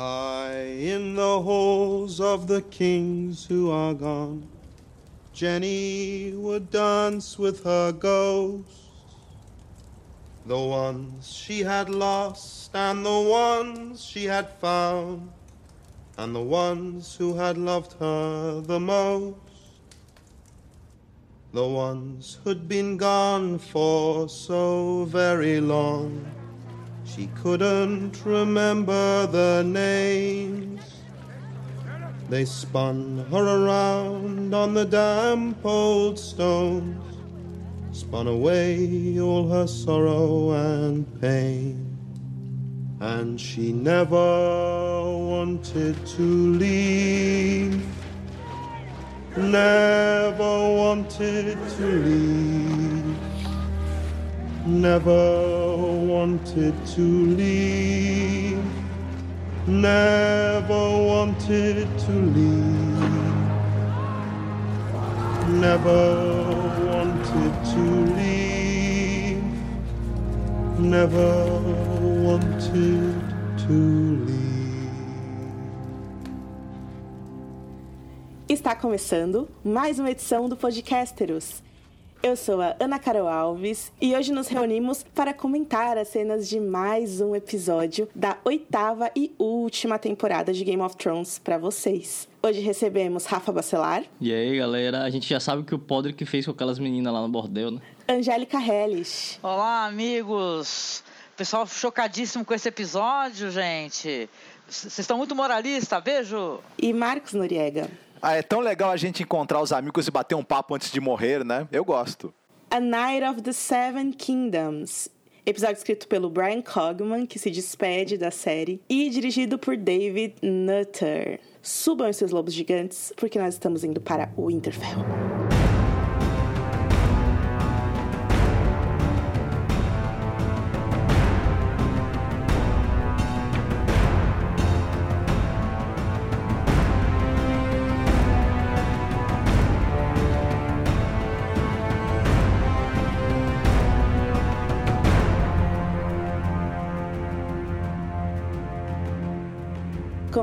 High in the halls of the kings who are gone, Jenny would dance with her ghosts. The ones she had lost and the ones she had found, and the ones who had loved her the most. The ones who'd been gone for so very long she couldn't remember the names. They spun her around on the damp old stones, spun away all her sorrow and pain. And she never wanted to leave, never wanted to leave never wanted to leave, never wanted to leave, never wanted to leave, never wanted to leave. Está começando mais uma edição do Podcasteros. Eu sou a Ana Carol Alves e hoje nos reunimos para comentar as cenas de mais um episódio da oitava e última temporada de Game of Thrones para vocês. Hoje recebemos Rafa Bacelar. E aí, galera, a gente já sabe o que o Podre que fez com aquelas meninas lá no bordel, né? Angélica Helles. Olá, amigos! Pessoal chocadíssimo com esse episódio, gente. Vocês estão muito moralistas, beijo! E Marcos Noriega. Ah, é tão legal a gente encontrar os amigos e bater um papo antes de morrer, né? Eu gosto. A Night of the Seven Kingdoms. Episódio escrito pelo Brian Cogman, que se despede da série, e dirigido por David Nutter. Subam esses lobos gigantes, porque nós estamos indo para o Winterfell.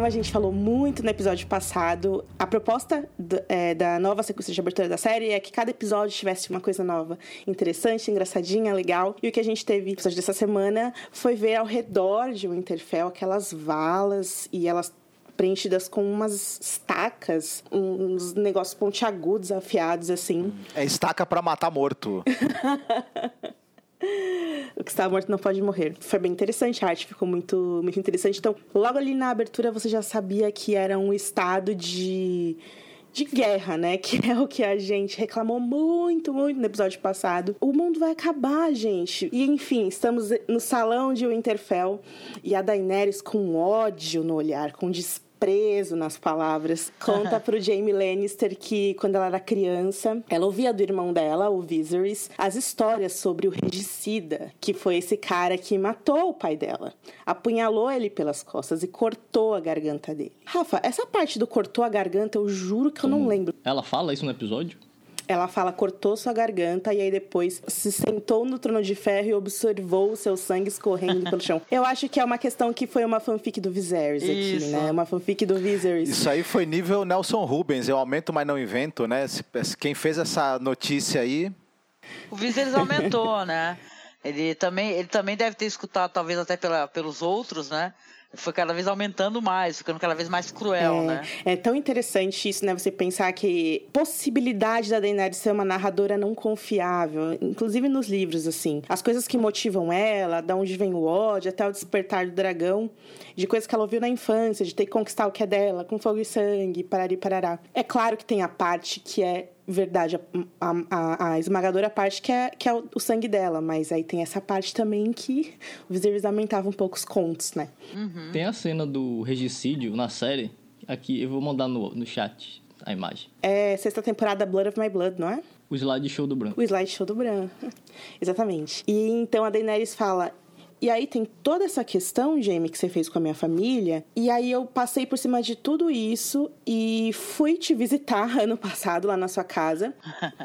A gente falou muito no episódio passado, a proposta do, é, da nova sequência de abertura da série é que cada episódio tivesse uma coisa nova, interessante, engraçadinha, legal. E o que a gente teve no episódio dessa semana foi ver ao redor de Winterfell aquelas valas e elas preenchidas com umas estacas, uns negócios pontiagudos, afiados, assim. É estaca para matar morto. O que está morto não pode morrer. Foi bem interessante, a arte ficou muito, muito interessante. Então, logo ali na abertura você já sabia que era um estado de, de guerra, né? Que é o que a gente reclamou muito, muito no episódio passado. O mundo vai acabar, gente. E enfim, estamos no salão de Winterfell e a Daenerys com ódio no olhar, com desprezo preso nas palavras. Conta pro Jamie Lannister que quando ela era criança, ela ouvia do irmão dela, o Viserys, as histórias sobre o regicida, que foi esse cara que matou o pai dela. Apunhalou ele pelas costas e cortou a garganta dele. Rafa, essa parte do cortou a garganta, eu juro que eu não lembro. Ela fala isso no episódio? Ela fala, cortou sua garganta e aí depois se sentou no trono de ferro e observou o seu sangue escorrendo pelo chão. Eu acho que é uma questão que foi uma fanfic do Viserys aqui, Isso. né? Uma fanfic do Viserys. Isso aí foi nível Nelson Rubens. Eu aumento, mas não invento, né? Quem fez essa notícia aí. O Viserys aumentou, né? Ele também, ele também deve ter escutado, talvez até pela, pelos outros, né? Foi cada vez aumentando mais, ficando cada vez mais cruel, é, né? é tão interessante isso, né? Você pensar que possibilidade da Daenerys ser uma narradora não confiável, inclusive nos livros, assim. As coisas que motivam ela, da onde vem o ódio, até o despertar do dragão, de coisas que ela ouviu na infância, de ter que conquistar o que é dela, com fogo e sangue, parari parará. É claro que tem a parte que é verdade, a, a- a esmagadora parte que é, que é o, o sangue dela, mas aí tem essa parte também que o Viserys aumentava um pouco os contos, né? Tem a cena do regicídio na série. Aqui, eu vou mandar no, no chat a imagem. É sexta temporada Blood of My Blood, não é? O slideshow do branco. O slideshow do Bran. Exatamente. E então a Daenerys fala: E aí tem toda essa questão, Jamie, que você fez com a minha família. E aí eu passei por cima de tudo isso e fui te visitar ano passado lá na sua casa.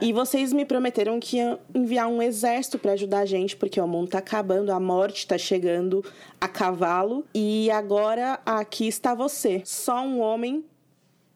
e vocês me prometeram que iam enviar um exército para ajudar a gente, porque o mundo tá acabando, a morte tá chegando a cavalo. E agora aqui está você, só um homem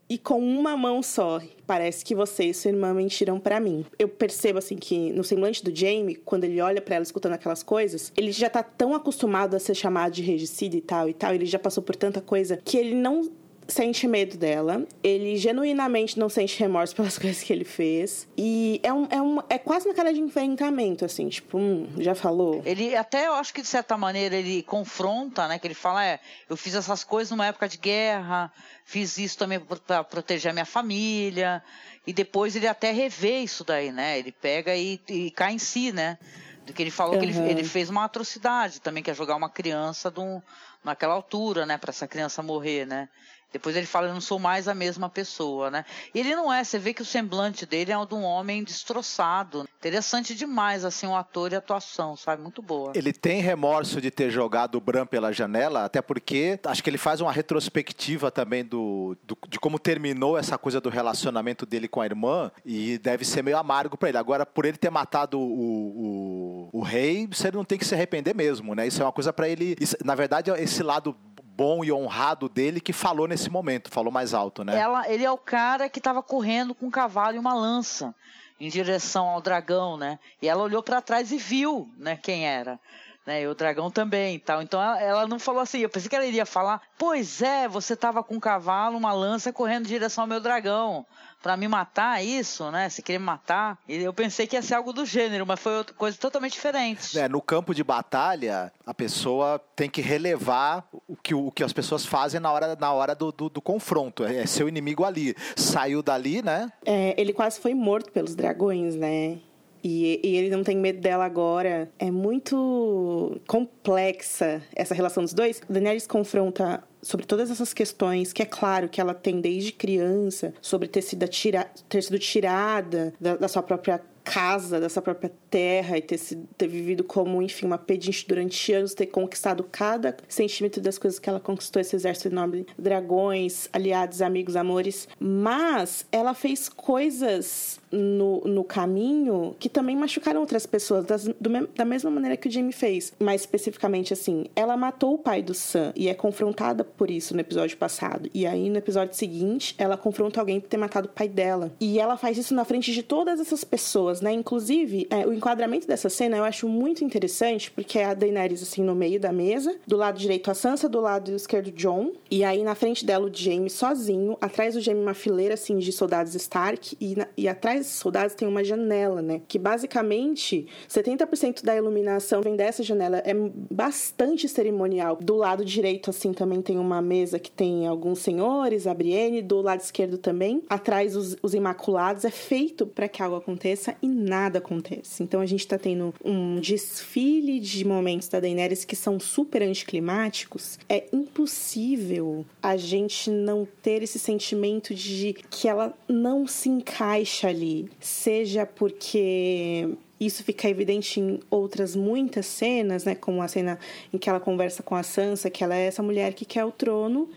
e com uma mão só. Parece que você e sua irmã mentiram para mim. Eu percebo assim que no semblante do Jamie, quando ele olha para ela escutando aquelas coisas, ele já tá tão acostumado a ser chamado de regicida e tal e tal, ele já passou por tanta coisa que ele não sente medo dela, ele genuinamente não sente remorso pelas coisas que ele fez. E é, um, é, um, é quase uma cara de enfrentamento, assim, tipo, hum, já falou. Ele até, eu acho que de certa maneira, ele confronta, né? Que ele fala, é, eu fiz essas coisas numa época de guerra, fiz isso também para proteger a minha família. E depois ele até revê isso daí, né? Ele pega e, e cai em si, né? Do que ele falou uhum. que ele, ele, fez uma atrocidade também, que é jogar uma criança de um, naquela altura, né? Para essa criança morrer, né? Depois ele fala, eu não sou mais a mesma pessoa, né? Ele não é, você vê que o semblante dele é o de um homem destroçado. Interessante demais, assim, o um ator e a atuação, sabe? Muito boa. Ele tem remorso de ter jogado o Bran pela janela, até porque acho que ele faz uma retrospectiva também do, do de como terminou essa coisa do relacionamento dele com a irmã e deve ser meio amargo para ele. Agora, por ele ter matado o, o, o rei, você não tem que se arrepender mesmo, né? Isso é uma coisa para ele. Isso, na verdade, esse lado bom e honrado dele que falou nesse momento, falou mais alto, né? Ela, ele é o cara que estava correndo com um cavalo e uma lança em direção ao dragão, né? E ela olhou para trás e viu, né, quem era. Né, e o dragão também tal. Então ela, ela, não falou assim. Eu pensei que ela iria falar: Pois é, você estava com um cavalo, uma lança correndo em direção ao meu dragão para me matar, isso, né? Se querer me matar. E eu pensei que ia ser algo do gênero, mas foi outra coisa totalmente diferente. É, no campo de batalha, a pessoa tem que relevar o que, o que as pessoas fazem na hora, na hora do, do, do confronto. É, é seu inimigo ali. Saiu dali, né? É, ele quase foi morto pelos dragões, né? E, e, ele não tem medo dela agora. É muito complexa essa relação dos dois. Daenerys confronta sobre todas essas questões, que é claro que ela tem desde criança, sobre ter sido, tira, ter sido tirada da, da sua própria casa, da sua própria terra e ter, sido, ter vivido como, enfim, uma pedinte durante anos, ter conquistado cada centímetro das coisas que ela conquistou, esse exército enorme, dragões, aliados, amigos, amores. Mas ela fez coisas no, no caminho que também machucaram outras pessoas, das, do, da mesma maneira que o Jamie fez. Mais especificamente, assim, ela matou o pai do Sam e é confrontada por isso no episódio passado. E aí, no episódio seguinte, ela confronta alguém por ter matado o pai dela. E ela faz isso na frente de todas essas pessoas, né? Inclusive, é, o enquadramento dessa cena eu acho muito interessante, porque é a Daenerys, assim, no meio da mesa, do lado direito a Sansa, do lado esquerdo John, e aí na frente dela o Jamie sozinho, atrás do Jamie uma fileira, assim, de soldados Stark, e, na, e atrás soldados tem uma janela, né? Que basicamente 70% da iluminação vem dessa janela, é bastante cerimonial. Do lado direito, assim, também tem uma mesa que tem alguns senhores, a Brienne, do lado esquerdo também. Atrás, os, os Imaculados. É feito para que algo aconteça e nada acontece. Então a gente tá tendo um desfile de momentos da Daenerys que são super anticlimáticos. É impossível a gente não ter esse sentimento de que ela não se encaixa ali. Seja porque isso fica evidente em outras muitas cenas, né? Como a cena em que ela conversa com a Sansa, que ela é essa mulher que quer o trono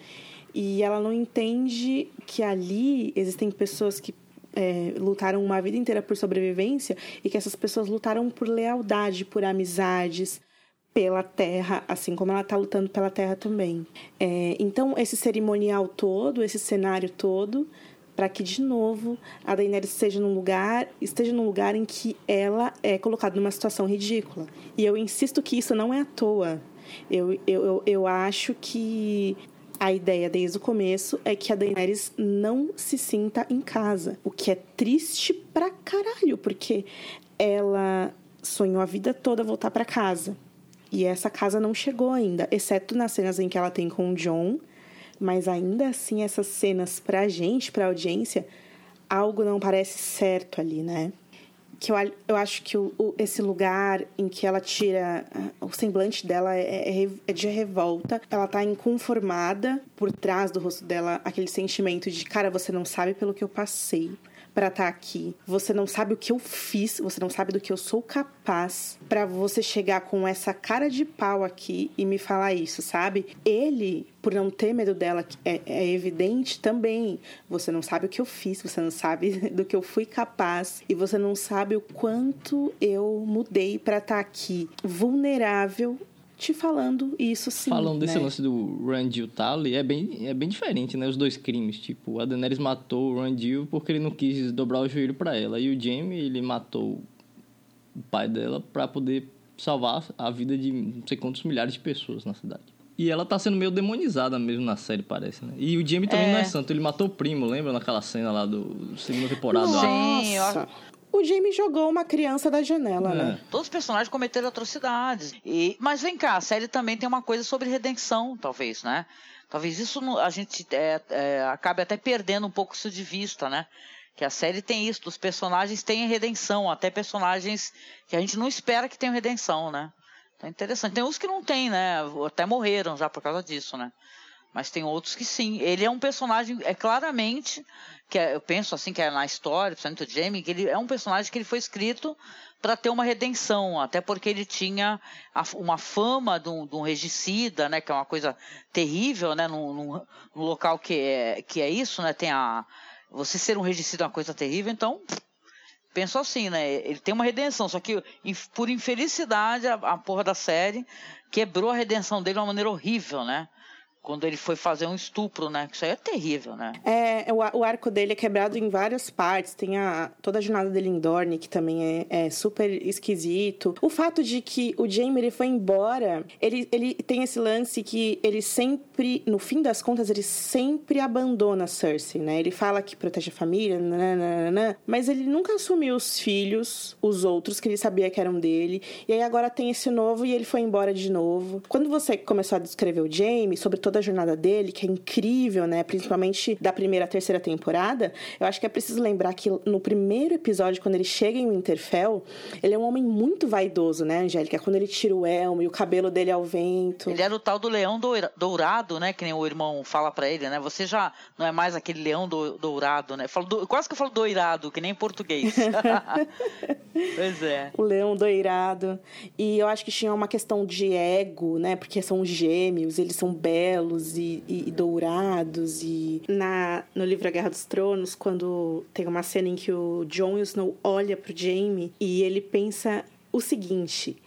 e ela não entende que ali existem pessoas que é, lutaram uma vida inteira por sobrevivência e que essas pessoas lutaram por lealdade, por amizades, pela terra, assim como ela está lutando pela terra também. É, então, esse cerimonial todo, esse cenário todo, para que de novo a Daenerys esteja num lugar, esteja num lugar em que ela é colocada numa situação ridícula. E eu insisto que isso não é à toa. Eu, eu, eu, eu acho que a ideia desde o começo é que a Daenerys não se sinta em casa, o que é triste pra caralho, porque ela sonhou a vida toda voltar para casa. E essa casa não chegou ainda, exceto nas cenas em que ela tem com o John mas ainda assim essas cenas pra gente, pra audiência, algo não parece certo ali, né? Que eu, eu acho que o, o, esse lugar em que ela tira. O semblante dela é, é, é, de revolta. Ela tá inconformada. Por trás do rosto dela, aquele sentimento de: cara, você não sabe pelo que eu passei para estar tá aqui. Você não sabe o que eu fiz, você não sabe do que eu sou capaz para você chegar com essa cara de pau aqui e me falar isso, sabe? Ele, por não ter medo dela, é, é evidente também. Você não sabe o que eu fiz, você não sabe do que eu fui capaz e você não sabe o quanto eu mudei para estar tá aqui vulnerável te falando isso sim. Falando desse né? lance do Randall Tally, é bem, é bem diferente, né? Os dois crimes. Tipo, a Daenerys matou o Randall porque ele não quis dobrar o joelho para ela. E o Jaime, ele matou o pai dela para poder salvar a vida de não sei quantos milhares de pessoas na cidade. E ela tá sendo meio demonizada mesmo na série, parece, né? E o Jamie também É. não é santo. Ele matou o primo, lembra naquela cena lá do segunda temporada? lá? O Jamie jogou uma criança da janela, É. né? Todos os personagens cometeram atrocidades. E, mas vem cá, a série também tem uma coisa sobre redenção, talvez, né? Talvez isso a gente é, é, acabe até perdendo um pouco isso de vista, né? Que a série tem isso, os personagens têm redenção, até personagens que a gente não espera que tenham redenção, né? Então é interessante. Tem uns que não têm, né? Até morreram já por causa disso, né? Mas tem outros que sim. Ele é um personagem, é claramente, que é- eu penso assim, que é na história, principalmente o Jamie, que ele é um personagem que ele foi escrito para ter uma redenção, até porque ele tinha a- uma fama de um, de um regicida, né, que é uma coisa terrível, né, num, num- num local que é, que é isso, né, tem a você ser um regicida é uma coisa terrível, então penso assim, né, ele tem uma redenção, só que por infelicidade a, a porra da série quebrou a redenção dele de uma maneira horrível, né, quando ele foi fazer um estupro, né, isso aí é terrível, né. É, o, o arco dele é quebrado em várias partes. Tem a, toda a jornada dele em Dorne, que também é, é super esquisito. O fato de que o Jaime ele foi embora, ele, ele tem esse lance que ele sempre, no fim das contas, ele sempre abandona a Cersei, né? Ele fala que protege a família, nananana, mas ele nunca assumiu os filhos, os outros, que ele sabia que eram dele. E aí agora tem esse novo e ele foi embora de novo. Quando você começou a descrever o Jaime, sobre toda a jornada dele, que é incrível, né? Principalmente da primeira à terceira temporada, eu acho que é preciso lembrar que no primeiro episódio, quando ele chega em Winterfell, ele é um homem muito vaidoso, né, Angélica? Quando ele tira o elmo e o cabelo dele ao vento. Ele era o tal do leão dourado, né? Que nem o irmão fala pra ele, né? Você já não é mais aquele leão do- dourado, né? Falo do- quase que eu falo doirado, que nem em português. pois é. O leão doirado. E eu acho que tinha uma questão de ego, né? Porque são gêmeos, eles são belos e, e- e dourados. E na, no livro A Guerra dos Tronos, quando tem uma cena em que o Jon Snow olha pro Jaime e ele pensa o seguinte.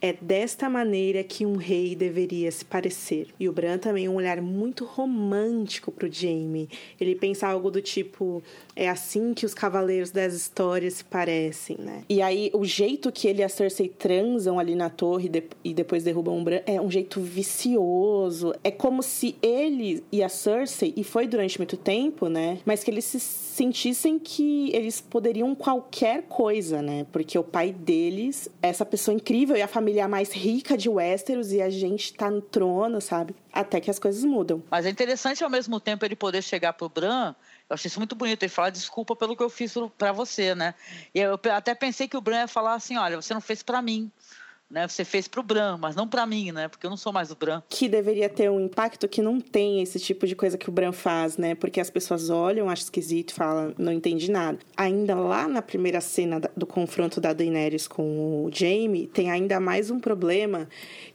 É desta maneira que um rei deveria se parecer. E o Bran também é um olhar muito romântico pro Jaime. Ele pensa algo do tipo: é assim que os cavaleiros das histórias se parecem, né? E aí, o jeito que ele e a Cersei transam ali na torre e, de- depois derrubam o Bran é um jeito vicioso. É como se ele e a Cersei, e foi durante muito tempo, né? Mas que eles se sentissem que eles poderiam qualquer coisa, né? Porque o pai deles é essa pessoa incrível e a família mais rica de Westeros e a gente tá no trono, sabe? Até que as coisas mudam. Mas é interessante ao mesmo tempo ele poder chegar pro Bran. Eu achei isso muito bonito. Ele falar desculpa pelo que eu fiz pra você, né? E eu até pensei que o Bran ia falar assim: olha, você não fez pra mim. Né? Você fez pro Bran, mas não pra mim, né? Porque eu não sou mais o Bran. Que deveria ter um impacto que não tem esse tipo de coisa que o Bran faz, né? Porque as pessoas olham, acham esquisito, falam, não entendi nada. Ainda lá na primeira cena do confronto da Daenerys com o Jaime, tem ainda mais um problema,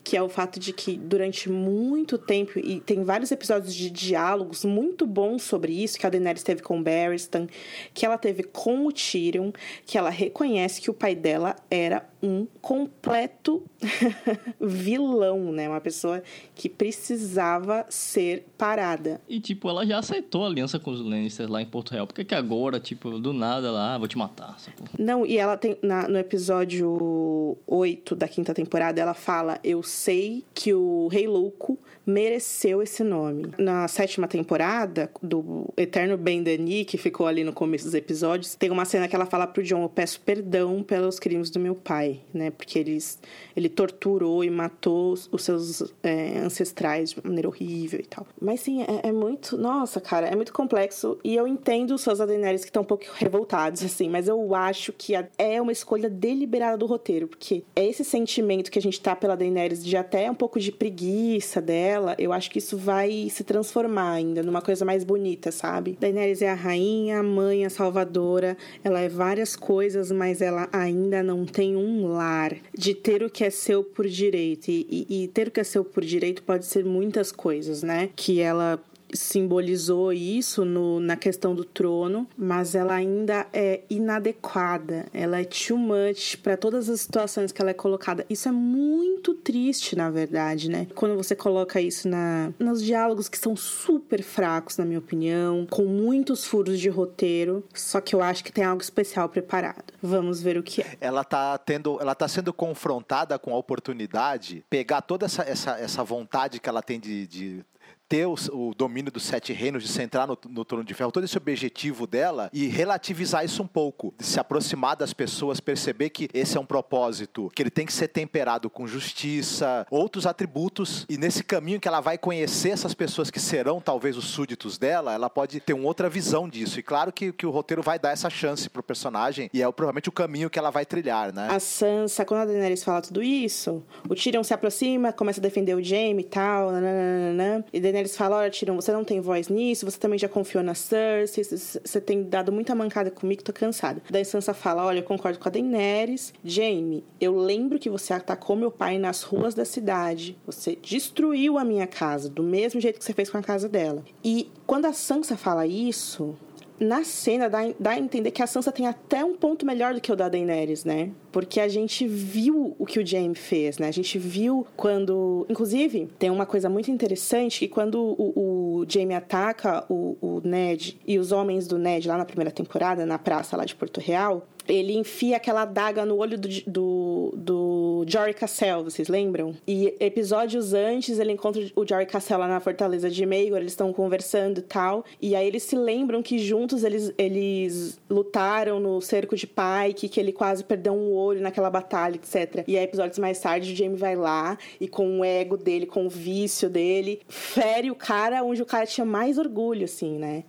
que é o fato de que durante muito tempo, e tem vários episódios de diálogos muito bons sobre isso, que a Daenerys teve com o Barristan, que ela teve com o Tyrion, que ela reconhece que o pai dela era um completo vilão, né? Uma pessoa que precisava ser parada. E, tipo, ela já aceitou a aliança com os Lannisters lá em Porto Real. Por que que agora, tipo, do nada lá, ah, vou te matar? Não, e ela tem. na- no episódio 8 da quinta temporada, ela fala: Eu sei que o Rei Louco mereceu esse nome. Na sétima temporada, do Eterno Ben Denis, que ficou ali no começo dos episódios, tem uma cena que ela fala pro John: Eu peço perdão pelos crimes do meu pai. Né? Porque eles, ele torturou e matou os seus é, ancestrais de maneira horrível e tal. Mas sim, é, é, muito. Nossa, cara, é muito complexo. E eu entendo os seus Daenerys que estão um pouco revoltados, assim, mas eu acho que é uma escolha deliberada do roteiro, porque é esse sentimento que a gente tá pela Daenerys de até um pouco de preguiça dela, eu acho que isso vai se transformar ainda numa coisa mais bonita, sabe? Daenerys é a rainha, a mãe, a salvadora, ela é várias coisas, mas ela ainda não tem um lar de ter o que é seu por direito. E, e, e ter o que é seu por direito pode ser muitas coisas, né? Que ela simbolizou isso no, na questão do trono, mas ela ainda é inadequada. Ela é too much para todas as situações que ela é colocada. Isso é muito triste, na verdade, né? Quando você coloca isso na, nos diálogos que são super fracos, na minha opinião, com muitos furos de roteiro, só que eu acho que tem algo especial preparado. Vamos ver o que é. Ela tá tendo, ela tá sendo confrontada com a oportunidade, pegar toda essa, essa, essa vontade que ela tem de, de ter o, o, domínio dos sete reinos, de se entrar no, no trono de ferro, todo esse objetivo dela e relativizar isso um pouco, se aproximar das pessoas, perceber que esse é um propósito, que ele tem que ser temperado com justiça, outros atributos, e nesse caminho que ela vai conhecer essas pessoas que serão talvez os súditos dela, ela pode ter uma outra visão disso. E claro que, que o roteiro vai dar essa chance pro personagem, e é provavelmente o caminho que ela vai trilhar, né? A Sansa, quando a Daenerys fala tudo isso, o Tyrion se aproxima, começa a defender o Jaime e tal, nananana, e Daenerys eles falam, olha, Tyrion, você não tem voz nisso, você também já confiou na Cersei, você tem dado muita mancada comigo, tô cansada. Daí Sansa fala, olha, eu concordo com a Daenerys. Jaime, eu lembro que você atacou meu pai nas ruas da cidade, você destruiu a minha casa, do mesmo jeito que você fez com a casa dela. E quando a Sansa fala isso, na cena dá, dá a entender que a Sansa tem até um ponto melhor do que o da Daenerys, né? Porque a gente viu o que o Jaime fez, né? A gente viu quando. Inclusive, tem uma coisa muito interessante que quando o, o Jaime ataca o, o Ned e os homens do Ned lá na primeira temporada, na praça lá de Porto Real, ele enfia aquela adaga no olho do, do, do Jory Cassell, vocês lembram? E episódios antes ele encontra o Jory Cassell lá na fortaleza de Maegor, eles estão conversando e tal, e aí eles se lembram que juntos eles, eles lutaram no cerco de Pike, que ele quase perdeu um olho naquela batalha, etc. E aí episódios mais tarde o Jamie vai lá e com o ego dele, com o vício dele, fere o cara onde o cara tinha mais orgulho, assim, né?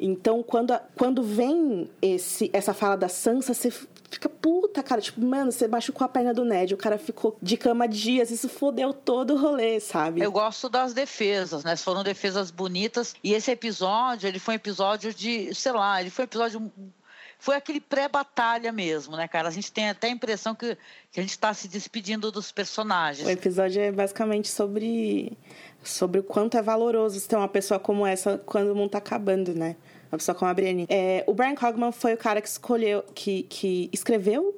Então quando, quando vem esse, essa fala da Sansa, você fica puta, cara. Tipo, mano, você machucou a perna do Ned, o cara ficou de cama dias, isso fodeu todo o rolê, sabe? Eu gosto das defesas, né? Foram defesas bonitas. E esse episódio, ele foi um episódio de, sei lá, ele foi um episódio foi aquele pré-batalha mesmo, né, cara? A gente tem até a impressão que, que a gente está se despedindo dos personagens. O episódio é basicamente sobre, sobre o quanto é valoroso ter uma pessoa como essa quando o mundo tá acabando, né? Uma pessoa como a Brienne. É, o Brian Cogman foi o cara que escolheu, que, que escreveu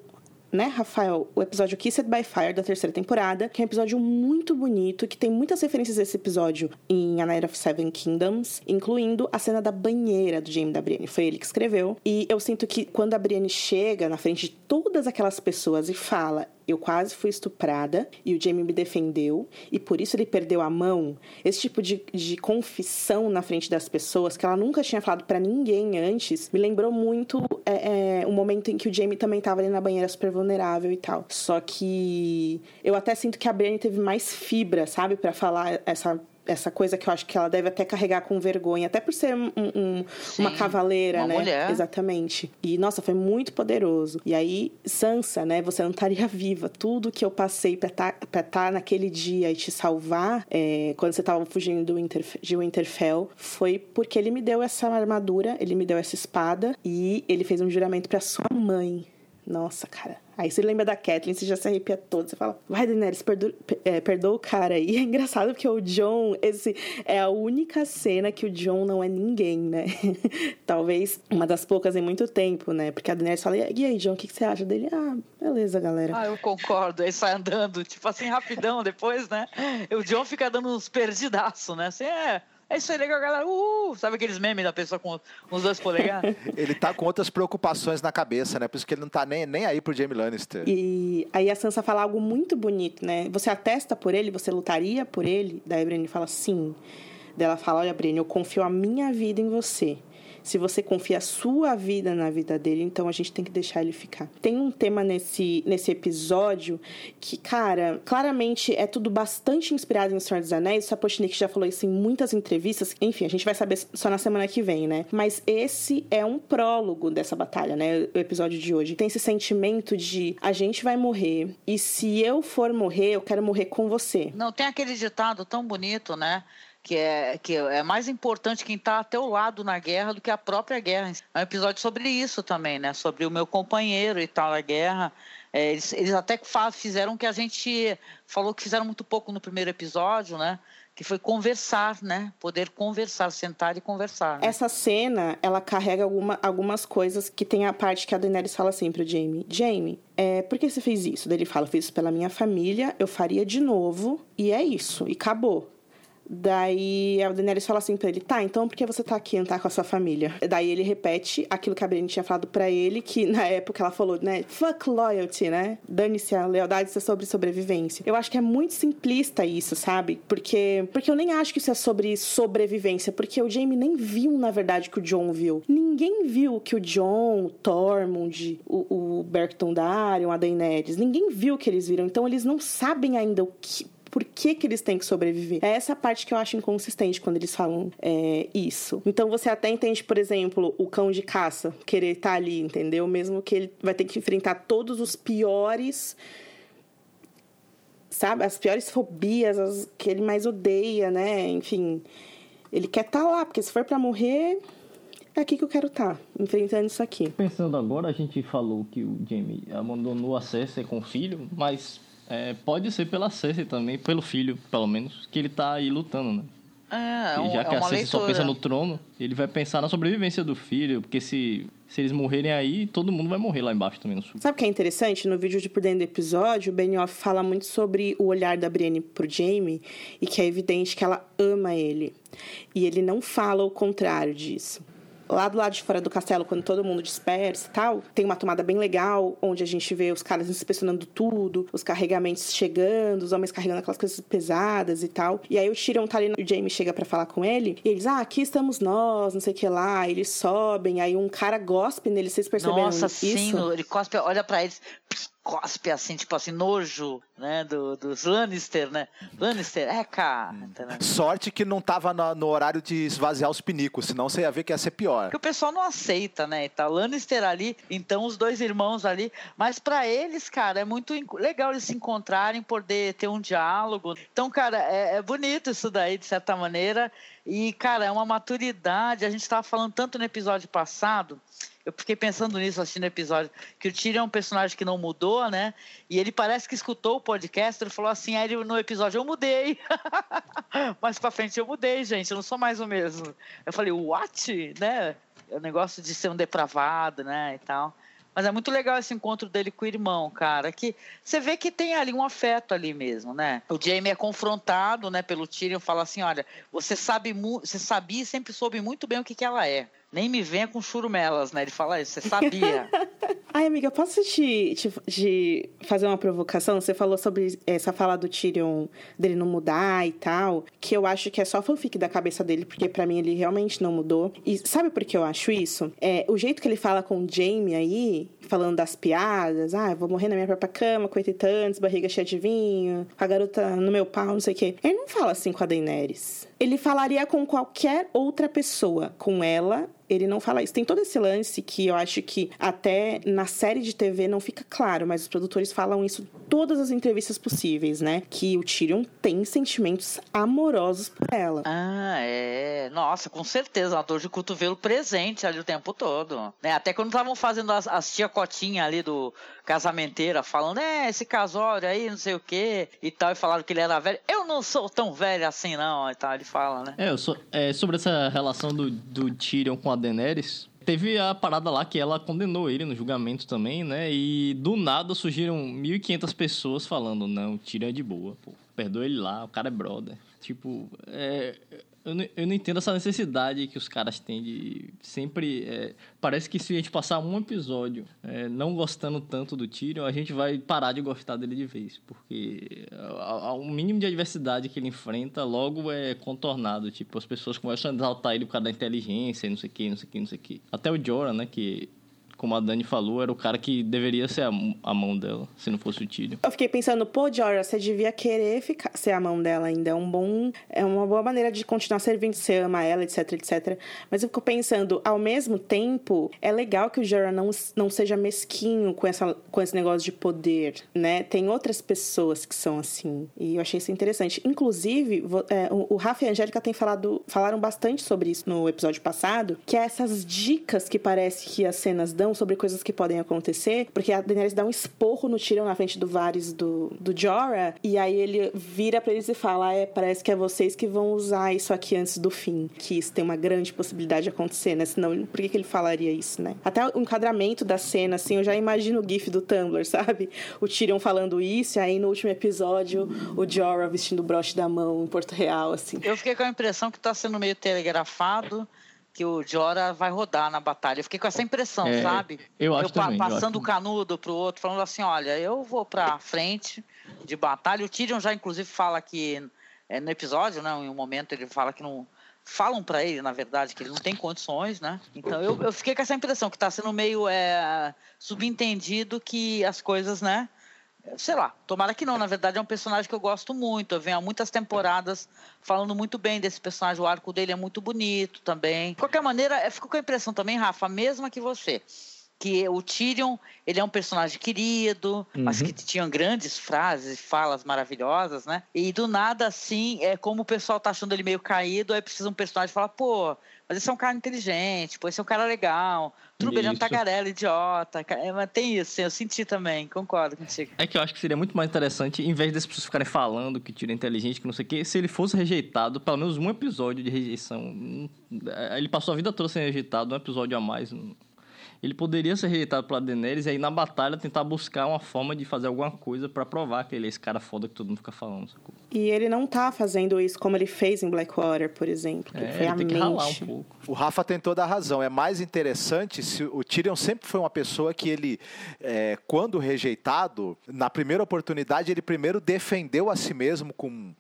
né, Rafael, o episódio Kissed by Fire da terceira temporada, que é um episódio muito bonito, que tem muitas referências a esse episódio em A Night of Seven Kingdoms, incluindo a cena da banheira do Jaime da Brienne. Foi ele que escreveu. E eu sinto que quando a Brienne chega na frente de todas aquelas pessoas e fala: eu quase fui estuprada e o Jamie me defendeu e por isso ele perdeu a mão. Esse tipo de, de confissão na frente das pessoas que ela nunca tinha falado para ninguém antes me lembrou muito é, é, o momento em que o Jamie também tava ali na banheira super vulnerável e tal. Só que eu até sinto que a Brienne teve mais fibra, sabe, para falar essa essa coisa que eu acho que ela deve até carregar com vergonha, até por ser um, um, uma cavaleira, uma né? Mulher. Exatamente. E nossa, foi muito poderoso. E aí, Sansa, né? Você não estaria viva. Tudo que eu passei pra estar tá, tá naquele dia e te salvar, é, quando você tava fugindo do Winterf de Winterfell, foi porque ele me deu essa armadura, ele me deu essa espada e ele fez um juramento para sua mãe. Nossa, cara. Aí você lembra da Kathleen, você já se arrepia todo. Você fala, vai, Daenerys, perdoa, é, perdoa o cara. E é engraçado porque o John, esse é a única cena que o John não é ninguém, né? Talvez uma das poucas em muito tempo, né? Porque a Daenerys fala, e aí, John, o que, que você acha dele? Ah, beleza, galera. Ah, eu concordo. Aí sai andando, tipo assim, rapidão depois, né? O John fica dando uns perdidaços, né? Assim, é é isso aí, legal, galera. Uh, sabe aqueles memes da pessoa com os dois polegares? ele tá com outras preocupações na cabeça, né? Por isso que ele não tá nem, nem aí pro Jamie Lannister. E aí a Sansa fala algo muito bonito, né? Você atesta por ele? Você lutaria por ele? Daí a Brienne fala sim. Daí ela fala, olha, Brienne, eu confio a minha vida em você. Se você confia a sua vida na vida dele, então a gente tem que deixar ele ficar. Tem um tema nesse, nesse episódio que, cara, claramente é tudo bastante inspirado em Senhor dos Anéis. O Sapochnik já falou isso em muitas entrevistas. Enfim, a gente vai saber só na semana que vem, né? Mas esse é um prólogo dessa batalha, né? O episódio de hoje. Tem esse sentimento de a gente vai morrer e se eu for morrer, eu quero morrer com você. Não, tem aquele ditado tão bonito, né? Que é, que é mais importante quem está a teu lado na guerra do que a própria guerra. É um episódio sobre isso também, né? Sobre o meu companheiro e tal, a guerra. É, eles, eles até fizeram o que a gente falou que fizeram muito pouco no primeiro episódio, né? Que foi conversar, né? Poder conversar, sentar e conversar. Né? Essa cena, ela carrega alguma, algumas coisas que tem a parte que a Daenerys fala assim pro Jamie. Jamie, é, por que você fez isso? Daí ele fala, fiz isso pela minha família, eu faria de novo, e é isso, e acabou. Daí a Daenerys fala assim pra ele, tá, então por que você tá aqui, não tá com a sua família? Daí ele repete aquilo que a Brienne tinha falado para ele, que na época ela falou, né, fuck loyalty, né? Dane-se a lealdade, isso é sobre sobrevivência. Eu acho que é muito simplista isso, sabe? Porque, porque eu nem acho que isso é sobre sobrevivência, porque o Jaime nem viu, na verdade, que o John viu. Ninguém viu que o John, o Tormund, o, o Berkton Darion, a Daenerys, ninguém viu que eles viram. Então eles não sabem ainda o que por que, que eles têm que sobreviver. É essa parte que eu acho inconsistente quando eles falam é, isso. Então você até entende, por exemplo, o cão de caça querer estar tá ali, entendeu? Mesmo que ele vai ter que enfrentar todos os piores sabe, as piores fobias, as que ele mais odeia, né? Enfim, ele quer estar tá lá, porque se for para morrer, é aqui que eu quero estar, tá, enfrentando isso aqui. Pensando agora, a gente falou que o Jamie abandonou a Cersei com o filho, mas é, pode ser pela Cersei também, pelo filho, pelo menos, que ele tá aí lutando, né? É, é e já é que a Cersei leitura. só pensa no trono, ele vai pensar na sobrevivência do filho, porque se, se eles morrerem aí, todo mundo vai morrer lá embaixo também no sul. Sabe o que é interessante? No vídeo de por dentro do episódio, o Benioff fala muito sobre o olhar da Brienne pro Jaime e que é evidente que ela ama ele. E ele não fala o contrário disso lá do lado de fora do castelo, quando todo mundo dispersa e tal, tem uma tomada bem legal, onde a gente vê os caras inspecionando tudo, os carregamentos chegando, os homens carregando aquelas coisas pesadas e tal. E aí o Tyrion tá ali, o Jaime chega para falar com ele, e eles, ah, aqui estamos nós, não sei o que lá. Eles sobem, aí um cara gospe nele, vocês perceberam Nossa, isso? sim, ele cospe, olha para eles, cospe assim, tipo assim, nojo, né, do, dos Lannister, né? Lannister, é, cara. Sorte que não tava no, no, horário de esvaziar os pinicos, senão você ia ver que ia ser pior. Porque o pessoal não aceita, né? Tá Lannister ali, então os dois irmãos ali, mas para eles, cara, é muito legal eles se encontrarem, poder ter um diálogo. Então, cara, é, é bonito isso daí, de certa maneira. E, cara, é uma maturidade. A gente estava falando tanto no episódio passado eu fiquei pensando nisso assistindo o episódio, que o Tyrion é um personagem que não mudou, né? E ele parece que escutou o podcast, ele falou assim, aí no episódio eu mudei. Mas pra frente eu mudei, gente, eu não sou mais o mesmo. Eu falei, what? Né? É o negócio de ser um depravado, né, e tal. Mas é muito legal esse encontro dele com o irmão, cara. Que você vê que tem ali um afeto ali mesmo, né? O Jamie é confrontado, né, pelo Tyrion, fala assim, olha, você sabe, você sabia e sempre soube muito bem o que, que ela é nem me venha com churumelas, né? Ele fala isso, você sabia. Ai, amiga, posso te, te, te, fazer uma provocação? Você falou sobre essa fala do Tyrion dele não mudar e tal, que eu acho que é só fanfic da cabeça dele, porque para mim ele realmente não mudou. E sabe por que eu acho isso? É, o jeito que ele fala com o Jamie aí, falando das piadas, ah, vou morrer na minha própria cama, com barriga cheia de vinho, a garota no meu pau, não sei o quê. Ele não fala assim com a Daenerys. Ele falaria com qualquer outra pessoa. Com ela, ele não fala isso. Tem todo esse lance que eu acho que até na série de TV não fica claro, mas os produtores falam isso todas as entrevistas possíveis, né? Que o Tyrion tem sentimentos amorosos por ela. Ah, é. Nossa, com certeza, uma dor de cotovelo presente ali o tempo todo. Né? Até quando estavam fazendo as, as tia cotinha ali do casamenteira, falando, é, esse casório aí, não sei o quê, e tal, e falaram que ele era velho. Eu não sou tão velho assim, não, e tal, ele fala, né? É, eu sou, é sobre essa relação do, do Tyrion com a Daenerys, teve a parada lá que ela condenou ele no julgamento também, né? E do nada surgiram 1.500 pessoas falando: não, tira é de boa, pô. Perdoa ele lá, o cara é brother. Tipo, é, eu não, eu não entendo essa necessidade que os caras têm de sempre. É, parece que se a gente passar um episódio é, não gostando tanto do Tyrion, a gente vai parar de gostar dele de vez. Porque o mínimo de adversidade que ele enfrenta logo é contornado. Tipo, as pessoas começam a exaltar ele por causa da inteligência e não sei o que, não sei o que, não sei o que. Até o Jorah, né, que como a Dani falou, era o cara que deveria ser a, a mão dela, se não fosse o Tyrion. Eu fiquei pensando, pô, Jorah, você devia querer ficar, ser a mão dela ainda. É um bom. É uma boa maneira de continuar servindo, você ama ela, etc, etc. Mas eu fico pensando, ao mesmo tempo, é legal que o Jorah não, não seja mesquinho com, essa, com esse negócio de poder, né? Tem outras pessoas que são assim. E eu achei isso interessante. Inclusive, é, o, o Rafa e a Angélica têm falado, falaram bastante sobre isso no episódio passado, que é essas dicas que parece que as cenas dão sobre coisas que podem acontecer, porque a Daenerys dá um esporro no Tyrion na frente do Varys do, do Jorah, e aí ele vira para eles e fala: é, parece que é vocês que vão usar isso aqui antes do fim, que isso tem uma grande possibilidade de acontecer, né? Senão, por que, que ele falaria isso, né? Até o enquadramento da cena, assim, eu já imagino o gif do Tumblr, sabe? O Tyrion falando isso, e aí no último episódio, o Jorah vestindo o broche da mão em Porto Real, assim. Eu fiquei com a impressão que tá sendo meio telegrafado que o Jora vai rodar na batalha. Eu fiquei com essa impressão, é, sabe? Eu acho eu, também, Passando o canudo pro outro, falando assim, olha, eu vou pra frente de batalha. O Tyrion já, inclusive, fala que é, no episódio, né, em um momento ele fala que não... Falam para ele, na verdade, que ele não tem condições, né? Então eu, eu fiquei com essa impressão que está sendo meio é, subentendido que as coisas, né? Sei lá, tomara que não. Na verdade, é um personagem que eu gosto muito. Eu venho há muitas temporadas falando muito bem desse personagem. O arco dele é muito bonito também. De qualquer maneira, eu fico com a impressão também, Rafa, a mesma que você. Que o Tyrion, ele é um personagem querido, uhum. mas que tinha grandes frases e falas maravilhosas, né? E do nada, assim, é como o pessoal tá achando ele meio caído, aí precisa um personagem falar, pô, mas esse é um cara inteligente, pô, esse é um cara legal. Tudo bem, ele é um tagarela, idiota. É, mas tem isso, eu senti também, concordo contigo. É que eu acho que seria muito mais interessante, em vez das pessoas ficarem falando que tira inteligente, que não sei o quê, se ele fosse rejeitado, pelo menos um episódio de rejeição. Hum, é, ele passou a vida toda sendo rejeitado, um episódio a mais. Hum, ele poderia ser rejeitado pela Daenerys e aí na batalha tentar buscar uma forma de fazer alguma coisa para provar que ele é esse cara foda que todo mundo fica falando. Sacou? E ele não tá fazendo isso como ele fez em Blackwater, por exemplo. Que é, foi a tem mente. que ralar um pouco. O Rafa tem toda a razão. É mais interessante se o Tyrion sempre foi uma pessoa que ele, é, quando rejeitado, na primeira oportunidade, ele primeiro defendeu a si mesmo com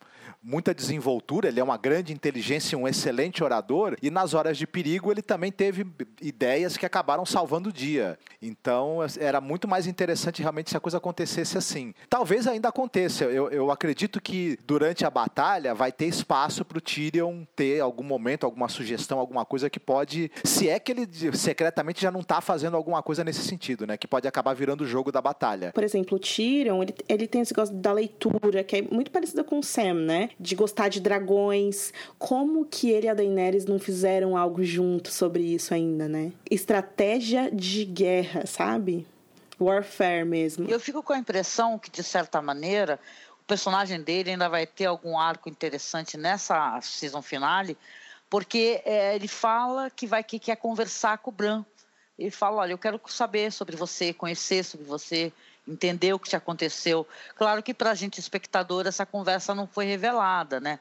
muita desenvoltura, ele é uma grande inteligência, um excelente orador, e nas horas de perigo ele também teve ideias que acabaram salvando o dia. Então era muito mais interessante realmente se a coisa acontecesse assim. Talvez ainda aconteça. Eu, eu acredito que durante a batalha vai ter espaço para o Tyrion ter algum momento, alguma sugestão, alguma coisa que pode, se é que ele secretamente já não está fazendo alguma coisa nesse sentido, né? Que pode acabar virando o jogo da batalha. Por exemplo, o Tyrion, ele, ele tem esse negócio da leitura, que é muito parecido com o Sam, né? De gostar de dragões. Como que ele e a Daenerys não fizeram algo junto sobre isso ainda, né? Estratégia de guerra, sabe? Warfare mesmo. Eu fico com a impressão que, de certa maneira, o personagem dele ainda vai ter algum arco interessante nessa season finale, porque é, ele fala que vai que quer conversar com o Bran. Ele fala, olha, eu quero saber sobre você, conhecer sobre você, entender o que te aconteceu. Claro que para a gente, espectador, essa conversa não foi revelada, né?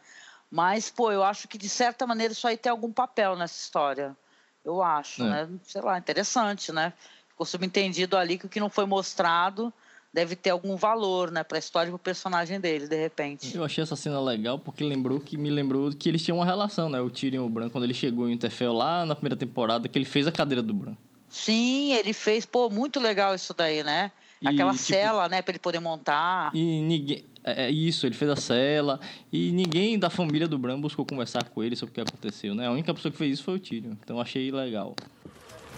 Mas, pô, eu acho que de certa maneira isso aí tem algum papel nessa história. Eu acho, é. né? Sei lá, interessante, né? Ficou subentendido ali que o que não foi mostrado deve ter algum valor, né, para a história e pro personagem dele, de repente. Eu achei essa cena legal porque lembrou que me lembrou que eles tinham uma relação, né? O Tyrion e o Bran quando ele chegou em Winterfell lá na primeira temporada, que ele fez a cadeira do Bran. Sim, ele fez, pô, muito legal isso daí, né? Aquela tipo, cela, né, para ele poder montar. E ninguém. É, é isso, ele fez a cela. E ninguém da família do Bran buscou conversar com ele sobre o que aconteceu, né? A única pessoa que fez isso foi o Tyrion. Então achei legal.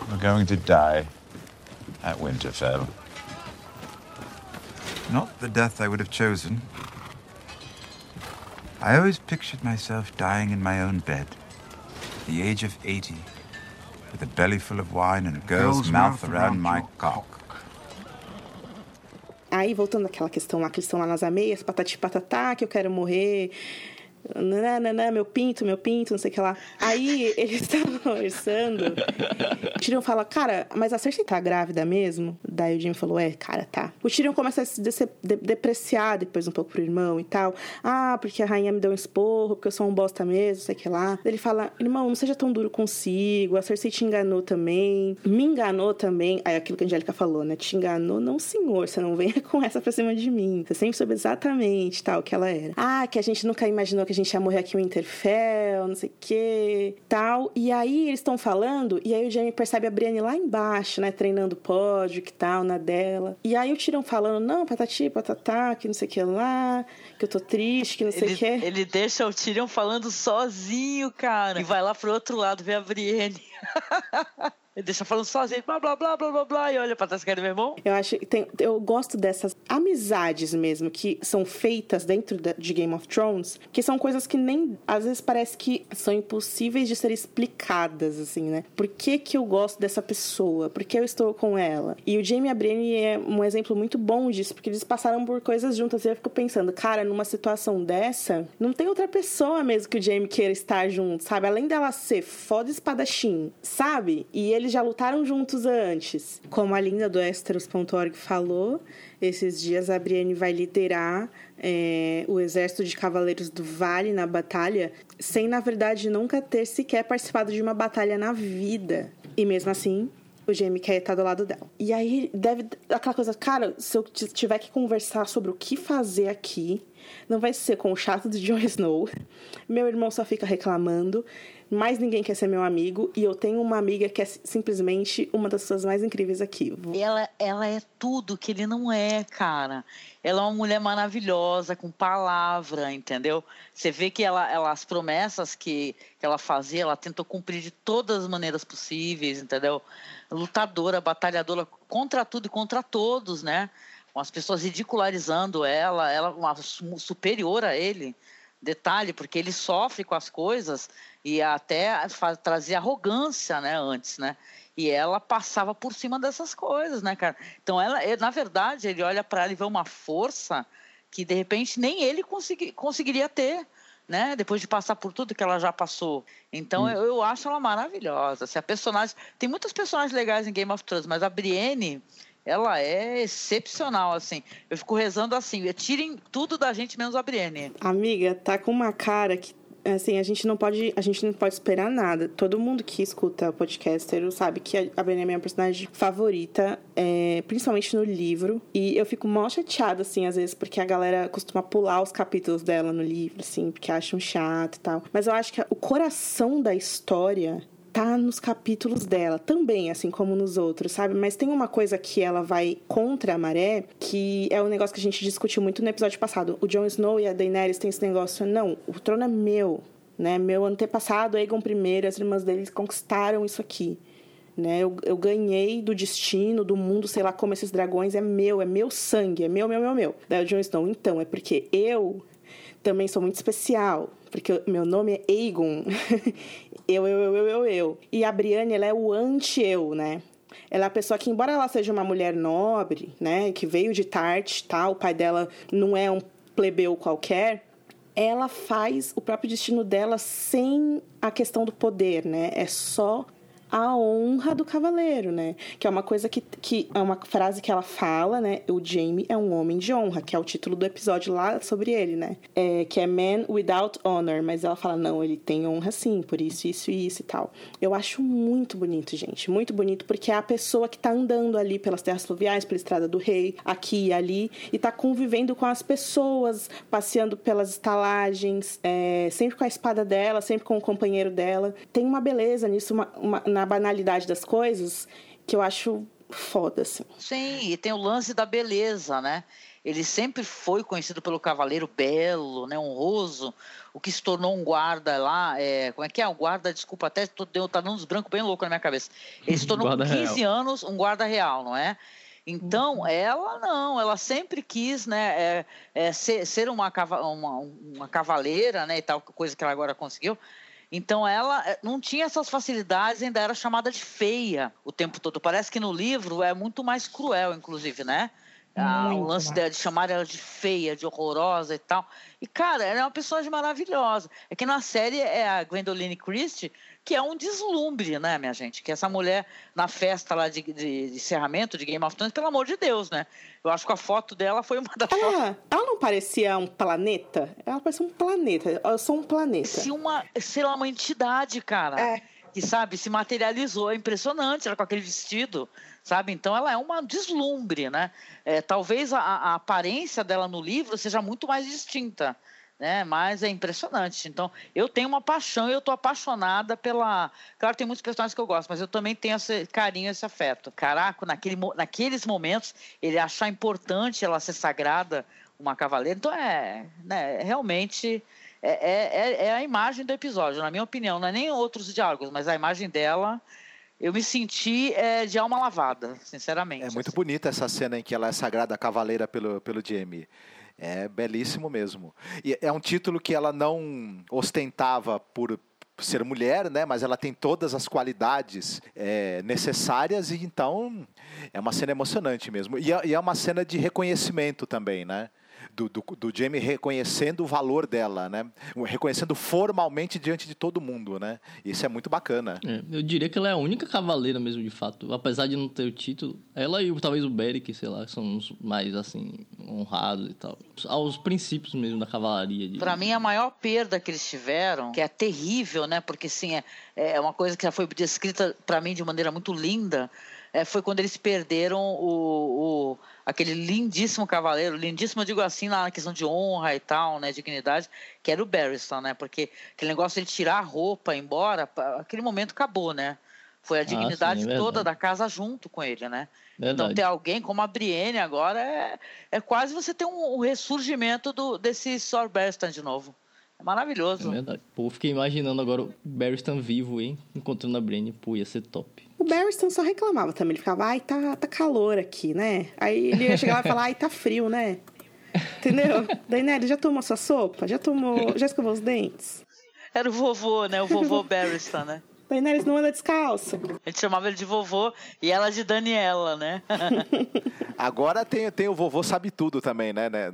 We're going to die at Winterfell. Not the death I would have chosen. I always pictured myself dying in my own bed, at the age of 80, with a belly full of wine and a girl's, girl's mouth, mouth around my cock. Aí, voltando àquela questão lá, que eles estão lá nas ameias, patati patatá, que eu quero morrer. Nananã, meu pinto, meu pinto, não sei o que lá. Aí eles estavam conversando. O Tyrion fala, cara, mas a Cersei tá grávida mesmo? Daí o Jimmy falou, é, cara, tá. O Tyrion começa a se de depreciar depois um pouco pro irmão e tal. Ah, porque a rainha me deu um esporro, porque eu sou um bosta mesmo, não sei o que lá. Ele fala, irmão, não seja tão duro consigo, a Cersei te enganou também, me enganou também. Aí aquilo que a Angélica falou, né? Te enganou, não senhor, você não venha com essa pra cima de mim. Você sempre soube exatamente tal que ela era. Ah, que a gente nunca imaginou que a gente ia morrer aqui o Interfell, não sei o que, tal. E aí eles estão falando, e aí o Jamie percebe a Brienne lá embaixo, né, treinando pódio, que tal, na dela. E aí o Tyrion falando, não, patati, patatá, que não sei o que lá, que eu tô triste, que não sei o que. Ele deixa o Tyrion falando sozinho, cara, e vai lá pro outro lado ver a Brienne. Ele deixa falando sozinho, blá, blá, blá, blá, blá, blá, e olha pra trás, quer meu irmão? Eu acho que tem, eu gosto dessas amizades mesmo, que são feitas dentro de Game of Thrones, que são coisas que nem, às vezes parece que são impossíveis de ser explicadas, assim, né? Por que que eu gosto dessa pessoa? Por que eu estou com ela? E o Jamie e a Brienne é um exemplo muito bom disso, porque eles passaram por coisas juntas, e eu fico pensando, cara, numa situação dessa, não tem outra pessoa mesmo que o Jamie queira estar junto, sabe? Além dela ser foda espadachim, sabe? E ele eles já lutaram juntos antes. Como a linda do Esteros.org falou, esses dias a Brienne vai liderar é, o exército de cavaleiros do Vale na batalha, sem na verdade nunca ter sequer participado de uma batalha na vida. E mesmo assim, o Jamie quer estar do lado dela. E aí deve aquela coisa, cara, se eu tiver que conversar sobre o que fazer aqui, não vai ser com o chato de Jon Snow. Meu irmão só fica reclamando mais ninguém quer ser meu amigo e eu tenho uma amiga que é simplesmente uma das pessoas mais incríveis aqui. Ela, ela é tudo que ele não é, cara. Ela é uma mulher maravilhosa, com palavra, entendeu? Você vê que ela, ela as promessas que, que ela fazia, ela tentou cumprir de todas as maneiras possíveis, entendeu? Lutadora, batalhadora contra tudo e contra todos, né? Com as pessoas ridicularizando ela, ela uma superior a ele. Detalhe, porque ele sofre com as coisas e até trazia arrogância, né, antes, né? E ela passava por cima dessas coisas, né, cara? Então, ela, na verdade, ele olha para ela e vê uma força que, de repente, nem ele consegui, conseguiria ter, né? Depois de passar por tudo que ela já passou. Então, hum. eu, eu, acho ela maravilhosa. Se a personagem... Tem muitas personagens legais em Game of Thrones, mas a Brienne ela é excepcional, assim. Eu fico rezando assim, tirem tudo da gente menos a Brienne. Amiga, tá com uma cara que assim, a gente não pode, a gente não pode esperar nada. Todo mundo que escuta o podcaster sabe que a Brienne é minha personagem favorita, é, principalmente no livro. E eu fico mó chateada, assim, às vezes, porque a galera costuma pular os capítulos dela no livro, assim, porque acham chato e tal. Mas eu acho que o coração da história tá nos capítulos dela também, assim como nos outros, sabe? Mas tem uma coisa que ela vai contra a maré, que é um negócio que a gente discutiu muito no episódio passado. O Jon Snow e a Daenerys têm esse negócio, não, o trono é meu, né? Meu antepassado, Aegon I, as irmãs deles conquistaram isso aqui. Né? Eu, eu ganhei do destino, do mundo, sei lá como esses dragões, é meu, é meu sangue, é meu, meu, meu, meu. Daí o Jon Snow, então, é porque eu também sou muito especial, porque meu nome é Aegon. eu, eu, eu, eu, eu, eu. E a Brienne, ela é o anti-eu, né? Ela é a pessoa que, embora ela seja uma mulher nobre, né, que veio de Tarte, tal, o pai dela não é um plebeu qualquer, ela faz o próprio destino dela sem a questão do poder, né? É só a honra do cavaleiro, né? Que é uma coisa que, que é uma frase que ela fala, né? O Jamie é um homem de honra, que é o título do episódio lá sobre ele, né? É, que é Man Without Honor, mas ela fala, não, ele tem honra sim, por isso, isso e isso e tal. Eu acho muito bonito, gente, muito bonito, porque é a pessoa que tá andando ali pelas terras fluviais, pela Estrada do Rei, aqui e ali, e tá convivendo com as pessoas, passeando pelas estalagens, é, sempre com a espada dela, sempre com o companheiro dela. Tem uma beleza nisso, uma, uma na banalidade das coisas que eu acho foda, assim. Sim, e tem o lance da beleza, né? Ele sempre foi conhecido pelo cavaleiro belo, né, honroso, o que se tornou um guarda lá, é, como é que é? Um guarda, desculpa, até tô, tá dando uns brancos bem louco na minha cabeça. Ele se tornou com 15 real. anos um guarda real, não é? Então, uhum. ela não, ela sempre quis né, é, é, ser, ser uma, uma, uma, cavaleira, né, e tal, coisa que ela agora conseguiu, então ela eh, não tinha essas facilidades, ainda era chamada de feia o tempo todo. Parece que no livro é muito mais cruel, inclusive, né? Ah, o lance dela de chamar ela de feia, de horrorosa e tal. E, cara, ela é uma personagem maravilhosa. É que na série é a Gwendoline Christie, que é um deslumbre, né, minha gente? Que essa mulher, na festa lá de, de, de encerramento de Game of Thrones, pelo amor de Deus, né? Eu acho que a foto dela foi uma das ela, fotos... Ela não parecia um planeta? Ela parecia um planeta. Eu sou um planeta. Se uma, sei lá, uma entidade, cara. É. Que, sabe, se materializou. É impressionante ela com aquele vestido, sabe? Então ela é uma deslumbre, né? É, talvez a, a aparência dela no livro seja muito mais distinta né? Mas é impressionante. Então, eu tenho uma paixão, eu estou apaixonada pela. Claro, tem muitos personagens que eu gosto, mas eu também tenho esse carinho, esse afeto. Caraca, naquele, naqueles momentos, ele achar importante ela ser sagrada, uma cavaleira. Então, é, né, realmente. É, é, é a imagem do episódio, na minha opinião. Não é nem outros diálogos, mas a imagem dela eu me senti é, de alma lavada, sinceramente. É muito assim. bonita essa cena em que ela é sagrada cavaleira pelo, pelo Jamie. É belíssimo mesmo. E é um título que ela não ostentava por ser mulher, né? Mas ela tem todas as qualidades é, necessárias e então é uma cena emocionante mesmo. E é, e é uma cena de reconhecimento também, né? Do, do, do Jamie reconhecendo o valor dela, né? Reconhecendo formalmente diante de todo mundo, né? Isso é muito bacana. É, eu diria que ela é a única cavaleira mesmo, de fato. Apesar de não ter o título, ela e talvez o Beric, sei lá, são os mais, assim, honrados e tal. Aos princípios mesmo da cavalaria. De... Para mim, a maior perda que eles tiveram, que é terrível, né? Porque, sim, é, é uma coisa que já foi descrita para mim de maneira muito linda, é, foi quando eles perderam o, o, aquele lindíssimo cavaleiro, lindíssimo, eu digo assim, na questão de honra e tal, né, dignidade, que era o Barristan, né, porque aquele negócio de tirar a roupa, embora, aquele momento acabou, né, foi a dignidade ah, sim, toda da casa junto com ele, né. Verdade. Então ter alguém como a Brienne agora é, é quase você ter um, um ressurgimento do, desse Sor Barristan de novo. É maravilhoso. É verdade. Pô, fiquei imaginando agora o Barristan vivo, hein? Encontrando a Brienne. Pô, ia ser top. O Barristan só reclamava também. Ele ficava, ai, tá, tá calor aqui, né? Aí ele ia chegar lá e falar, ai, tá frio, né? Entendeu? Daenerys, já tomou sua sopa? Já tomou... Já escovou os dentes? Era o vovô, né? O vovô Barristan, né? Daenerys não anda descalço. A gente chamava ele de vovô e ela de Daniela, né? Agora tem, tem o vovô sabe tudo também, né? né?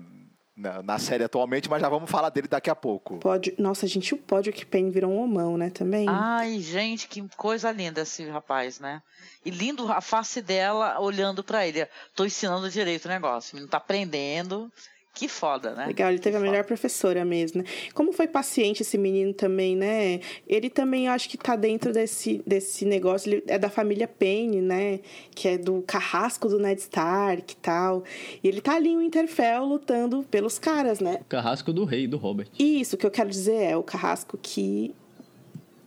Na, na, série atualmente, mas já vamos falar dele daqui a pouco. Pode, nossa, gente, o pódio que Pen virou um homão, né, também? Ai, gente, que coisa linda esse rapaz, né? E lindo a face dela olhando para ele. Tô ensinando direito o negócio, não tá aprendendo. Que foda, né? Legal, ele teve que a melhor professora mesmo, né? Como foi paciente esse menino também, né? Ele também acho que tá dentro desse, desse negócio, ele é da família Payne, né? Que é do carrasco do Ned Stark e tal. E ele tá ali em Winterfell lutando pelos caras, né? O carrasco do rei, do Robert. Isso, o que eu quero dizer é o carrasco que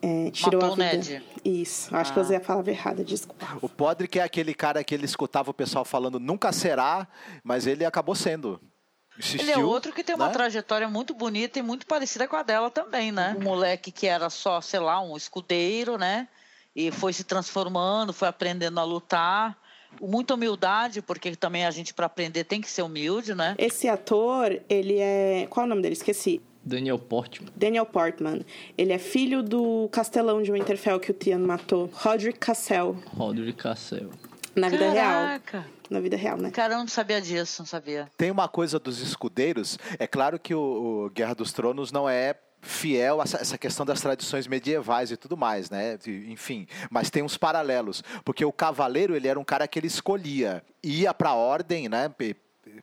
é, tirou Matou a vida. Ned. Isso, acho ah. que eu usei a palavra errada, desculpa. O Podrick é aquele cara que ele escutava o pessoal falando nunca será, mas ele acabou sendo. Insistiu, ele é outro que tem uma né? trajetória muito bonita e muito parecida com a dela também, né? Um moleque que era só, sei lá, um escudeiro, né? E foi se transformando, foi aprendendo a lutar. Muita humildade, porque também a gente, para aprender, tem que ser humilde, né? Esse ator, ele é. Qual é o nome dele? Esqueci. Daniel Portman. Daniel Portman. Ele é filho do castelão de Winterfell que o Tian matou. Roderick Cassell. Roderick Cassell. Na vida Caraca. real na vida real, né? Cara, eu não sabia disso, não sabia. Tem uma coisa dos escudeiros, é claro que o, o Guerra dos Tronos não é fiel a essa questão das tradições medievais e tudo mais, né? Enfim, mas tem uns paralelos, porque o cavaleiro ele era um cara que ele escolhia, ia para a ordem, né?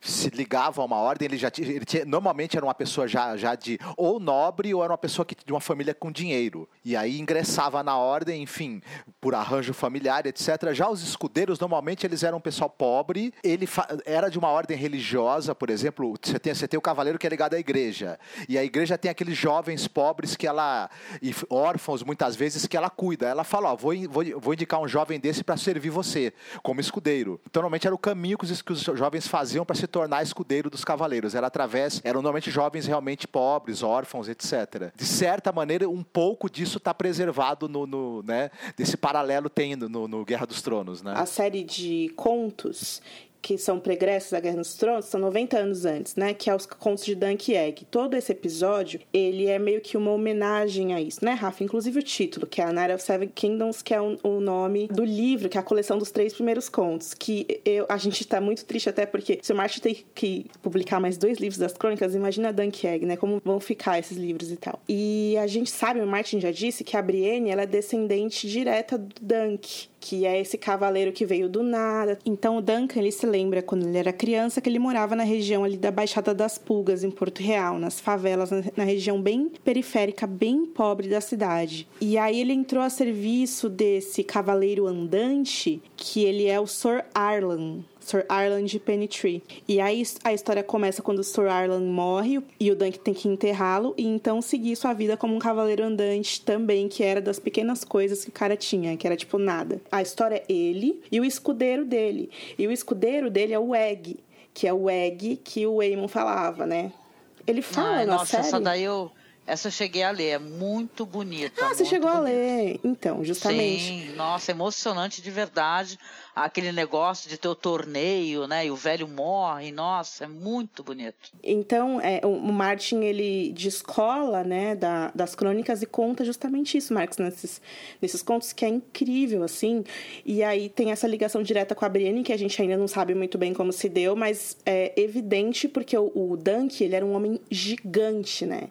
Se ligava a uma ordem, ele já ele tinha, normalmente era uma pessoa já, já de ou nobre ou era uma pessoa que, de uma família com dinheiro. E aí ingressava na ordem, enfim, por arranjo familiar, etc. Já os escudeiros, normalmente eles eram um pessoal pobre, ele era de uma ordem religiosa, por exemplo, você tem, você tem o cavaleiro que é ligado à igreja. E a igreja tem aqueles jovens pobres que ela, e órfãos muitas vezes, que ela cuida. Ela fala, ó, vou, vou, vou indicar um jovem desse para servir você, como escudeiro. Então, normalmente era o caminho que os, que os jovens faziam para se tornar escudeiro dos cavaleiros. Era através, eram normalmente jovens realmente pobres, órfãos, etc. De certa maneira, um pouco disso está preservado no, no, né, desse paralelo tem no, no Guerra dos Tronos, né? A série de contos que são pregressos da Guerra dos Tronos, são 90 anos antes, né? Que é os contos de Dunk Egg. Todo esse episódio, ele é meio que uma homenagem a isso, né, Rafa? Inclusive o título, que é a Night of Seven Kingdoms, que é o um nome do livro, que é a coleção dos três primeiros contos. Que eu, a gente tá muito triste até porque se o Martin tem que publicar mais dois livros das crônicas, imagina Dunk Egg, né? Como vão ficar esses livros e tal. E a gente sabe, o Martin já disse, que a Brienne, ela é descendente direta do Dunk que é esse cavaleiro que veio do nada. Então o Duncan, ele se lembra quando ele era criança que ele morava na região ali da Baixada das Pulgas, em Porto Real, nas favelas, na região bem periférica, bem pobre da cidade. E aí ele entrou a serviço desse cavaleiro andante, que ele é o Sir Arlan. Sir Arlan de Pennytree. E aí a história começa quando o Sir Arlan morre e o Dunk tem que enterrá-lo e então seguir sua vida como um cavaleiro andante também, que era das pequenas coisas que o cara tinha, que era tipo nada. A história é ele e o escudeiro dele. E o escudeiro dele é o Egg, que é o Egg que o Aemon falava, né? Ele fala Ai, na nossa, série... essa daí eu essa eu cheguei a ler, é muito bonita. Ah, você chegou bonita. a ler. Então, justamente. Sim, nossa, emocionante de verdade. Aquele negócio de ter o torneio, né? E o velho morre, nossa, é muito bonito. Então, é, o Martin, ele descola, né, da, das crônicas e conta justamente isso, Marcos, nesses, nesses contos, que é incrível, assim. E aí tem essa ligação direta com a Brienne, que a gente ainda não sabe muito bem como se deu, mas é evidente porque o, o Dunk, ele era um homem gigante, né?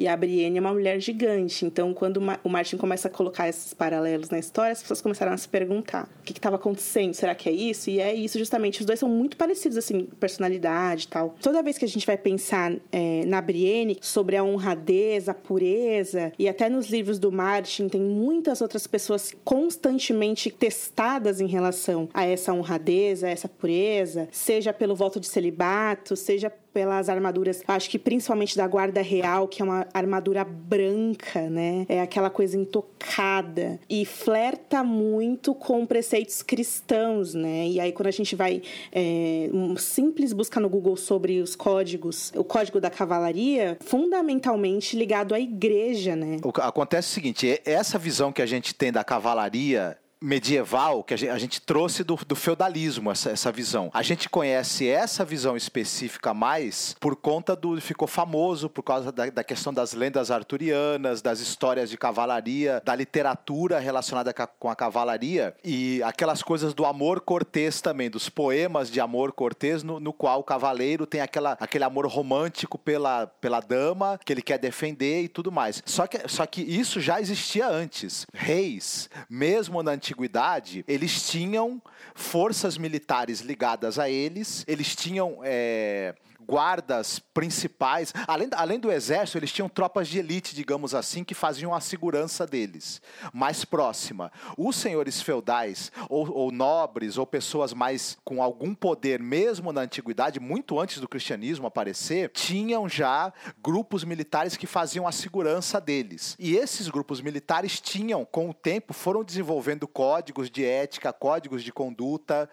E a Brienne é uma mulher gigante. Então, quando o Martin começa a colocar esses paralelos na história, as pessoas começaram a se perguntar: o que estava acontecendo? Será que é isso? E é isso, justamente. Os dois são muito parecidos, assim, personalidade e tal. Toda vez que a gente vai pensar é, na Brienne, sobre a honradez, a pureza, e até nos livros do Martin, tem muitas outras pessoas constantemente testadas em relação a essa honradez, a essa pureza, seja pelo voto de celibato, seja pelas armaduras, acho que principalmente da guarda real, que é uma armadura branca, né? É aquela coisa intocada e flerta muito com preceitos cristãos, né? E aí quando a gente vai é, um simples busca no Google sobre os códigos, o código da cavalaria, fundamentalmente ligado à igreja, né? Acontece o seguinte, essa visão que a gente tem da cavalaria medieval que a gente, a trouxe do, do, feudalismo, essa, essa visão. A gente conhece essa visão específica mais por conta do. ficou famoso por causa da, da questão das lendas arturianas, das histórias de cavalaria, da literatura relacionada com a cavalaria e aquelas coisas do amor cortês também, dos poemas de amor cortês, no, no qual o cavaleiro tem aquela, aquele amor romântico pela, pela dama que ele quer defender e tudo mais. Só que, só que isso já existia antes. Reis, mesmo na antiga antiguidade, eles tinham forças militares ligadas a eles, eles tinham. É, guardas principais, além, além do exército, eles tinham tropas de elite, digamos assim, que faziam a segurança deles, mais próxima. Os senhores feudais, ou, ou nobres, ou pessoas mais com algum poder, mesmo na antiguidade, muito antes do cristianismo aparecer, tinham já grupos militares que faziam a segurança deles. E esses grupos militares tinham, com o tempo, foram desenvolvendo códigos de ética, códigos de conduta,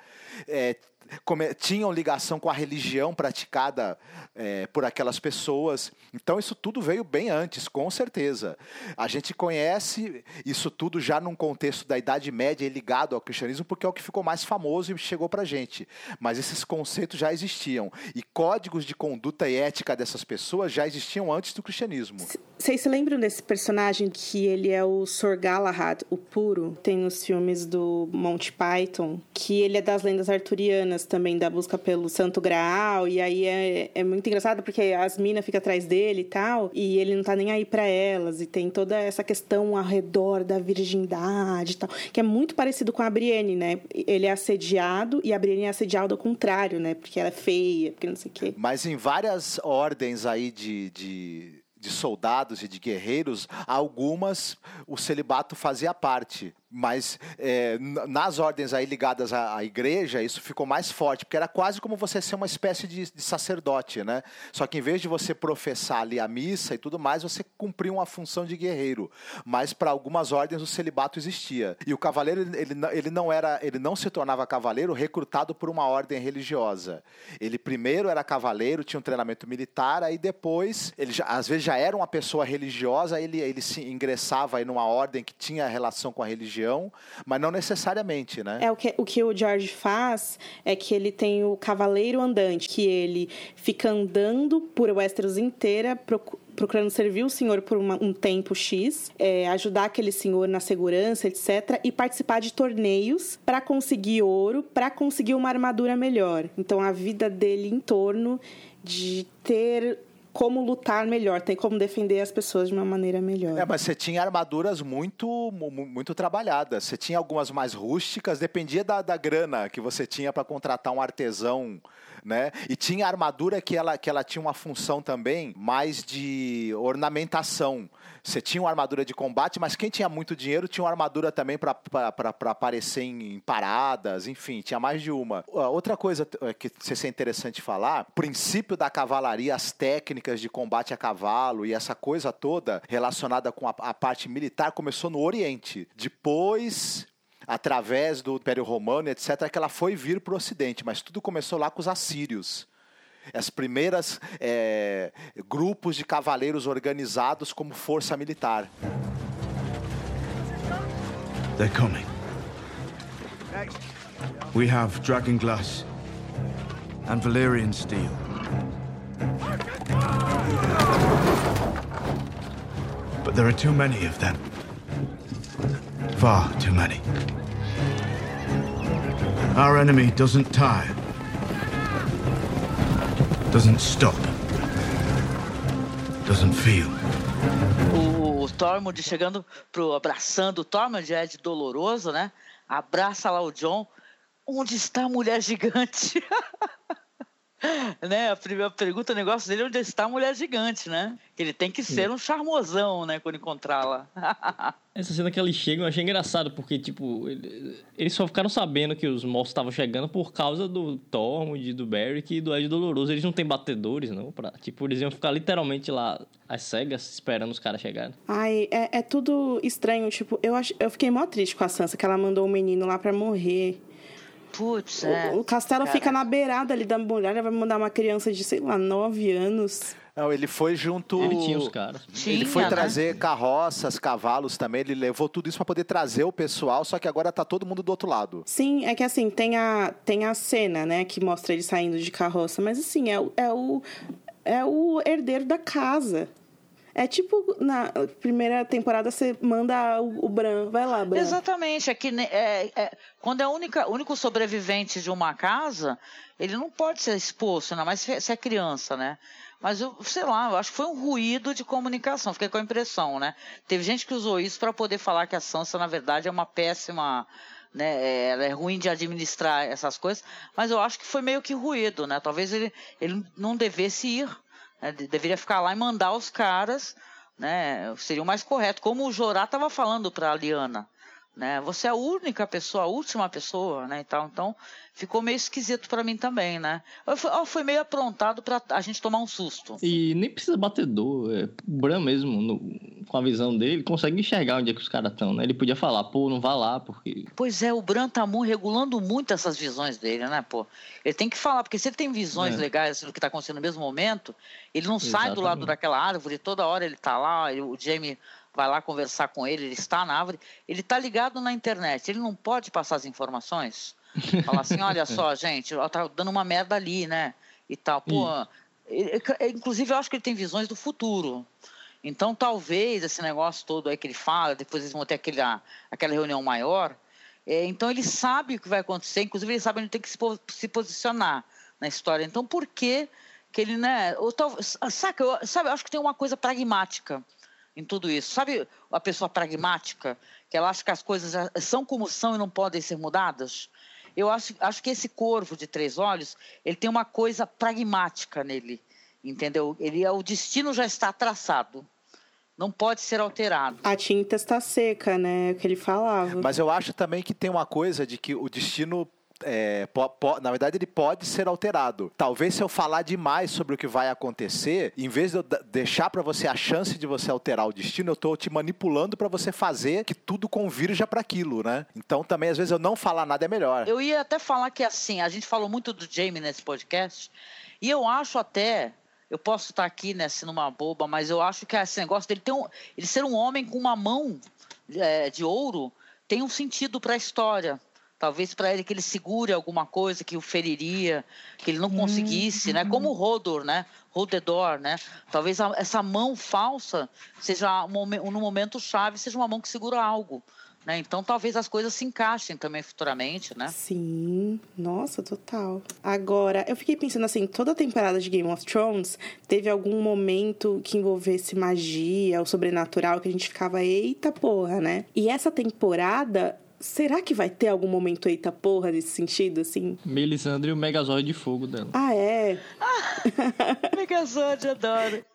é, tinham ligação com a religião praticada é, por aquelas pessoas. Então, isso tudo veio bem antes, com certeza. A gente conhece isso tudo já num contexto da Idade Média e ligado ao cristianismo, porque é o que ficou mais famoso e chegou para gente. Mas esses conceitos já existiam. E códigos de conduta e ética dessas pessoas já existiam antes do cristianismo. Vocês se lembram desse personagem que ele é o Sor Galahad, o puro? Tem nos filmes do Monty Python, que ele é das lendas arturianas também da busca pelo Santo Graal, e aí é, é muito engraçado porque as minas ficam atrás dele e tal, e ele não tá nem aí para elas, e tem toda essa questão ao redor da virgindade e tal, que é muito parecido com a Brienne, né? Ele é assediado e a Brienne é assediada ao contrário, né? Porque ela é feia, porque não sei o quê. Mas em várias ordens aí de... de de soldados e de guerreiros, algumas o celibato fazia parte. Mas é, nas ordens aí ligadas à, à, igreja, isso ficou mais forte, porque era quase como você ser uma espécie de, de, sacerdote, né? Só que em vez de você professar ali a missa e tudo mais, você cumpria uma função de guerreiro. Mas para algumas ordens o celibato existia. E o cavaleiro, ele, ele, não era, ele não se tornava cavaleiro recrutado por uma ordem religiosa. Ele primeiro era cavaleiro, tinha um treinamento militar, aí depois, ele já, às vezes já era uma pessoa religiosa, ele, ele se ingressava aí numa ordem que tinha relação com a religião região, mas não necessariamente, né? É o que o, que o George faz é que ele tem o cavaleiro andante, que ele fica andando por Westeros inteira, procurando servir o senhor por uma, um tempo X, é, ajudar aquele senhor na segurança, etc., e participar de torneios para conseguir ouro, para conseguir uma armadura melhor. Então a vida dele em torno de ter como lutar melhor, tem como defender as pessoas de uma maneira melhor. É, mas você tinha armaduras muito muito trabalhadas. Você tinha algumas mais rústicas, dependia da, da grana que você tinha para contratar um artesão né? E tinha armadura que ela, que ela tinha uma função também mais de ornamentação. Você tinha uma armadura de combate, mas quem tinha muito dinheiro tinha uma armadura também para aparecer em paradas, enfim, tinha mais de uma. Outra coisa é, que seria interessante falar, o princípio da cavalaria, as técnicas de combate a cavalo e essa coisa toda relacionada com a, a parte militar começou no Oriente. Depois através do Império Romano, etc., que ela foi vir para o Ocidente, mas tudo começou lá com os assírios. As primeiras é, grupos de cavaleiros organizados como força militar. They're coming. We have dragon glass and Valyrian steel. But there are too many of them. Far too many. Our enemy doesn't tire. Doesn't stop. Doesn't feel. O, Tormund chegando pro abraçando o Tormund é de doloroso, né? Abraça lá o John. Onde está a mulher gigante? né? A primeira pergunta, o negócio dele é onde está a mulher gigante, né? Ele tem que ser um charmosão, né? Quando encontrá-la. Essa cena que eles chegam eu achei engraçado, porque, tipo, eles só ficaram sabendo que os monstros estavam chegando por causa do Tormund, do Beric e do Ed Doloroso. Eles não têm batedores, não, pra... Tipo, eles iam ficar literalmente lá, às cegas, esperando os caras chegarem. Ai, é, é tudo estranho, tipo, eu, ach... eu fiquei mó triste com a Sansa, que ela mandou o menino lá pra morrer. Putz, é. O, o castelo cara. fica na beirada ali da mulher, vai mandar uma criança de, sei lá, nove anos. Não, ele foi junto. Ele tinha os caras. Ele foi né? trazer carroças, cavalos também. Ele levou tudo isso para poder trazer o pessoal, só que agora tá todo mundo do outro lado. Sim, é que assim, tem a, tem a cena, né, que mostra ele saindo de carroça, mas assim, é, é, o, é o herdeiro da casa. É tipo, na primeira temporada você manda o, o Bran, vai lá, Bran. Exatamente, é que é, é, quando é o único sobrevivente de uma casa, ele não pode ser exposto, ainda mais se é criança, né? Mas eu, sei lá, eu acho que foi um ruído de comunicação, fiquei com a impressão, né? Teve gente que usou isso para poder falar que a Sansa, na verdade, é uma péssima. Né, ela é ruim de administrar essas coisas, mas eu acho que foi meio que ruído, né? Talvez ele, ele não devesse ir né? Deveria ficar lá e mandar os caras, né? Seria o mais correto. Como o Jorá estava falando para a Liana, né? Você é a única pessoa, a última pessoa, né? Então, então ficou meio esquisito para mim também, né? Foi, foi meio aprontado para a gente tomar um susto. E nem precisa batedor, é, o Bran mesmo, no, com a visão dele, consegue enxergar onde é que os caras estão, né? Ele podia falar, pô, não vá lá, porque... Pois é, o Bran tá regulando muito essas visões dele, né, pô? Ele tem que falar, porque se ele tem visões é. legais do que tá acontecendo no mesmo momento, ele não Exatamente. sai do lado daquela árvore, toda hora ele tá lá, o Jamie vai lá conversar com ele, ele está na árvore, ele está ligado na internet, ele não pode passar as informações. Falar assim, olha só, gente, tá dando uma merda ali, né? E tal. Pô, ele, inclusive eu acho que ele tem visões do futuro. Então, talvez esse negócio todo aí que ele fala, depois eles vão ter aquele, aquela reunião maior. É, então, ele sabe o que vai acontecer, inclusive ele sabe onde tem que se, se posicionar na história. Então, por que, que ele, né? Ou, tal, sabe, eu, sabe, eu acho que tem uma coisa pragmática em tudo isso. Sabe a pessoa pragmática, que ela acha que as coisas são como são e não podem ser mudadas? Eu acho, acho que esse corvo de três olhos, ele tem uma coisa pragmática nele, entendeu? Ele é o destino já está traçado. Não pode ser alterado. A tinta está seca, né? É o que ele falava. Mas eu acho também que tem uma coisa de que o destino é, po, po, na verdade, ele pode ser alterado. Talvez se eu falar demais sobre o que vai acontecer, em vez de eu deixar para você a chance de você alterar o destino, eu estou te manipulando para você fazer que tudo convirja para aquilo, né? Então também às vezes eu não falar nada é melhor. Eu ia até falar que assim, a gente falou muito do Jamie nesse podcast, e eu acho até eu posso estar aqui nessa numa boba, mas eu acho que esse negócio dele ter um, ele ser um homem com uma mão é, de ouro tem um sentido para a história. Talvez para ele que ele segure alguma coisa que o feriria, que ele não conseguisse, né? Como o Rodor, né? Rodedor, né? Talvez a, essa mão falsa seja um, no momento chave seja uma mão que segura algo. Né? Então talvez as coisas se encaixem também futuramente, né? Sim, nossa, total. Agora, eu fiquei pensando assim, toda a temporada de Game of Thrones teve algum momento que envolvesse magia ou sobrenatural que a gente ficava, eita porra, né? E essa temporada Será que vai ter algum momento eita porra nesse sentido, assim? Melisandre e o Megazord de fogo dela. Ah, é? Megazord, adoro.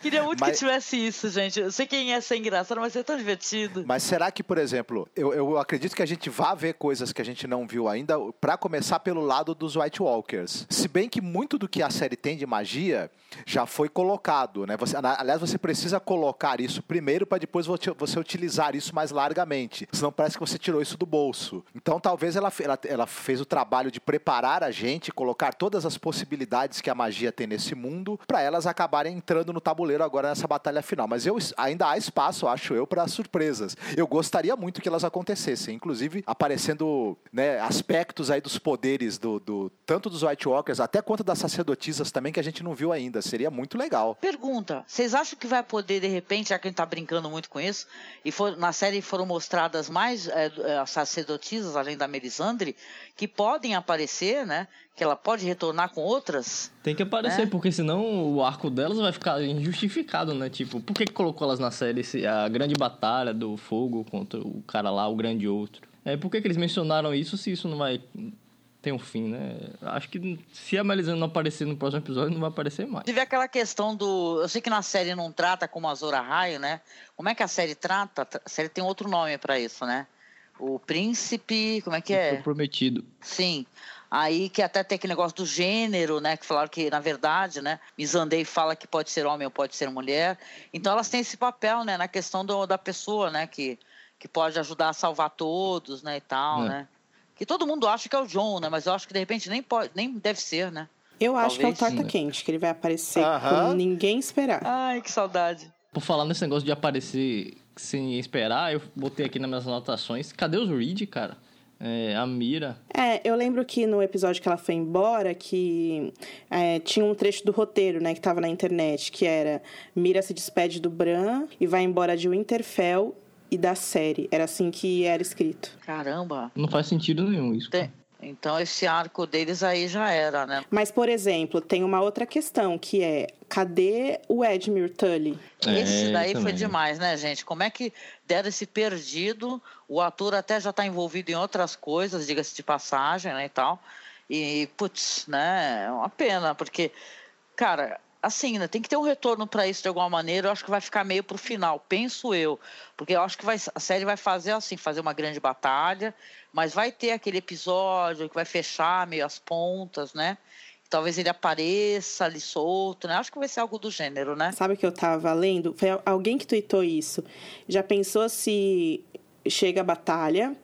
Queria muito mas... que tivesse isso, gente. Eu sei quem ia ser engraçado, mas é tão divertido. Mas será que, por exemplo, eu, eu acredito que a gente vá ver coisas que a gente não viu ainda, para começar pelo lado dos White Walkers. Se bem que muito do que a série tem de magia já foi colocado, né? Você, aliás, você precisa colocar isso primeiro para depois você utilizar isso mais largamente. Senão parece que você tirou isso do bolso. Então talvez ela, ela, ela fez o trabalho de preparar a gente, colocar todas as possibilidades que a magia tem nesse mundo, para elas acabarem entrando no tabuleiro agora nessa batalha final. Mas eu ainda há espaço, acho eu, para surpresas. Eu gostaria muito que elas acontecessem, inclusive aparecendo né, aspectos aí dos poderes do, do tanto dos White Walkers até quanto das sacerdotisas também que a gente não viu ainda. Seria muito legal. Pergunta: vocês acham que vai poder de repente, já que a gente tá brincando muito com isso, e for, na série foram mostradas mais é, as sacerdotisas além da Melisandre que podem aparecer, né? Que ela pode retornar com outras. Tem que aparecer, né? porque senão o arco delas vai ficar injustificado, né? Tipo, por que, que colocou elas na série a grande batalha do fogo contra o cara lá, o grande outro? É, por que, que eles mencionaram isso se isso não vai ter um fim, né? Acho que se a Melisandre não aparecer no próximo episódio, não vai aparecer mais. Tive aquela questão do. Eu sei que na série não trata como Azor Raio, né? Como é que a série trata? A série tem outro nome para isso, né? O príncipe. Como é que é? O prometido. Sim. Aí que até tem aquele negócio do gênero, né? Que falaram que, na verdade, né? Mizandei fala que pode ser homem ou pode ser mulher. Então elas têm esse papel, né? Na questão do, da pessoa, né? Que, que pode ajudar a salvar todos, né? E tal, é. né? Que todo mundo acha que é o John, né? Mas eu acho que de repente nem, pode, nem deve ser, né? Eu acho Talvez. que é o Torta Quente, que ele vai aparecer com ninguém esperar. Ai, que saudade. Por falar nesse negócio de aparecer sem esperar, eu botei aqui nas minhas anotações. Cadê os Reed, cara? É, a Mira. É, eu lembro que no episódio que ela foi embora, que é, tinha um trecho do roteiro, né, que tava na internet, que era Mira se despede do Bran e vai embora de Winterfell e da série. Era assim que era escrito. Caramba! Não faz sentido nenhum isso. Tem, então esse arco deles aí já era, né? Mas, por exemplo, tem uma outra questão que é cadê o Edmure Tully? Esse é, daí foi demais, né, gente? Como é que deram esse perdido? O ator até já está envolvido em outras coisas, diga-se de passagem, né, e tal. E, putz, né, é uma pena, porque, cara, assim, né, tem que ter um retorno para isso de alguma maneira. Eu acho que vai ficar meio pro final, penso eu, porque eu acho que vai, a série vai fazer assim, fazer uma grande batalha, mas vai ter aquele episódio que vai fechar meio as pontas, né? Talvez ele apareça ali solto, né? Acho que vai ser algo do gênero, né? Sabe que eu tava lendo? Foi alguém que tweetou isso. Já pensou se chega a batalha,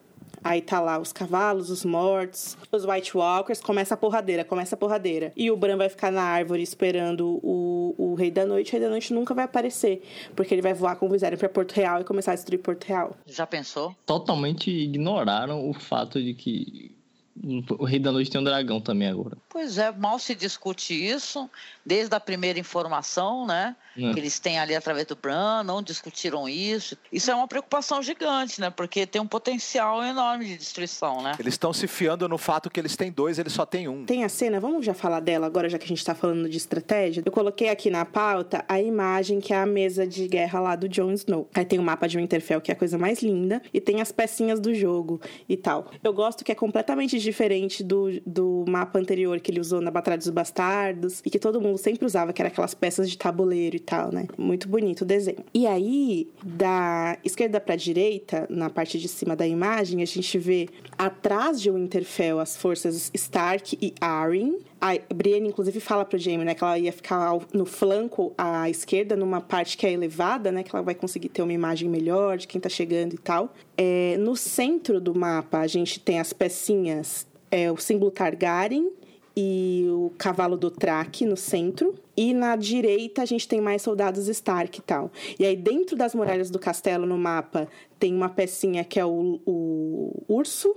Aí tá lá os cavalos, os mortos, os White Walkers, começa a porradeira, começa a porradeira. E o Bran vai ficar na árvore esperando o, o Rei da Noite. O Rei da Noite nunca vai aparecer, porque ele vai voar com o Viserion pra Porto Real e começar a destruir Porto Real. Já pensou? Totalmente ignoraram o fato de que o Rei da Noite tem um dragão também agora. Pois é, mal se discute isso, desde a primeira informação, né? É. Que eles têm ali através do Bran, não discutiram isso. Isso é uma preocupação gigante, né? Porque tem um potencial enorme de destruição, né? Eles estão se fiando no fato que eles têm dois, eles só têm um. Tem a cena, vamos já falar dela agora, já que a gente tá falando de estratégia. Eu coloquei aqui na pauta a imagem que é a mesa de guerra lá do Jon Snow. Aí tem o mapa de Winterfell, que é a coisa mais linda, e tem as pecinhas do jogo e tal. Eu gosto que é completamente diferente do, do mapa anterior que ele usou na Batalha dos Bastardos e que todo mundo sempre usava, que era aquelas peças de tabuleiro e tal, né? Muito bonito o desenho. E aí, da esquerda para direita, na parte de cima da imagem, a gente vê atrás de Winterfell as forças Stark e Arryn. A Brienne, inclusive, fala pro Jaime, né, que ela ia ficar no flanco à esquerda, numa parte que é elevada, né, que ela vai conseguir ter uma imagem melhor de quem tá chegando e tal. É, no centro do mapa, a gente tem as pecinhas, é, o símbolo Targaryen, e o cavalo do Traque no centro. e na direita a gente tem mais soldados Stark e tal. E aí dentro das muralhas do castelo no mapa tem uma pecinha que é o, o urso,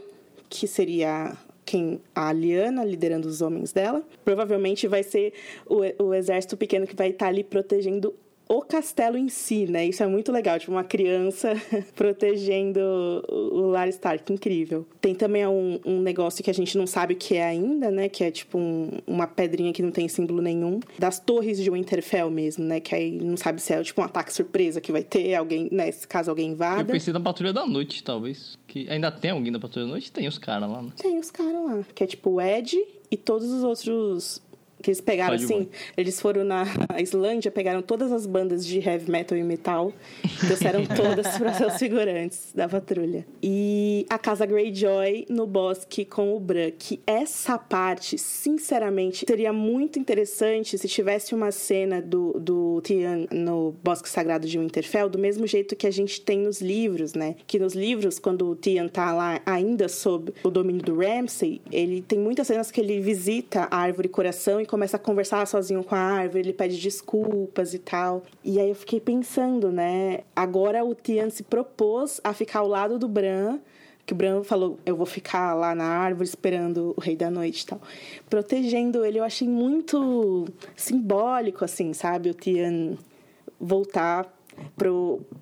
que seria quem a Liana liderando os homens dela. Provavelmente vai ser o, o exército pequeno que vai estar ali protegendo o castelo em si, né? Isso é muito legal, tipo uma criança protegendo o Lar Stark, incrível. Tem também um, um, negócio que a gente não sabe o que é ainda, né? Que é tipo um, uma pedrinha que não tem símbolo nenhum. Das torres de Winterfell mesmo, né? Que aí não sabe se é tipo um ataque surpresa que vai ter, alguém, né? Caso alguém invada. Eu pensei na Patrulha da Noite, talvez. Que ainda tem alguém da Patrulha da Noite? Tem os caras lá, né? Tem os caras lá. Que é tipo o Ed e todos os outros que eles pegaram assim, eles foram na Islândia, pegaram todas as bandas de heavy metal e metal, trouxeram todas para seus figurantes da patrulha. E a casa Greyjoy no bosque com o Bran, que essa parte, sinceramente, seria muito interessante se tivesse uma cena do, do Tian no bosque sagrado de Winterfell, do mesmo jeito que a gente tem nos livros, né? Que nos livros, quando o Tian tá lá ainda sob o domínio do Ramsay, ele tem muitas cenas que ele visita a árvore coração e começa a conversar sozinho com a árvore, ele pede desculpas e tal. E aí eu fiquei pensando, né? Agora o Tian se propôs a ficar ao lado do Bran que o Bran falou, eu vou ficar lá na árvore esperando o Rei da Noite e tal. Protegendo ele, eu achei muito simbólico, assim, sabe? O Tian voltar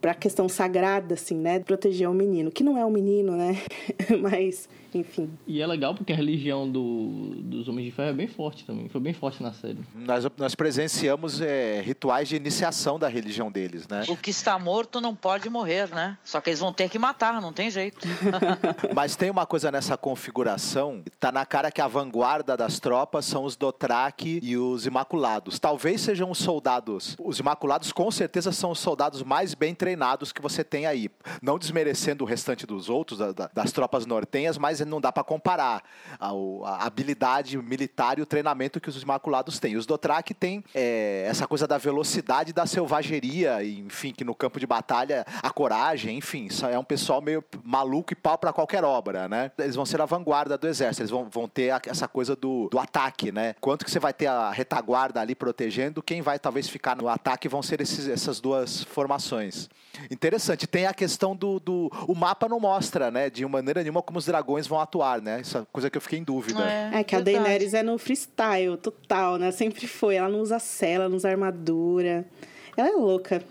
para a questão sagrada, assim, né? Proteger o menino, que não é um menino, né? Mas enfim. E é legal porque a religião do, dos Homens de Ferro é bem forte também. Foi bem forte na série. Nós, nós presenciamos é, rituais de iniciação da religião deles, né? O que está morto não pode morrer, né? Só que eles vão ter que matar, não tem jeito. Mas tem uma coisa nessa configuração, tá na cara que a vanguarda das tropas são os Dothraki e os Imaculados. Talvez sejam os soldados. Os Imaculados com certeza são os soldados mais bem treinados que você tem aí. Não desmerecendo o restante dos outros, da, da, das tropas nortenhas, mas não dá para comparar a, a, habilidade militar e o treinamento que os Imaculados têm. Os Dothraki têm é, essa coisa da velocidade, da selvageria, enfim, que no campo de batalha a coragem, enfim, é um pessoal meio maluco e pau para qualquer obra, né? Eles vão ser a vanguarda do exército, eles vão, vão ter a, essa coisa do, do ataque, né? Quanto que você vai ter a retaguarda ali protegendo, quem vai talvez ficar no ataque vão ser esses, essas duas formações. Interessante. Tem a questão do, do. O mapa não mostra, né? De maneira nenhuma como os dragões vão atuar, né? Isso é coisa que eu fiquei em dúvida. É, é que a Daenerys é no freestyle total, né? Sempre foi. Ela não usa cela, não usa armadura. Ela é louca.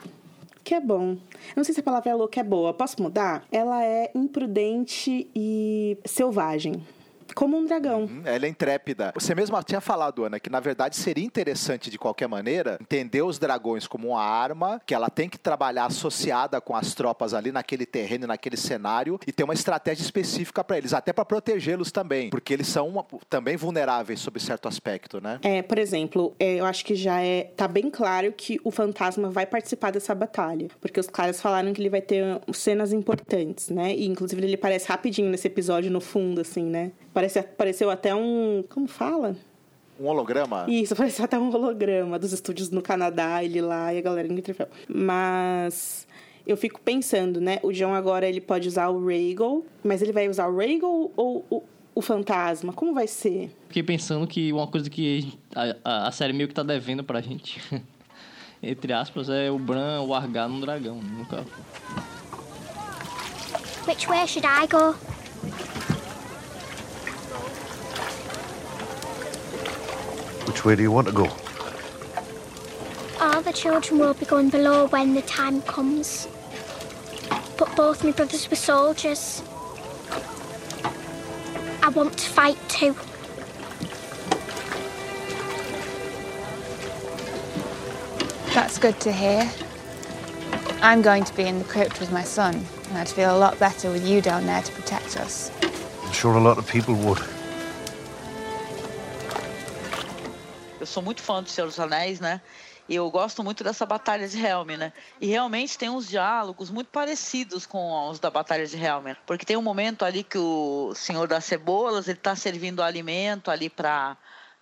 Que é bom. não sei se a palavra é louca é boa. Posso mudar? Ela é imprudente e selvagem. Como um dragão. Uhum, ela é intrépida. Você mesma tinha falado, Ana, que na verdade seria interessante de qualquer maneira entender os dragões como uma arma que ela tem que trabalhar associada com as tropas ali naquele terreno, naquele cenário e ter uma estratégia específica para eles, até para protegê-los também, porque eles são uma, também vulneráveis sob certo aspecto, né? É, por exemplo, é, eu acho que já é tá bem claro que o fantasma vai participar dessa batalha, porque os caras falaram que ele vai ter cenas importantes, né? E inclusive ele aparece rapidinho nesse episódio no fundo assim, né? Parece, pareceu até um. Como fala? Um holograma? Isso, pareceu até um holograma dos estúdios no Canadá, ele lá e a galera em Winterfell. Mas eu fico pensando, né? O John agora ele pode usar o Rhaegal, mas ele vai usar o Rhaegal ou o, o fantasma? Como vai ser? Fiquei pensando que uma coisa que a, a, a série meio que tá devendo pra gente, entre aspas, é o Bran largar no dragão. Nunca. Which way should I go? Which way do you want to go? All the children will be going below when the time comes. But both my brothers were soldiers. I want to fight too. That's good to hear. I'm going to be in the crypt with my son, and I'd feel a lot better with you down there to protect us. I'm sure a lot of people would. Eu sou muito fã do Senhor dos Anéis, né? E eu gosto muito dessa Batalha de Helm, né? E realmente tem uns diálogos muito parecidos com os da Batalha de Helm. Porque tem um momento ali que o Senhor das Cebolas, ele tá servindo alimento ali para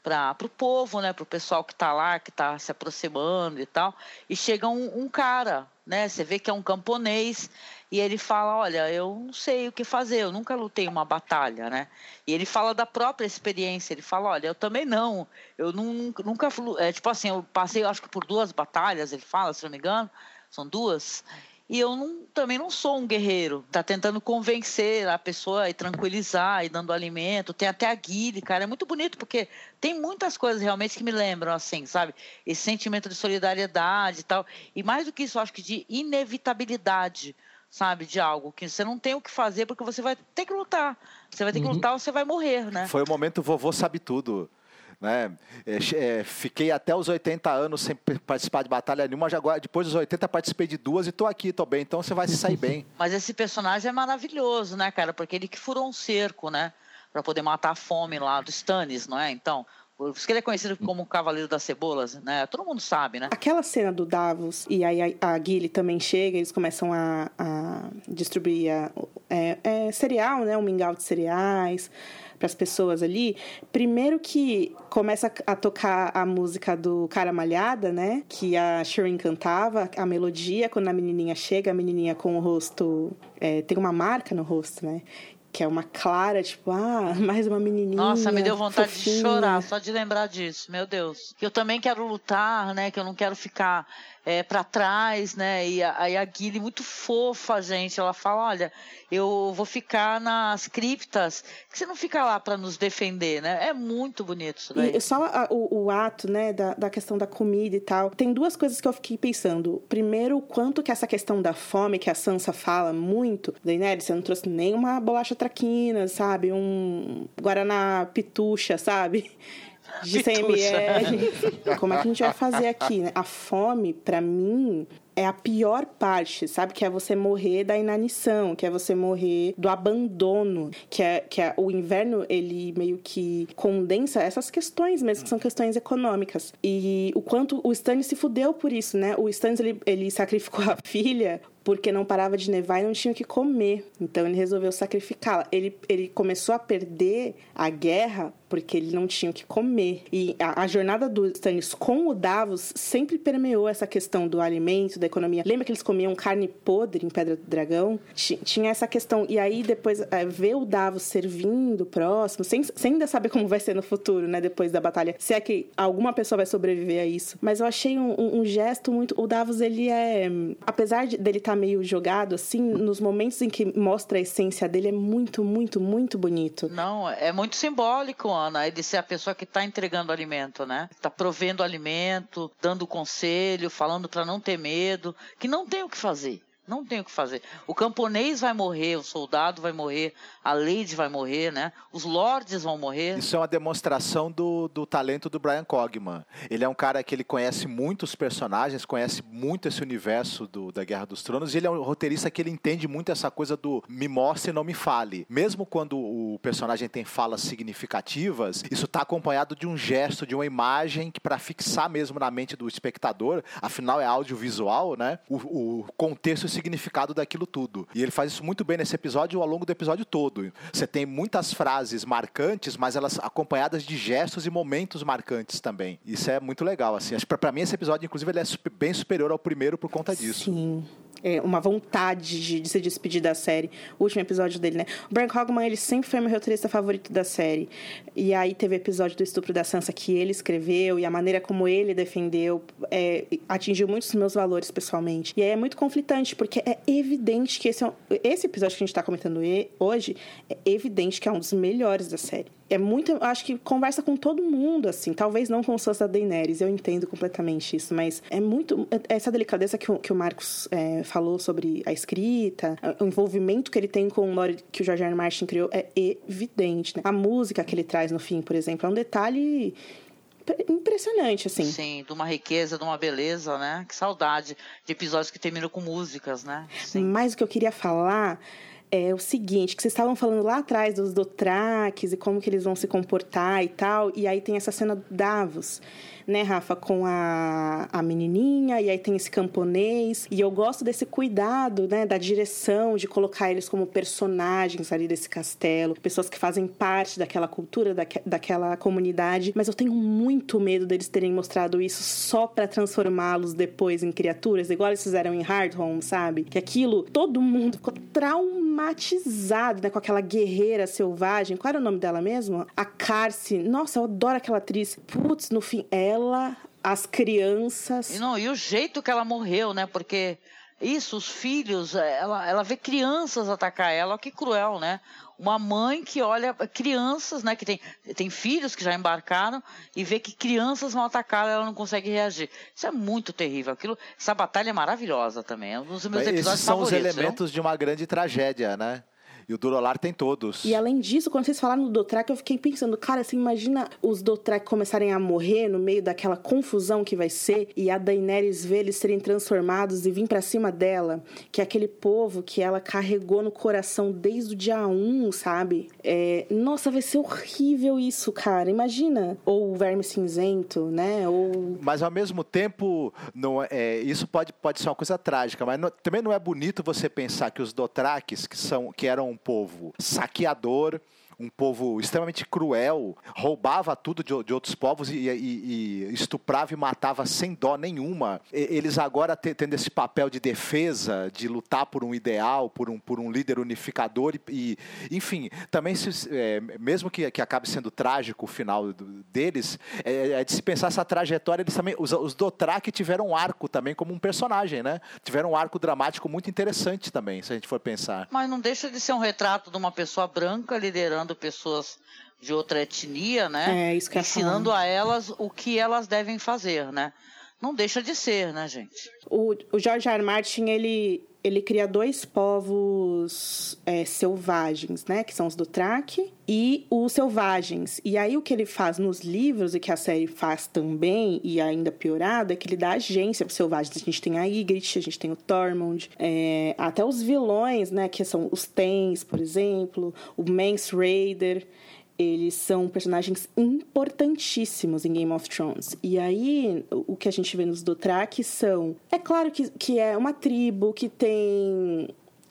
para o povo, né, para o pessoal que está lá, que está se aproximando e tal. E chega um, um, cara, né, você vê que é um camponês e ele fala, olha, eu não sei o que fazer, eu nunca lutei uma batalha, né? E ele fala da própria experiência, ele fala, olha, eu também não, eu nunca, nunca é, tipo assim, eu passei, acho que por duas batalhas, ele fala, se não me engano, são duas. E eu não, também não sou um guerreiro. Tá tentando convencer a pessoa e tranquilizar e dando alimento. Tem até a guile, cara. É muito bonito porque tem muitas coisas realmente que me lembram assim, sabe? Esse sentimento de solidariedade e tal. E mais do que isso, acho que de inevitabilidade sabe, de algo que você não tem o que fazer porque você vai ter que lutar. Você vai ter que uhum. lutar ou você vai morrer, né? Foi o momento vovô sabe tudo. Né? É, é, fiquei até os 80 anos sem participar de batalha nenhuma, já agora, depois dos 80 participei de duas e estou aqui, estou bem, então você vai se sair bem. Mas esse personagem é maravilhoso, né, cara? Porque ele que furou um cerco, né? Para poder matar a fome lá do Stannis, não é? Então, por isso que ele é conhecido como o Cavaleiro das Cebolas, né? Todo mundo sabe, né? Aquela cena do Davos, e aí a, a Gilly também chega, eles começam a, a distribuir a, é, é, cereal, né? Um mingau de cereais para as pessoas ali. Primeiro que começa a tocar a música do Cara Malhada, né? Que a Shirin cantava, a melodia, quando a menininha chega, a menininha com o rosto... É, tem uma marca no rosto, né? Que é uma clara, tipo, ah, mais uma menininha. Nossa, me deu vontade fofinha. de chorar só de lembrar disso, meu Deus. Que eu também quero lutar, né? Que eu não quero ficar é, para trás, né? E a, a Guile muito fofa, gente. Ela fala, olha, eu vou ficar nas criptas, que você não fica lá para nos defender, né? É muito bonito isso daí. E só a, o, o, ato, né, da, da questão da comida e tal. Tem duas coisas que eu fiquei pensando. Primeiro, o quanto que essa questão da fome, que a Sansa fala muito, Daenerys, você não trouxe nenhuma bolacha traquina, sabe? Um Guaraná pitucha, sabe? de 100 ml. Como é que a gente vai fazer aqui, né? A fome, para mim, é a pior parte, sabe? Que é você morrer da inanição, que é você morrer do abandono, que é, que é o inverno, ele meio que condensa essas questões mesmo, que são questões econômicas. E o quanto o Stannis se fudeu por isso, né? O Stannis, ele, ele sacrificou a filha porque não parava de nevar e não tinha o que comer. Então ele resolveu sacrificá-la. Ele, ele começou a perder a guerra porque ele não tinha o que comer. E a, a, jornada do Stannis com o Davos sempre permeou essa questão do alimento, da economia. Lembra que eles comiam carne podre em Pedra do Dragão? Tinha essa questão. E aí depois é, ver o Davos servindo próximo, sem, sem ainda saber como vai ser no futuro, né? Depois da batalha. Se é que alguma pessoa vai sobreviver a isso. Mas eu achei um, um, um gesto muito... O Davos, ele é... Apesar de, dele estar tá meio jogado, assim, nos momentos em que mostra a essência dele, é muito, muito, muito bonito. Não, é muito simbólico, Ana, ele ser a pessoa que está entregando alimento, né? Está provendo alimento, dando conselho, falando para não ter medo, que não tem o que fazer. Não tem o que fazer. O camponês vai morrer, o soldado vai morrer, a Lady vai morrer, né? Os lords vão morrer. Isso é uma demonstração do, do talento do Brian Cogman. Ele é um cara que ele conhece muitos personagens, conhece muito esse universo do, da Guerra dos Tronos, e ele é um roteirista que ele entende muito essa coisa do me mostre e não me fale. Mesmo quando o personagem tem falas significativas, isso está acompanhado de um gesto, de uma imagem que para fixar mesmo na mente do espectador, afinal é audiovisual, né? O, o contexto significado daquilo tudo. E ele faz isso muito bem nesse episódio ao longo do episódio todo. Você tem muitas frases marcantes, mas elas acompanhadas de gestos e momentos marcantes também. Isso é muito legal, assim. Para mim esse episódio, inclusive, ele é bem superior ao primeiro por conta disso. Sim é, uma vontade de, de, se despedir da série. O último episódio dele, né? O Brian Cogman, ele sempre foi meu roteirista favorito da série. E aí teve o episódio do estupro da Sansa que ele escreveu e a maneira como ele defendeu é, atingiu muitos dos meus valores pessoalmente. E aí é muito conflitante, porque é evidente que esse, é esse episódio que a gente está comentando hoje é evidente que é um dos melhores da série é muito, acho que conversa com todo mundo, assim. Talvez não com o Sansa Daenerys, eu entendo completamente isso, mas é muito. É, essa delicadeza que o, que o Marcos é, falou sobre a escrita, o envolvimento que ele tem com o lore que o George R. R. Martin criou é evidente, né? A música que ele traz no fim, por exemplo, é um detalhe impressionante, assim. Sim, de uma riqueza, de uma beleza, né? Que saudade de episódios que terminam com músicas, né? Sim. Mas o que eu queria falar é o seguinte, que vocês estavam falando lá atrás dos Dothraques e como que eles vão se comportar e tal, e aí tem essa cena do Davos. Né, Rafa, com a, a menininha, e aí tem esse camponês. E eu gosto desse cuidado, né, da direção, de colocar eles como personagens ali desse castelo, pessoas que fazem parte daquela cultura, daque, daquela comunidade. Mas eu tenho muito medo deles terem mostrado isso só para transformá-los depois em criaturas, igual eles fizeram em Hard Home, sabe? Que aquilo, todo mundo ficou traumatizado, né, com aquela guerreira selvagem. Qual era o nome dela mesmo? A Carce. Nossa, eu adoro aquela atriz. Putz, no fim, ela, as crianças. E, não, e o jeito que ela morreu, né? Porque isso, os filhos, ela, ela vê crianças atacar ela, que cruel, né? Uma mãe que olha crianças, né? Que tem, tem filhos que já embarcaram e vê que crianças vão atacar ela não consegue reagir. Isso é muito terrível. Aquilo, essa batalha é maravilhosa também. É um dos meus episódios Esses são favoritos. os elementos viu? de uma grande tragédia, né? E o Durolar tem todos. E além disso, quando vocês falaram do Dothraki, eu fiquei pensando, cara, você imagina os Dothraki começarem a morrer no meio daquela confusão que vai ser e a Daenerys ver eles serem transformados e vir para cima dela, que é aquele povo que ela carregou no coração desde o dia 1, sabe? É, nossa, vai ser horrível isso, cara. Imagina. Ou o Verme Cinzento, né? Ou Mas ao mesmo tempo, não é, isso pode, pode ser uma coisa trágica, mas não- também não é bonito você pensar que os Dothrakis, que, são, que eram um povo saqueador, um povo extremamente cruel, roubava tudo de, de outros povos e, e- e estuprava e matava sem dó nenhuma. Eles agora te- tendo esse papel de defesa, de lutar por um ideal, por um, por um líder unificador e, e, enfim, também se, é, mesmo que, que acabe sendo trágico o final do- deles, é, é de se pensar essa trajetória, eles também, os, os Dothraki tiveram um arco também como um personagem, né? Tiveram um arco dramático muito interessante também, se a gente for pensar. Mas não deixa de ser um retrato de uma pessoa branca liderando pessoas de outra etnia, né? É, isso que Ensinando a elas o que elas devem fazer, né? Não deixa de ser, né, gente? o, o George R. Martin, ele, ele cria dois povos é, selvagens, né? Que são os do Track e os selvagens. E aí o que ele faz nos livros e que a série faz também, e ainda piorado, é que ele dá agência para selvagens. A gente tem a Ygritte, a gente tem o Tormund, é, até os vilões, né? Que são os Tens, por exemplo, o Mance Raider. Eles são personagens importantíssimos em Game of Thrones. E aí, o que a gente vê nos Dothraki são... É claro que, que é uma tribo que tem...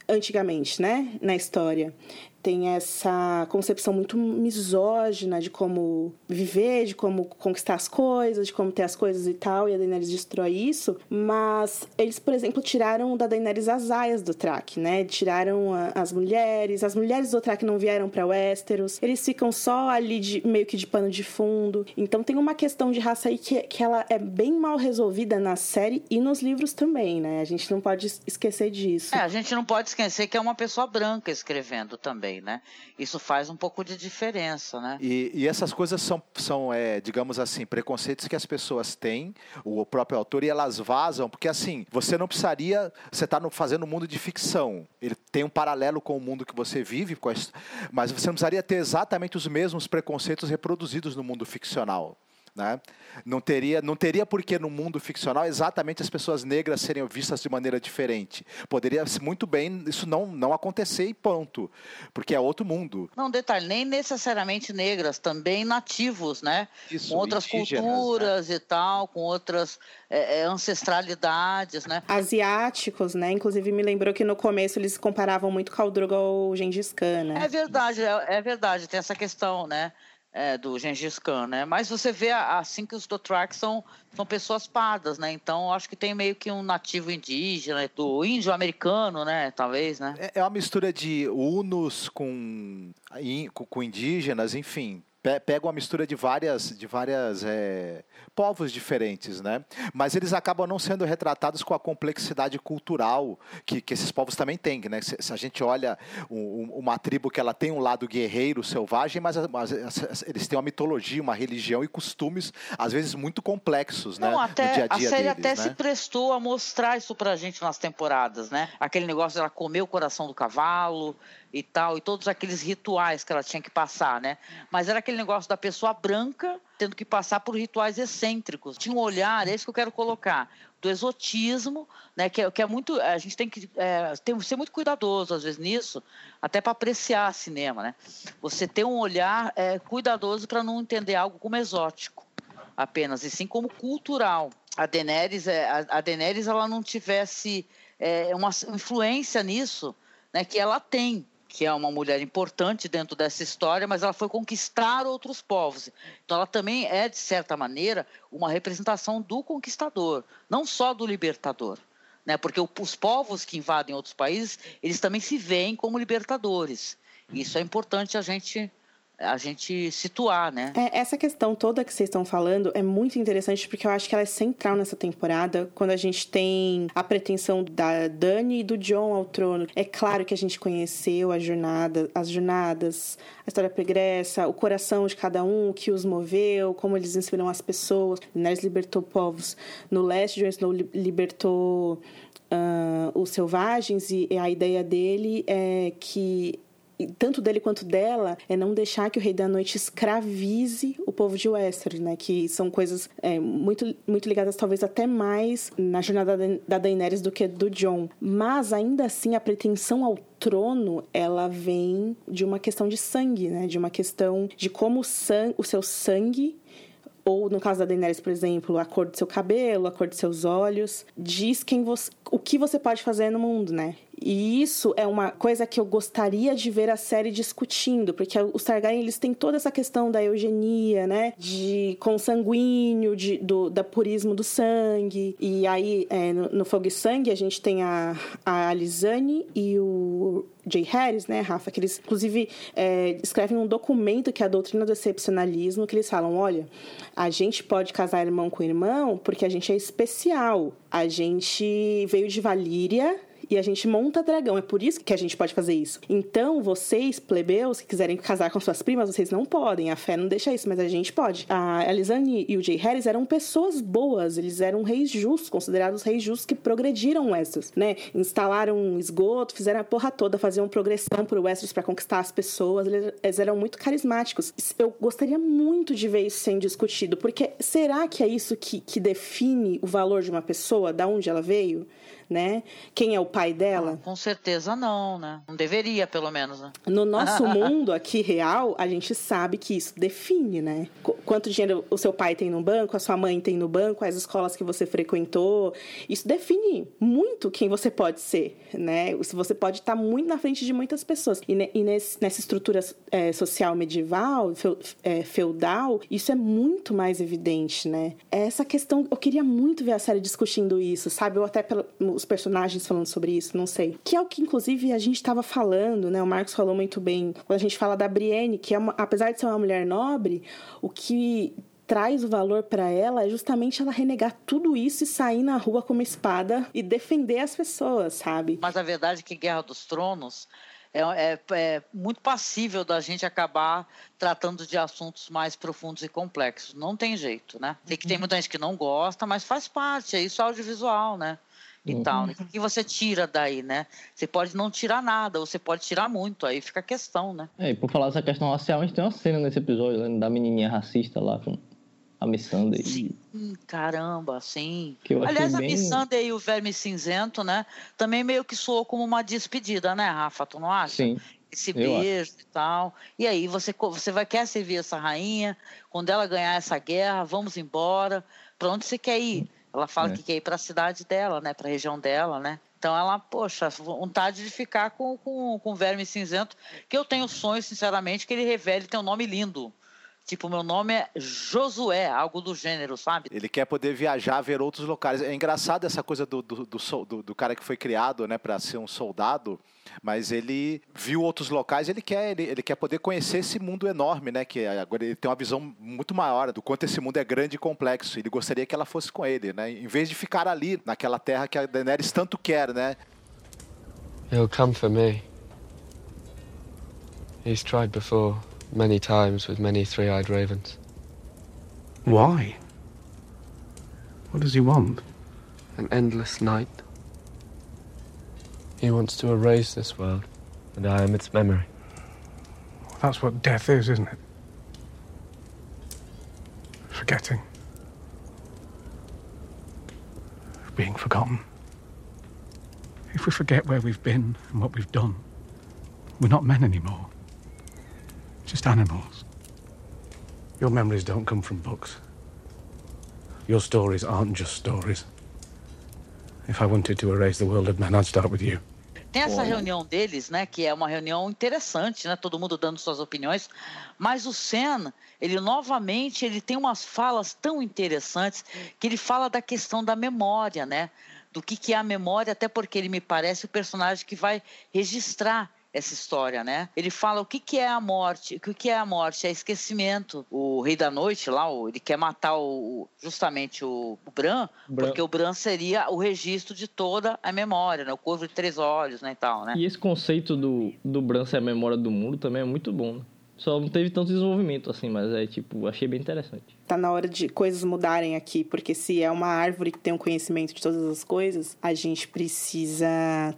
Antigamente, né? Na história. Tem essa concepção muito misógina de como viver, de como conquistar as coisas, de como ter as coisas e tal. E a Daenerys destrói isso. Mas eles, por exemplo, tiraram da Daenerys as aias do Track, né? Tiraram a- as mulheres. As mulheres do Track não vieram para Westeros. Eles ficam só ali de, meio que de pano de fundo. Então tem uma questão de raça aí que, que ela é bem mal resolvida na série e nos livros também, né? A gente não pode es- esquecer disso. É, a gente não pode esquecer que é uma pessoa branca escrevendo também, né? Isso faz um pouco de diferença, né? E, e essas coisas são, são é, digamos assim, preconceitos que as pessoas têm, o próprio autor, e elas vazam, porque assim, você não precisaria. Você está fazendo um mundo de ficção. Ele tem um paralelo com o mundo que você vive, mas você não precisaria ter exatamente os mesmos preconceitos reproduzidos no mundo ficcional. Né? Não teria, não teria por que no mundo ficcional exatamente as pessoas negras serem vistas de maneira diferente. Poderia muito bem isso não, não acontecer e ponto, porque é outro mundo. Não, detalhe, nem necessariamente negras, também nativos, né? Isso, com outras né? culturas e tal, com outras é, é, ancestralidades, né? Asiáticos, né? Inclusive me lembrou que no começo eles comparavam muito Khal Drogo ao Gengis Khan, né? É verdade, é, é verdade, tem essa questão, né? É, do Gengis Khan, né? Mas você vê assim que os Dothraki são, são pessoas pardas, né? Então acho que tem meio que um nativo indígena, do índio americano, né? Talvez, né? É é uma mistura de hunos com- com indígenas, enfim. Pe- Pega uma mistura de várias, de várias é, povos diferentes, né? Mas eles acabam não sendo retratados com a complexidade cultural que, que esses povos também têm, né? Se, se a gente olha um- um- uma tribo que ela tem um lado guerreiro, selvagem, mas, a- mas as- as- eles têm uma mitologia, uma religião e costumes às vezes muito complexos, né? Não, no até dia a a dia série deles, até né? se prestou a mostrar isso pra gente nas temporadas, né? Aquele negócio dela comer o coração do cavalo e tal, e todos aqueles rituais que ela tinha que passar, né? Mas era aquele negócio da pessoa branca tendo que passar por rituais excêntricos. Tinha um olhar, é isso que eu quero colocar, do exotismo, né? Que é, que é muito, a gente tem que é, tem que ser muito cuidadoso às vezes nisso, até para apreciar cinema, né? Você ter um olhar é, cuidadoso para não entender algo como exótico. apenas, e sim como cultural. A Daenerys, é, a Daenerys ela não tivesse é, uma influência nisso, né, que ela tem, que é uma mulher importante dentro dessa história, mas ela foi conquistar outros povos. Então ela também é, de certa maneira, uma representação do conquistador, não só do libertador. Né? Porque os povos que invadem outros países, eles também se veem como libertadores. Isso é importante a gente a gente situar, né? É, essa questão toda que vocês estão falando é muito interessante porque eu acho que ela é central nessa temporada, quando a gente tem a pretensão da Dani e do John ao trono. É claro que a gente conheceu a jornada, as jornadas, a história pregressa, o coração de cada um, o que os moveu, como eles inspiram as pessoas. Daenerys libertou povos no leste, Jon Snow libertou uh, os selvagens e a ideia dele é que tanto dele quanto dela, é não deixar que o Rei da Noite escravize o povo de Westeros, né? Que são coisas é, muito, muito ligadas, talvez até mais na jornada da Daenerys do que do John. Mas ainda assim, a pretensão ao trono, ela vem de uma questão de sangue, né? De uma questão de como o, san o seu sangue ou no caso da Daenerys, por exemplo, a cor do seu cabelo, a cor dos seus olhos, diz quem você, o que você pode fazer no mundo, né? E isso é uma coisa que eu gostaria de ver a série discutindo, porque os Targaryen eles têm toda essa questão da eugenia, né? De consanguíneo, de, do da purismo do sangue. E aí, é, no, no, Fogo e Sangue, a gente tem a, a Alizane e o Jay Harris, né, Rafa, que eles, inclusive, é, escrevem um documento que é a doutrina do excepcionalismo, que eles falam, olha, a gente pode casar irmão com irmão porque a gente é especial. A gente veio de Valíria, e a gente monta dragão. É por isso que a gente pode fazer isso. Então, vocês, plebeus, que quiserem casar com suas primas, vocês não podem. A fé não deixa isso, mas a gente pode. A Elisane e o Jay Harris eram pessoas boas, eles eram reis justos, considerados reis justos que progrediram Westeros, né? Instalaram um esgoto, fizeram a porra toda, faziam progressão pro Westeros para conquistar as pessoas. Eles eram muito carismáticos. Eu gostaria muito de ver isso sendo discutido, porque será que é isso que, que define o valor de uma pessoa, da onde ela veio? Né? Quem é o pai dela? com certeza não, né? Não deveria, pelo menos, né? No nosso mundo aqui real, a gente sabe que isso define, né? Quanto dinheiro o seu pai tem no banco, a sua mãe tem no banco, as escolas que você frequentou. Isso define muito quem você pode ser, né? Você pode estar muito na frente de muitas pessoas. E, e nesse, nessa estrutura é, social medieval, é, feudal, isso é muito mais evidente, né? Essa questão, eu queria muito ver a série discutindo isso, sabe? Ou até pelo, os personagens falando sobre isso, não sei. Que é o que, inclusive, a gente estava falando, né? O Marcos falou muito bem quando a gente fala da Brienne, que é uma, apesar de ser uma mulher nobre, o que traz o valor para ela é justamente ela renegar tudo isso e sair na rua com uma espada e defender as pessoas, sabe? Mas a verdade é que Guerra dos Tronos é, é, é, muito passível da gente acabar tratando de assuntos mais profundos e complexos. Não tem jeito, né? Tem que tem muita gente que não gosta, mas faz parte, é isso audiovisual, né? E uhum. tal. Né? O que você tira daí, né? Você pode não tirar nada, ou você pode tirar muito, aí fica a questão, né? É, e por falar dessa questão racial, a gente tem uma cena nesse episódio né, da menininha racista lá com a Missandei. Sim, caramba, sim. Aliás, bem... a Missandei e o Verme Cinzento, né? Também meio que soou como uma despedida, né, Rafa? Tu não acha? Sim. Esse beijo e tal. E aí, você, você vai querer servir essa rainha, quando ela ganhar essa guerra, vamos embora. Para onde você quer ir? Ela fala é. que quer ir para a cidade dela, né? Para a região dela, né? Então ela, poxa, vontade de ficar com, com, com o verme cinzento, que eu tenho sonho, sinceramente, que ele revele tem um nome lindo. Tipo, meu nome é Josué, algo do gênero, sabe? Ele quer poder viajar, ver outros locais. É engraçado essa coisa do, do, do, do cara que foi criado, né, para ser um soldado, mas ele viu outros locais, ele quer, ele, ele, quer poder conhecer esse mundo enorme, né, que agora ele tem uma visão muito maior do quanto esse mundo é grande e complexo. Ele gostaria que ela fosse com ele, né, em vez de ficar ali, naquela terra que a Daenerys tanto quer, né? He'll come for me. He's tried before. Many times with many three-eyed ravens. Why? What does he want? An endless night. He wants to erase this world, and I am its memory. That's what death is, isn't it? Forgetting. Being forgotten. If we forget where we've been and what we've done, we're not men anymore. Just animals. Your memories don't come from books. Your stories aren't just stories. If I wanted to erase the world of men, I'd start with you. Tem essa reunião deles, né, que é uma reunião interessante, né, todo mundo dando suas opiniões, mas o Sen, ele novamente, ele tem umas falas tão interessantes que ele fala da questão da memória, né, do que, que é a memória, até porque ele me parece o personagem que vai registrar essa história, né? Ele fala o que, que é a morte, o que, que é a morte, é esquecimento. O Rei da Noite lá, ele quer matar o, justamente o, o Bran, Bran, porque o Bran seria o registro de toda a memória, né? O corvo de três olhos, né, e tal, né? E esse conceito do, do Bran ser a memória do mundo também é muito bom, né? Só não teve tanto desenvolvimento assim, mas é tipo, achei bem interessante. Tá na hora de coisas mudarem aqui, porque se é uma árvore que tem um conhecimento de todas as coisas, a gente precisa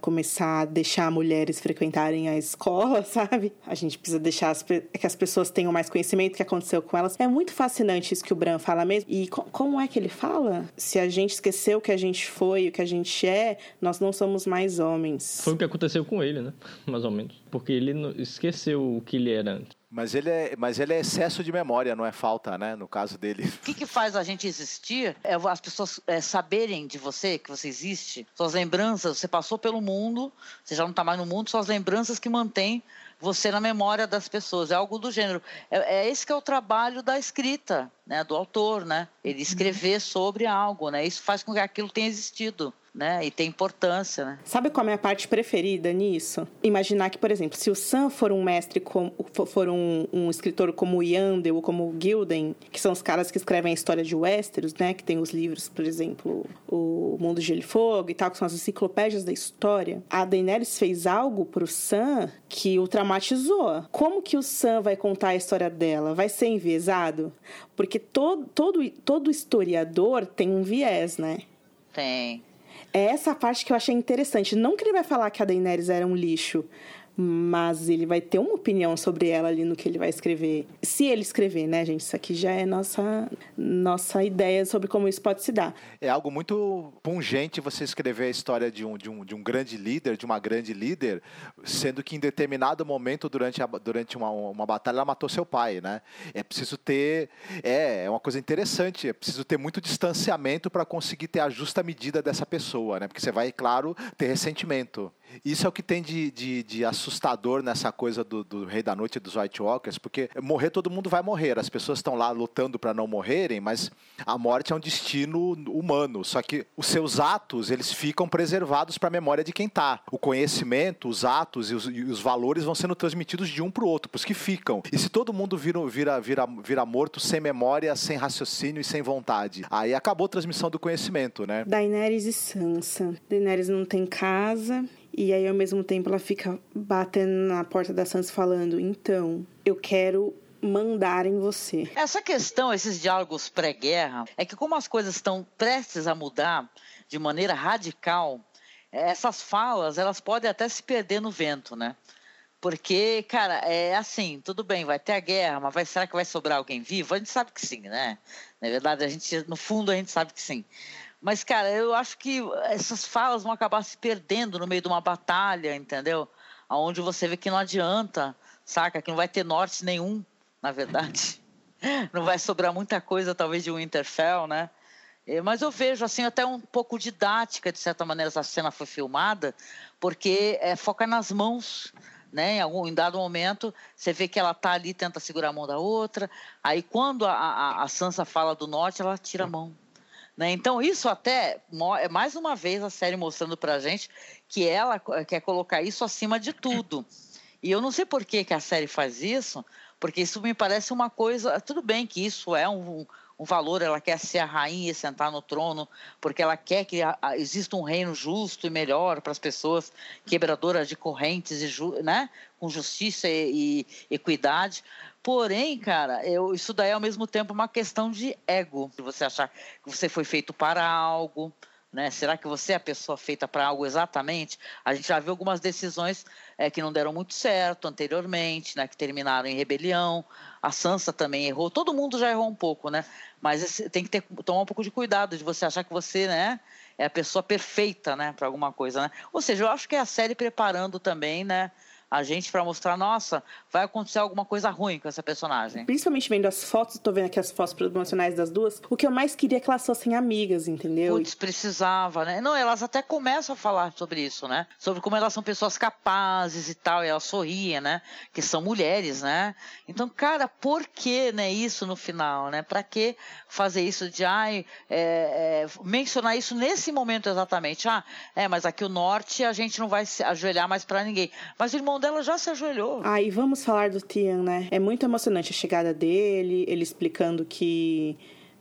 começar a deixar mulheres frequentarem a escola, sabe? A gente precisa deixar as, que as pessoas tenham mais conhecimento do que aconteceu com elas. É muito fascinante isso que o Bran fala mesmo. E co como é que ele fala? Se a gente esqueceu o que a gente foi, o que a gente é, nós não somos mais homens. Foi o que aconteceu com ele, né? Mais ou menos. Porque ele esqueceu o que ele era antes. Mas ele, é, mas ele é excesso de memória, não é falta, né? No caso dele. O que, que faz a gente existir é as pessoas é, saberem de você, que você existe. Suas lembranças, você passou pelo mundo, você já não está mais no mundo, suas lembranças que mantêm você na memória das pessoas. É algo do gênero. É, é esse que é o trabalho da escrita, né? Do autor, né? Ele escrever sobre algo, né? Isso faz com que aquilo tenha existido né? E tem importância, né? Sabe qual é a minha parte preferida nisso? Imaginar que, por exemplo, se o Sam for um mestre, com, for um, um escritor como o Yandel ou como o Gilden, que são os caras que escrevem a história de Westeros, né? Que tem os livros, por exemplo, o Mundo de Gelo e Fogo e tal, que são as enciclopédias da história. A Daenerys fez algo pro Sam que o traumatizou. Como que o Sam vai contar a história dela? Vai ser enviesado? Porque todo, todo, todo historiador tem um viés, né? Tem. É essa parte que eu achei interessante. Não que ele vai falar que a Daenerys era um lixo, mas ele vai ter uma opinião sobre ela ali no que ele vai escrever. Se ele escrever, né, gente? Isso aqui já é nossa, nossa ideia sobre como isso pode se dar. É algo muito pungente você escrever a história de um, de um, de um grande líder, de uma grande líder, sendo que em determinado momento durante, a, durante uma, uma batalha ela matou seu pai, né? É preciso ter. É, é uma coisa interessante, é preciso ter muito distanciamento para conseguir ter a justa medida dessa pessoa, né? Porque você vai, claro, ter ressentimento. Isso é o que tem de, de, de assustador nessa coisa do, do, Rei da Noite e dos White Walkers, porque morrer todo mundo vai morrer. As pessoas estão lá lutando para não morrerem, mas a morte é um destino humano. Só que os seus atos eles ficam preservados para a memória de quem está. O conhecimento, os atos e os, e os, valores vão sendo transmitidos de um para o outro, para os que ficam. E se todo mundo vira, vira, vira, vira morto sem memória, sem raciocínio e sem vontade, aí acabou a transmissão do conhecimento, né? Daenerys e Sansa. Daenerys não tem casa e aí, ao mesmo tempo, ela fica batendo na porta da Sansa falando: Então, eu quero mandar em você. Essa questão, esses diálogos pré-guerra, é que como as coisas estão prestes a mudar de maneira radical, essas falas, elas podem até se perder no vento, né? Porque, cara, é assim, tudo bem, vai ter a guerra, mas vai, será que vai sobrar alguém vivo? A gente sabe que sim, né? Na verdade, a gente, no fundo, a gente sabe que sim. Mas, cara, eu acho que essas falas vão acabar se perdendo no meio de uma batalha, entendeu? Onde você vê que não adianta, saca? Que não vai ter norte nenhum, na verdade. Não vai sobrar muita coisa, talvez, de Winterfell, né? É, mas eu vejo, assim, até um pouco didática, de certa maneira, essa cena foi filmada, porque é, foca nas mãos, né? Em, algum, em dado momento, você vê que ela tá ali, tenta segurar a mão da outra, aí quando a, a, a Sansa fala do norte, ela tira a mão. Né? Então, isso até é mais uma vez a série mostrando para a gente que ela quer colocar isso acima de tudo. E eu não sei por que, que a série faz isso, porque isso me parece uma coisa. Tudo bem que isso é um, um valor, ela quer ser a rainha e sentar no trono, porque ela quer que exista um reino justo e melhor para as pessoas, quebradoras de correntes, e né? com justiça e, e equidade. Porém, cara, eu, isso daí é ao mesmo tempo uma questão de ego. Você achar que você foi feito para algo, né? Será que você é a pessoa feita para algo exatamente? A gente já viu algumas decisões é, que não deram muito certo anteriormente, né? Que terminaram em rebelião. A Sansa também errou. Todo mundo já errou um pouco, né? Mas tem que ter, tomar um pouco de cuidado de você achar que você, né? É a pessoa perfeita, né? Para alguma coisa, né? Ou seja, eu acho que é a série preparando também, né? A gente para mostrar, nossa, vai acontecer alguma coisa ruim com essa personagem. Principalmente vendo as fotos, tô vendo aqui as fotos promocionais das duas, o que eu mais queria é que elas fossem amigas, entendeu? Putz, precisava, né? Não, elas até começam a falar sobre isso, né? Sobre como elas são pessoas capazes e tal, e elas sorriem, né? Que são mulheres, né? Então, cara, por que, né, isso no final, né? Pra que fazer isso de, ai, é, é, mencionar isso nesse momento exatamente? Ah, é, mas aqui o norte a gente não vai se ajoelhar mais para ninguém. Mas o irmão dela já se ajoelhou. Ah, e vamos falar do Tian, né? É muito emocionante a chegada dele, ele explicando que,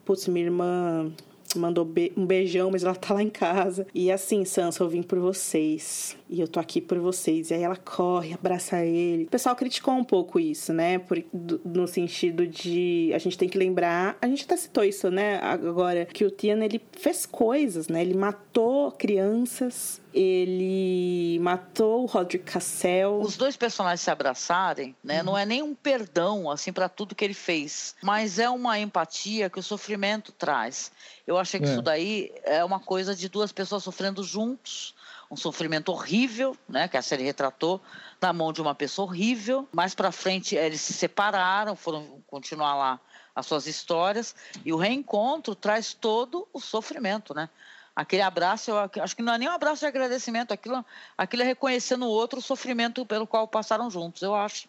putz, minha irmã mandou um beijão, mas ela tá lá em casa. E assim, Sansa, eu vim por vocês. E eu tô aqui por vocês. E aí ela corre, abraça ele. O pessoal criticou um pouco isso, né? Por, do, no sentido de a gente tem que lembrar, a gente até citou isso, né? Agora, que o Tian ele fez coisas, né? Ele matou crianças, ele matou o Roderick Cassel. Os dois personagens se abraçarem, né? Uhum. Não é nem um perdão, assim, para tudo que ele fez, mas é uma empatia que o sofrimento traz. Eu achei que é. isso daí é uma coisa de duas pessoas sofrendo juntos, um sofrimento horrível, né? Que a série retratou na mão de uma pessoa horrível. Mais para frente eles se separaram, foram continuar lá as suas histórias e o reencontro traz todo o sofrimento, né? Aquele abraço, eu acho que não é nem um abraço de agradecimento, aquilo, aquilo é reconhecer no outro o sofrimento pelo qual passaram juntos, eu acho.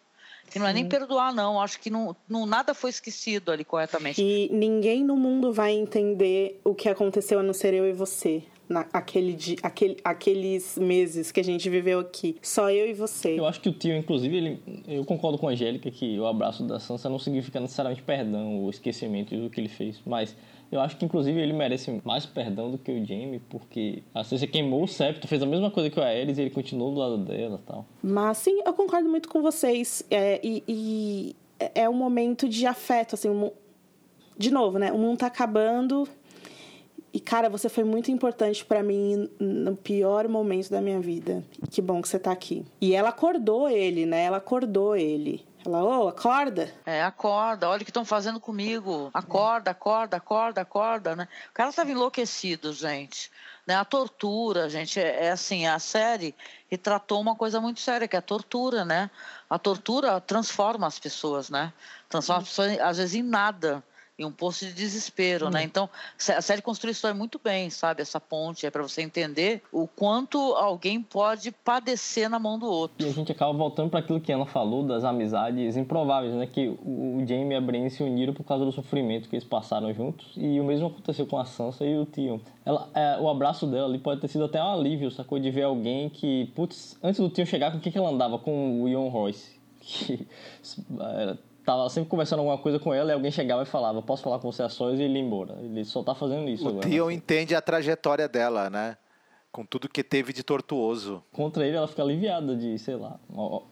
Que não é nem perdoar, não. Acho que não, não, nada foi esquecido ali corretamente. E ninguém no mundo vai entender o que aconteceu a não ser eu e você. Na, aquele, aquele, aqueles meses que a gente viveu aqui. Só eu e você. Eu acho que o tio, inclusive, ele, eu concordo com a Angélica que o abraço da Sansa não significa necessariamente perdão ou esquecimento do que ele fez, mas eu acho que, inclusive, ele merece mais perdão do que o Jamie, porque a Cersei queimou o septo, fez a mesma coisa que o Aerys e ele continuou do lado dela tal. Mas, sim, eu concordo muito com vocês. É, e, e é um momento de afeto, assim, um, de novo, né? O mundo tá acabando e, cara, você foi muito importante para mim no pior momento da minha vida. Que bom que você tá aqui. E ela acordou ele, né? Ela acordou ele. Ela, ô, oh, acorda. É, acorda, olha o que estão fazendo comigo. Acorda, acorda, acorda, acorda, né? O cara estava enlouquecido, gente. Né? A tortura, gente, é, é assim, a série retratou uma coisa muito séria, que é a tortura, né? A tortura transforma as pessoas, né? Transforma as pessoas, às vezes, em nada e um poço de desespero, né? Hum. Então, a série construiu isso muito bem, sabe? Essa ponte é para você entender o quanto alguém pode padecer na mão do outro. E a gente acaba voltando para aquilo que Ana falou das amizades improváveis, né? Que o Jamie e a Brienne se uniram por causa do sofrimento que eles passaram juntos e o mesmo aconteceu com a Sansa e o Tion. Ela, é, o abraço dela ali pode ter sido até um alívio, sacou? De ver alguém que, putz, antes do Tion chegar, com o que, que ela andava? Com o Ian Royce. Que era tava sempre conversando alguma coisa com ela e alguém chegava e falava, posso falar com você a sós e ele ia embora. Ele só tá fazendo isso o agora. O Theon entende a trajetória dela, né? Com tudo que teve de tortuoso. Contra ele, ela fica aliviada de, sei lá,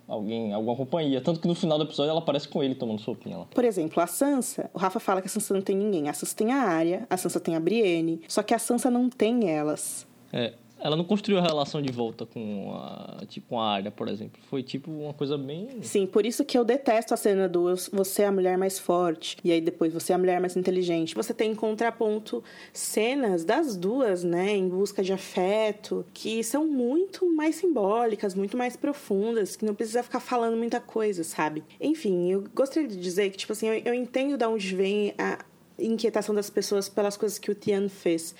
alguém, alguma companhia. Tanto que no final do episódio ela aparece com ele tomando sopinha lá. Por exemplo, a Sansa, o Rafa fala que a Sansa não tem ninguém. A Sansa tem a Arya, a Sansa tem a Brienne. Só que a Sansa não tem elas. É, ela não construiu a relação de volta com a, tipo, a área, por exemplo. Foi tipo uma coisa bem. Sim, por isso que eu detesto a cena do você é a mulher mais forte e aí depois você é a mulher mais inteligente. Você tem em contraponto cenas das duas, né, em busca de afeto, que são muito mais simbólicas, muito mais profundas, que não precisa ficar falando muita coisa, sabe? Enfim, eu gostaria de dizer que, tipo assim, eu, eu entendo de onde vem a, inquietação das pessoas pelas coisas que o Tian fez.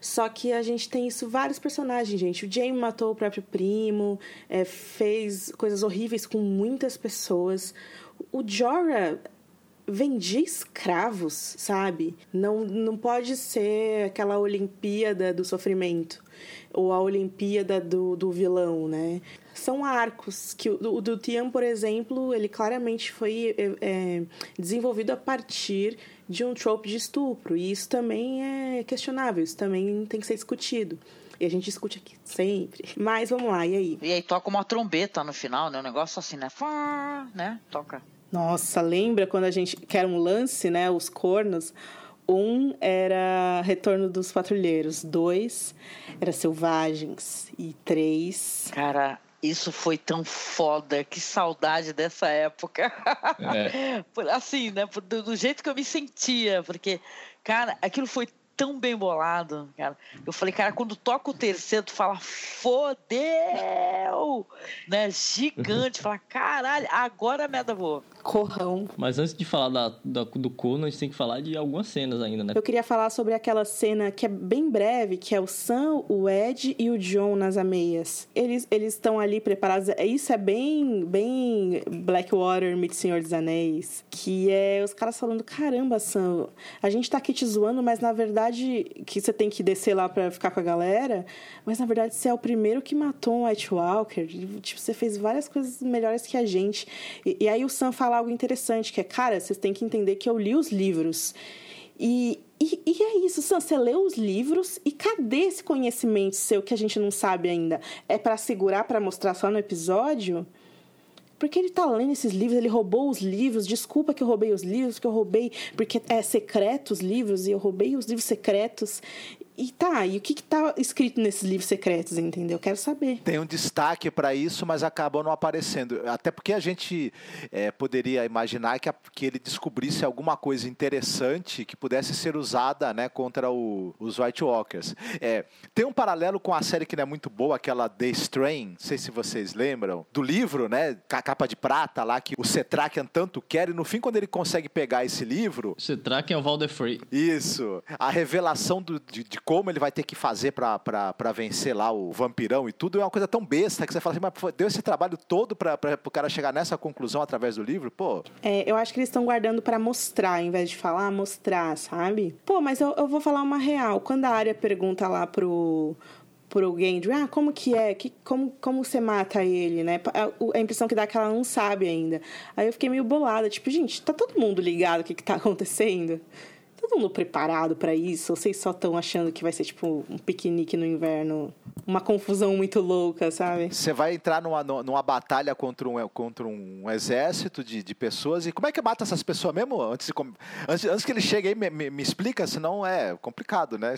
Só que a gente tem isso vários personagens, gente. O Jaime matou o próprio primo, é, fez coisas horríveis com muitas pessoas. O Jorah vendia escravos, sabe? Não, não pode ser aquela Olimpíada do sofrimento ou a Olimpíada do, do vilão, né? São arcos que o, o do Tian, por exemplo, ele claramente foi é, é, desenvolvido a partir de um trope de estupro. E isso também é questionável, isso também tem que ser discutido. E a gente discute aqui sempre. Mas vamos lá, e aí? E aí toca uma trombeta no final, né? Um negócio assim, né? Fá, né? Toca. Nossa, lembra quando a gente. que era um lance, né? Os cornos. Um era Retorno dos Patrulheiros, dois era Selvagens e três. Cara, isso foi tão foda, que saudade dessa época. É. assim, né? Do, do, jeito que eu me sentia, porque, cara, aquilo foi tão bem bolado, cara. Eu falei, cara, quando toca o terceiro, tu fala, fodeu! Né? Gigante. fala, caralho, agora a merda voa. Corrão. Mas antes de falar da, da, do corno, a gente tem que falar de algumas cenas ainda, né? Eu queria falar sobre aquela cena que é bem breve, que é o Sam, o Ed e o John nas ameias. Eles eles estão ali preparados. É, isso é bem bem Blackwater meets Senhor dos Anéis, que é os caras falando, caramba, Sam, a gente tá aqui te zoando, mas na verdade que você tem que descer lá para ficar com a galera, mas na verdade você é o primeiro que matou um White Walker. Tipo, você fez várias coisas melhores que a gente. E, e aí o Sam fala algo interessante, que é, cara, vocês têm que entender que eu li os livros. E, e, e, é isso, Sam, você leu os livros e cadê esse conhecimento seu que a gente não sabe ainda? É para segurar, para mostrar só no episódio? Porque ele tá lendo esses livros, ele roubou os livros. Desculpa que eu roubei os livros, que eu roubei porque é secreto os livros e eu roubei os livros secretos. E tá, e o que, que tá escrito nesses livros secretos, entendeu? Eu quero saber. Tem um destaque para isso, mas acabou não aparecendo. Até porque a gente é, poderia imaginar que, a, que ele descobrisse alguma coisa interessante que pudesse ser usada né, contra o, os White Walkers. É, tem um paralelo com a série que não é muito boa, aquela The Strain, não sei se vocês lembram, do livro, né? Com a capa de prata lá, que o Cetrakian tanto quer, e no fim, quando ele consegue pegar esse livro. Cetrakian é o Valder Free. Isso. A revelação do, de, de como ele vai ter que fazer para vencer lá o vampirão e tudo, é uma coisa tão besta que você fala assim, mas deu esse trabalho todo para o cara chegar nessa conclusão através do livro? Pô. É, eu acho que eles estão guardando para mostrar, ao invés de falar, mostrar, sabe? Pô, mas eu, eu vou falar uma real. Quando a área pergunta lá pro pro Gendry, ah, como que é? Que, como, como você mata ele, né? A, a, impressão que dá é que ela não sabe ainda. Aí eu fiquei meio bolada, tipo, gente, tá todo mundo ligado o que, que tá acontecendo? Todo mundo preparado para isso? Ou vocês só estão achando que vai ser tipo um piquenique no inverno? Uma confusão muito louca, sabe? Você vai entrar numa, numa batalha contra um, contra um exército de, de pessoas e como é que mata essas pessoas mesmo? Antes, de, antes, antes que ele chegue aí, me, me, me, explica, senão é complicado, né?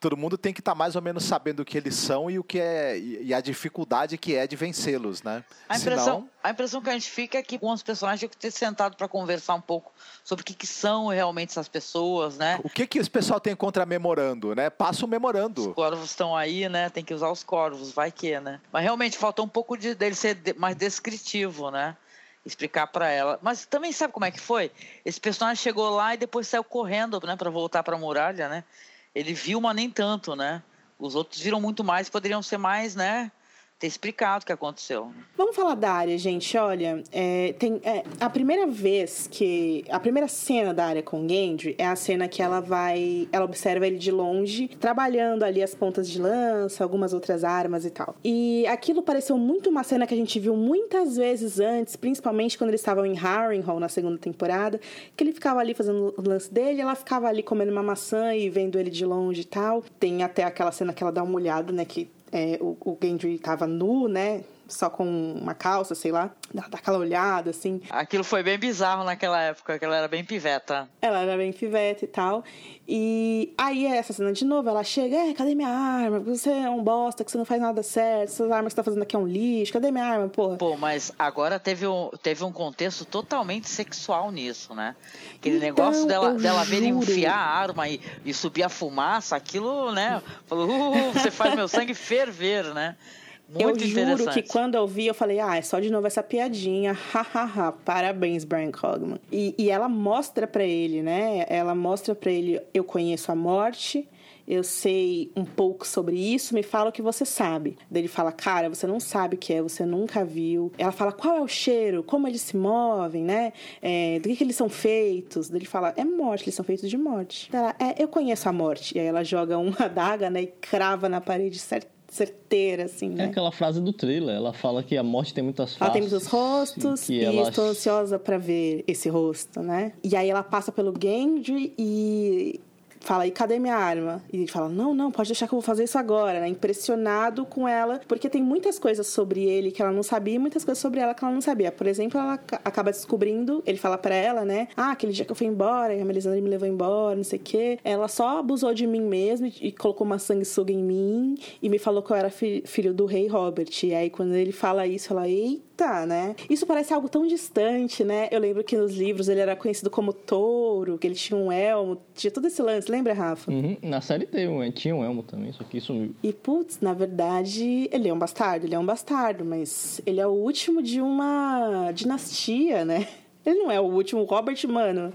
Todo mundo tem que estar tá mais ou menos sabendo o que eles são e o que é e, e a dificuldade que é de vencê-los, né? A impressão, senão... a impressão que a gente fica é que com os personagens que ter sentado para conversar um pouco sobre o que, que são realmente essas pessoas, né? O que que esse pessoal tem contra memorando, né? Passa o memorando. Os corvos estão aí, né? Tem que usar os corvos, vai que, né? Mas realmente faltou um pouco de dele ser mais descritivo, né? Explicar para ela. Mas também sabe como é que foi? Esse personagem chegou lá e depois saiu correndo, né? Para voltar para a muralha, né? Ele viu, mas nem tanto, né? Os outros viram muito mais, poderiam ser mais, né? Ter explicado o que aconteceu. Vamos falar da área, gente. Olha, é, tem é, a primeira vez que a primeira cena da área com Gendry é a cena que ela vai, ela observa ele de longe, trabalhando ali as pontas de lança, algumas outras armas e tal. E aquilo pareceu muito uma cena que a gente viu muitas vezes antes, principalmente quando eles estavam em Harrenhal na segunda temporada, que ele ficava ali fazendo o lance dele, ela ficava ali comendo uma maçã e vendo ele de longe e tal. Tem até aquela cena que ela dá uma olhada, né, que é, o, o Gendry tava nu, né? Só com uma calça, sei lá, dá, dá aquela olhada, assim. Aquilo foi bem bizarro naquela época, que ela era bem piveta. Ela era bem piveta e tal. E aí, essa cena de novo, ela chega, é, cadê minha arma? Você é um bosta, que você não faz nada certo, essas armas que você tá fazendo aqui é um lixo, cadê minha arma, porra? Pô, mas agora teve um, teve um contexto totalmente sexual nisso, né? Aquele então, negócio dela, dela ver enfiar a arma e, e subir a fumaça, aquilo, né? Falou, uh, você faz meu sangue ferver, né? Muito eu juro que quando eu vi, eu falei, ah, é só de novo essa piadinha, hahaha, parabéns, Brian Cogman. E, e ela mostra para ele, né? Ela mostra para ele, eu conheço a morte, eu sei um pouco sobre isso, me fala o que você sabe. Daí ele fala, cara, você não sabe o que é, você nunca viu. Ela fala, qual é o cheiro, como eles se movem, né? É, do que, que eles são feitos. Daí ele fala, é morte, eles são feitos de morte. Ela, é, eu conheço a morte. E aí ela joga uma adaga, né, e crava na parede certo certeira, assim, né? É aquela frase do thriller, ela fala que a morte tem muitas faces. Ela tem muitos rostos e, ela... estou ansiosa para ver esse rosto, né? E aí ela passa pelo Gendry e fala, e cadê minha arma? E ele fala, não, não, pode deixar que eu vou fazer isso agora, né? Impressionado com ela, porque tem muitas coisas sobre ele que ela não sabia e muitas coisas sobre ela que ela não sabia. Por exemplo, ela acaba descobrindo, ele fala para ela, né? Ah, aquele dia que eu fui embora, a Melisandre me levou embora, não sei o quê. Ela só abusou de mim mesmo e colocou uma sanguessuga em mim e me falou que eu era fi filho do rei Robert. E aí, quando ele fala isso, ela, eita Tá, né? Isso parece algo tão distante, né? Eu lembro que nos livros ele era conhecido como touro, que ele tinha um elmo, tinha todo esse lance, lembra, Rafa? Uhum. Na série teve um, tinha um elmo também, só que sumiu. E, putz, na verdade, ele é um bastardo, ele é um bastardo, mas ele é o último de uma dinastia, né? Ele não é o último, Robert, mano,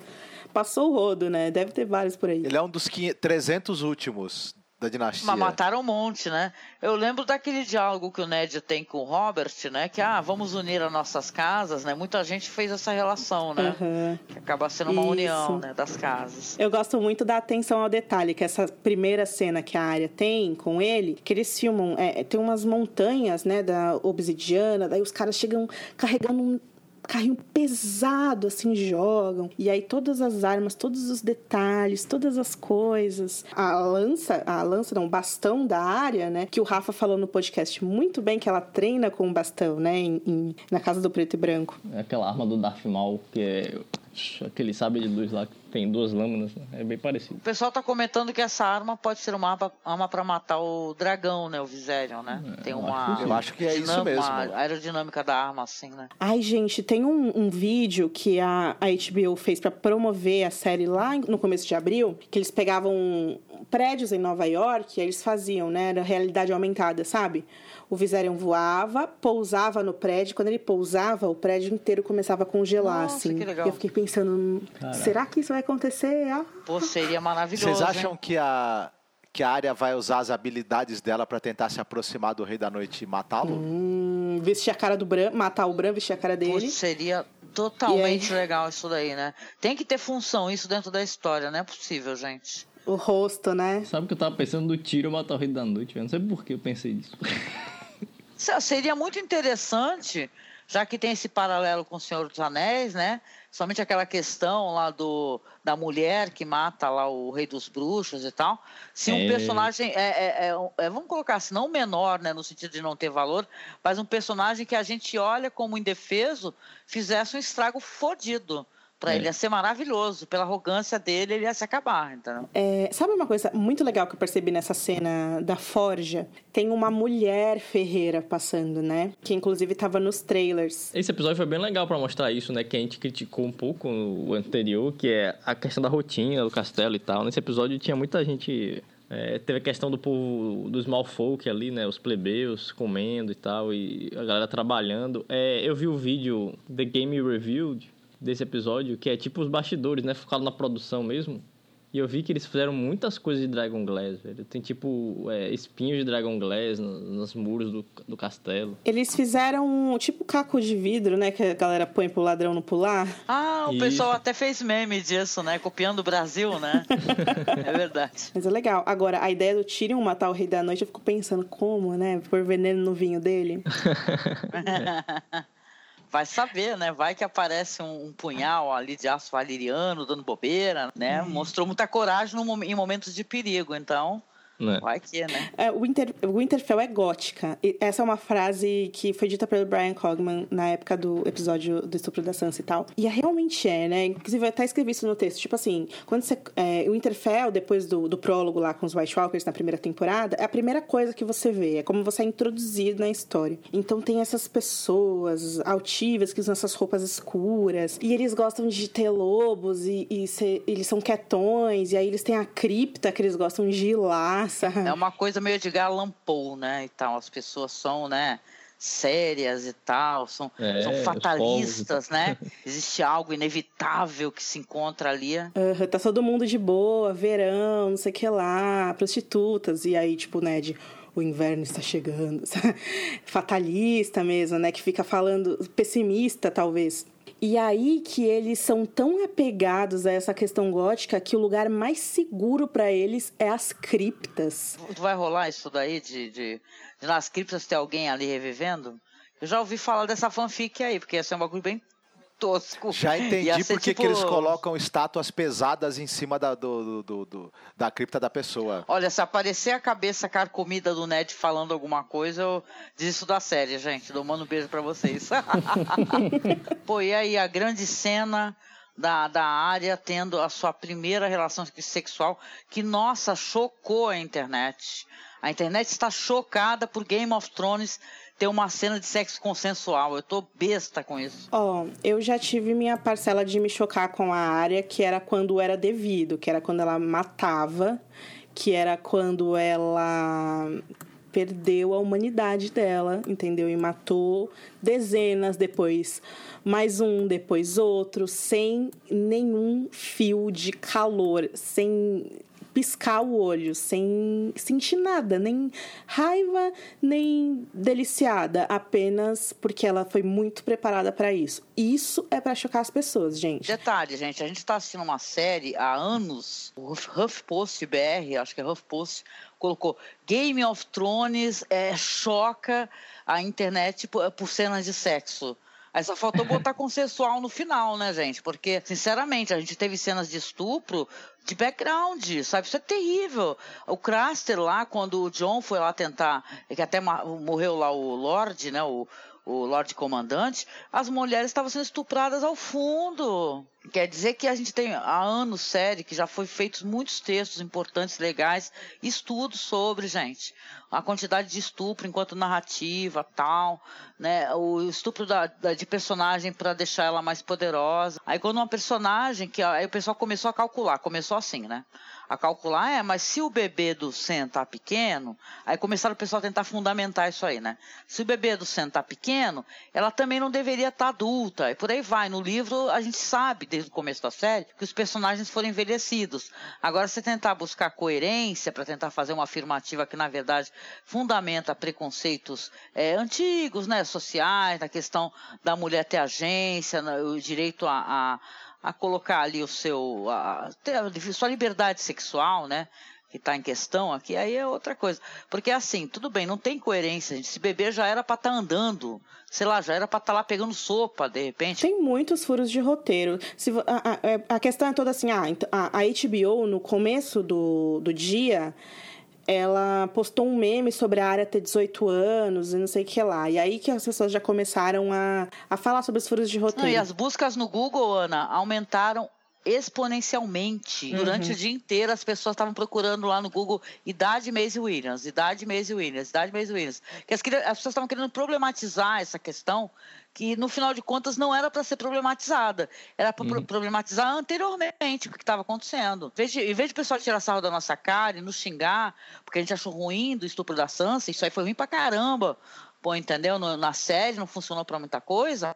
passou o rodo, né? Deve ter vários por aí. Ele é um dos 300 últimos da dinastia. Mas mataram um monte, né? Eu lembro daquele diálogo que o Ned tem com o Robert, né? Que, ah, vamos unir as nossas casas, né? Muita gente fez essa relação, né? Uhum. Que acaba sendo uma Isso. união, né? Das casas. Eu gosto muito da atenção ao detalhe, que essa primeira cena que a área tem com ele, que eles filmam, é, tem umas montanhas, né, da obsidiana, daí os caras chegam carregando um carrinho pesado, assim, jogam. E aí todas as armas, todos os detalhes, todas as coisas. A lança, a lança não, o bastão da área, né? Que o Rafa falou no podcast muito bem que ela treina com o bastão, né? Em, em- na casa do preto e branco. É aquela arma do Darth Maul, que é aquele sabre de luz lá que tem duas lâminas, né? é bem parecido. O pessoal tá comentando que essa arma pode ser uma arma- pra matar o dragão, né? O Viserion, né? Tem uma. Eu acho que é isso mesmo. Uma aerodinâmica da arma, assim, né? Ai, gente, tem um, um vídeo que a, a HBO fez pra promover a série lá no começo de abril, que eles pegavam prédios em Nova York eles faziam, né? Era realidade aumentada, sabe? O Viserion voava, pousava no prédio, quando ele pousava, o prédio inteiro começava a congelar, Nossa, assim. que legal. E eu fiquei pensando, Caraca. será que isso vai acontecer? Ah, Pô, seria maravilhoso. Vocês acham hein? que a que a área vai usar as habilidades dela pra tentar se aproximar do Rei da Noite e matá-lo? hum, vestir a cara do Bran, matar o Bran, vestir a cara dele. Putz, seria totalmente legal isso daí, né? Tem que ter função isso dentro da história, não é possível, gente. O rosto, né? Sabe que eu tava pensando do tiro matar o Rei da Noite, velho? Não sei por que eu pensei nisso. Se- Seria muito interessante, já que tem esse paralelo com o Senhor dos Anéis, né? Somente aquela questão lá do da mulher que mata lá o Rei dos Bruxos e tal. Se um É. personagem é, é- é um- é, vamos colocar assim, não menor, né, no sentido de não ter valor, mas um personagem que a gente olha como indefeso fizesse um estrago fodido. Pra É. ele ia ser maravilhoso. Pela arrogância dele, ele ia se acabar, entendeu? É, sabe uma coisa muito legal que eu percebi nessa cena da Forja? Tem uma mulher ferreira passando, né? Que inclusive tava nos trailers. Esse episódio foi bem legal pra mostrar isso, né? Que a gente criticou um pouco no anterior, que é a questão da rotina do castelo e tal. Nesse episódio tinha muita gente. é, teve a questão do povo, dos malfolk ali, né? Os plebeus comendo e tal, e a galera trabalhando. É, eu vi o vídeo The Game Reviewed desse episódio, que é tipo os bastidores, né? Focaram na produção mesmo. E eu vi que eles fizeram muitas coisas de Dragon Glass, velho. Tem tipo é, espinhos de Dragon Glass nos, nos muros do, do castelo. Eles fizeram um tipo caco de vidro, né? Que a galera põe pro ladrão não pular. Ah, o Isso. pessoal até fez meme disso, né? Copiando o Brasil, né? é verdade. Mas é legal. Agora, a ideia do Tyrion matar o Rei da Noite, eu fico pensando como, né? Pôr veneno no vinho dele. Vai saber, né? Vai que aparece um, um punhal ali de aço valeriano dando bobeira, né? Mostrou muita coragem no em momentos de perigo, então Né? vai que, né? É, o Winter, o Winterfell é gótica. E essa é uma frase que foi dita pelo Brian Cogman na época do episódio do estupro da Sansa e tal. E é, realmente é, né? Inclusive, eu até escrevi isso no texto. Tipo assim, quando você... É, o Winterfell, depois do, do prólogo lá com os White Walkers na primeira temporada, é a primeira coisa que você vê. É como você é introduzido na história. Então tem essas pessoas altivas que usam essas roupas escuras. E eles gostam de ter lobos e, e ser- eles são quietões. E aí eles têm a cripta que eles gostam de ir lá, É uma coisa meio de Galampou, né? E tal. As pessoas são, né? Sérias e tal, são, É, são fatalistas, né? Existe algo inevitável que se encontra ali. Aham, tá todo mundo de boa, verão, não sei o que lá, prostitutas. E aí, tipo, né, de o inverno está chegando. Fatalista mesmo, né? Que fica falando, pessimista, talvez. E aí que eles são tão apegados a essa questão gótica que o lugar mais seguro para eles é as criptas. Vai rolar isso daí de, de, de nas criptas ter alguém ali revivendo? Eu já ouvi falar dessa fanfic aí, porque ia ser um bagulho bem tosco. Já entendi por que tipo- que eles colocam estátuas pesadas em cima da, do, do- do- da cripta da pessoa. Olha, se aparecer a cabeça carcomida do Ned falando alguma coisa, eu desisto da série, gente. Dou mando um beijo pra vocês. Pô, e aí a grande cena da, da área tendo a sua primeira relação sexual, que, nossa, chocou a internet. A internet está chocada por Game of Thrones ter uma cena de sexo consensual. Eu tô besta com isso. Ó, oh, eu já tive minha parcela de me chocar com a área, que era quando era devido, que era quando ela matava, que era quando ela perdeu a humanidade dela, entendeu? E matou dezenas depois, mais um, depois outro, sem nenhum fio de calor, sem piscar o olho, sem sentir nada, nem raiva, nem deliciada, apenas porque ela foi muito preparada para isso. Isso é para chocar as pessoas, gente. Detalhe, gente, a gente tá assistindo uma série há anos, o HuffPost BR, acho que é HuffPost, colocou Game of Thrones é, choca a internet por, por cenas de sexo. Aí só faltou botar consensual no final, né, gente? Porque, sinceramente, a gente teve cenas de estupro de background, sabe? Isso é terrível. O Craster lá, quando o John foi lá tentar, que até morreu lá o Lorde, né? O, o Lorde Comandante, as mulheres estavam sendo estupradas ao fundo. Quer dizer que a gente tem há anos série que já foi feitos muitos textos importantes, legais, estudos sobre, gente, a quantidade de estupro enquanto narrativa, tal, né, o estupro da, da de personagem para deixar ela mais poderosa. Aí quando uma personagem que aí o pessoal começou a calcular, começou assim, né? a calcular, é, mas se o bebê do Sen tá pequeno, aí começaram o pessoal a tentar fundamentar isso aí, né? Se o bebê do Sen tá pequeno, ela também não deveria estar tá adulta, e por aí vai. No livro, a gente sabe, desde o começo da série, que os personagens foram envelhecidos. Agora, você tentar buscar coerência para tentar fazer uma afirmativa que, na verdade, fundamenta preconceitos é, antigos, né, sociais, na questão da mulher ter agência, o direito a, a a colocar ali o seu a, a sua liberdade sexual, né? Que está em questão aqui, aí é outra coisa. Porque assim, tudo bem, não tem coerência, gente. Esse bebê já era para estar tá andando, sei lá, já era para estar tá lá pegando sopa, de repente. Tem muitos furos de roteiro. Se, a, a, é, a questão é toda assim, ah, então, a, a HBO, no começo do, do dia, ela postou um meme sobre a área ter 18 anos e não sei o que lá. E aí que as pessoas já começaram a, a falar sobre os furos de roteiro. Não, e as buscas no Google, Ana, aumentaram exponencialmente. Uhum. Durante o dia inteiro as pessoas estavam procurando lá no Google idade Maisie Williams, idade Maisie Williams, idade Maisie Williams. Que as, as pessoas estavam querendo problematizar essa questão que no final de contas não era para ser problematizada, era para uhum. problematizar anteriormente o que estava acontecendo. Em vez, de, em vez de o pessoal tirar sarro da nossa cara e nos xingar, porque a gente achou ruim do estupro da Sansa, isso aí foi ruim pra caramba. Pô, entendeu? Na série não funcionou para muita coisa,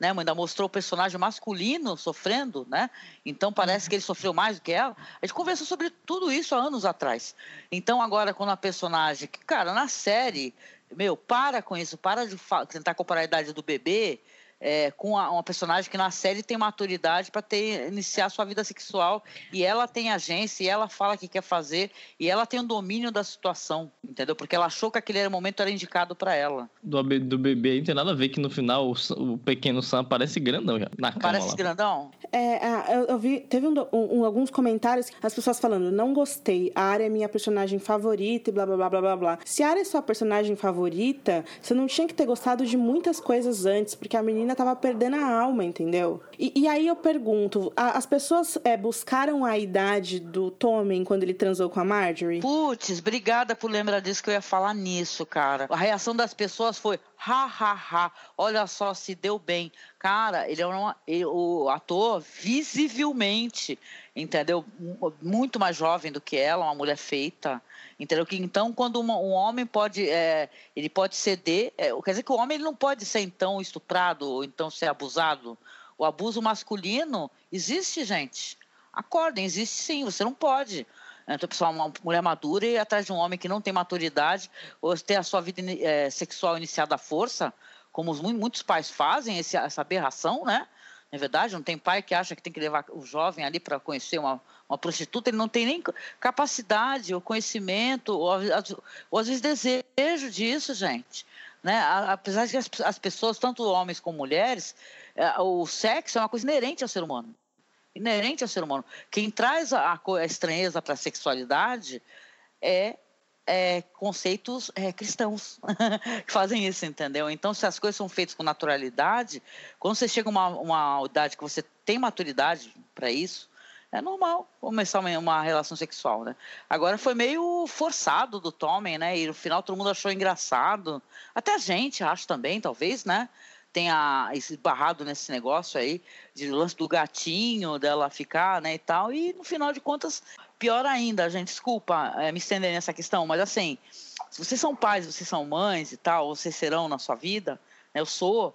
né? Ainda mostrou o personagem masculino sofrendo, né? Então parece que ele sofreu mais do que ela. A gente conversou sobre tudo isso há anos atrás. Então agora quando a personagem, cara, na série meu, para com isso, para de tentar comparar a idade do bebê é, com a, uma personagem que na série tem maturidade para ter iniciar sua vida sexual e ela tem agência e ela fala o que quer fazer e ela tem o um domínio da situação, entendeu? Porque ela achou que aquele momento era indicado para ela. Do, do bebê não tem nada a ver que no final o, o pequeno Sam parece grandão já, na cama Parece lá. grandão? É, eu, eu, vi, teve um, um, alguns comentários, as pessoas falando, não gostei, a área é minha personagem favorita e blá blá blá blá blá blá. Se a área é sua personagem favorita, você não tinha que ter gostado de muitas coisas antes, porque a menina tava perdendo a alma, entendeu? E, e aí eu pergunto, a, as pessoas é, buscaram a idade do Tommen quando ele transou com a Marjorie? Putz, obrigada por lembrar disso que eu ia falar nisso, cara. A reação das pessoas foi ha, ha, ha, olha só, se deu bem. Cara, ele é ele, o ator visivelmente, entendeu? Muito mais jovem do que ela, uma mulher feita. Entendeu? Que então, quando uma, um homem pode, é, ele pode ceder, é, quer dizer que o homem ele não pode ser então estuprado ou então ser abusado. O abuso masculino existe, gente. Acordem, existe sim. Você não pode. Então, pessoal, uma mulher madura e atrás de um homem que não tem maturidade ou ter a sua vida é, sexual iniciada à força, como muitos pais fazem, esse, essa aberração, né? Na é verdade, não tem pai que acha que tem que levar o jovem ali para conhecer uma, uma prostituta, ele não tem nem capacidade, ou conhecimento, ou, ou às vezes desejo disso, gente. Né? Apesar de que as, as pessoas, tanto homens como mulheres, é, o sexo é uma coisa inerente ao ser humano. Inerente ao ser humano. Quem traz a, a estranheza para a sexualidade é é, conceitos é, cristãos que fazem isso, entendeu? Então, se as coisas são feitas com naturalidade, quando você chega a uma, uma idade que você tem maturidade para isso, É normal começar uma, uma relação sexual, né? Agora foi meio forçado do Tommen, né? E no final todo mundo achou engraçado. Até a gente, acho também, talvez, né? Tenha esbarrado nesse negócio aí, de lance do gatinho, dela ficar, né, e tal. E no final de contas, pior ainda, gente, desculpa é, me estender nessa questão, mas assim, se vocês são pais, vocês são mães e tal, vocês serão na sua vida, né, eu sou,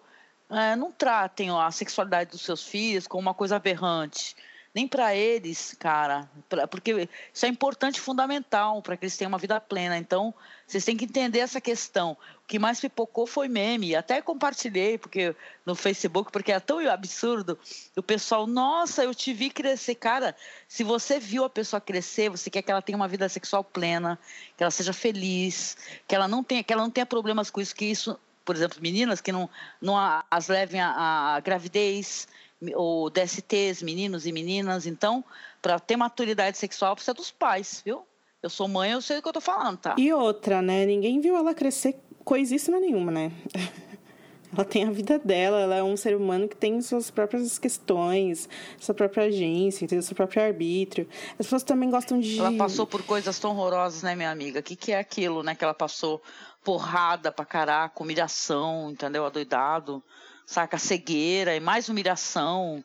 é, não tratem a sexualidade dos seus filhos como uma coisa aberrante nem para eles, cara, pra, porque isso é importante, fundamental para que eles tenham uma vida plena. Então, vocês têm que entender essa questão. O que mais pipocou foi meme, até compartilhei porque no Facebook, porque é tão absurdo. O pessoal, nossa, eu te vi crescer, cara. Se você viu a pessoa crescer, você quer que ela tenha uma vida sexual plena, que ela seja feliz, que ela não tenha, que ela não tenha problemas com isso, que isso por exemplo, meninas que não, não as levem à gravidez, ou DSTs, meninos e meninas. Então, para ter maturidade sexual, precisa dos pais, viu? Eu sou mãe, eu sei do que eu tô falando, tá? E outra, né? Ninguém viu ela crescer coisíssima nenhuma, né? Ela tem a vida dela, ela é um ser humano que tem suas próprias questões, sua própria agência, tem seu próprio arbítrio. As pessoas também gostam de. Ela passou por coisas tão horrorosas, né, minha amiga? O que, que é aquilo, né? Que ela passou porrada pra caraca, humilhação, entendeu? Adoidado saca? Cegueira e mais humilhação.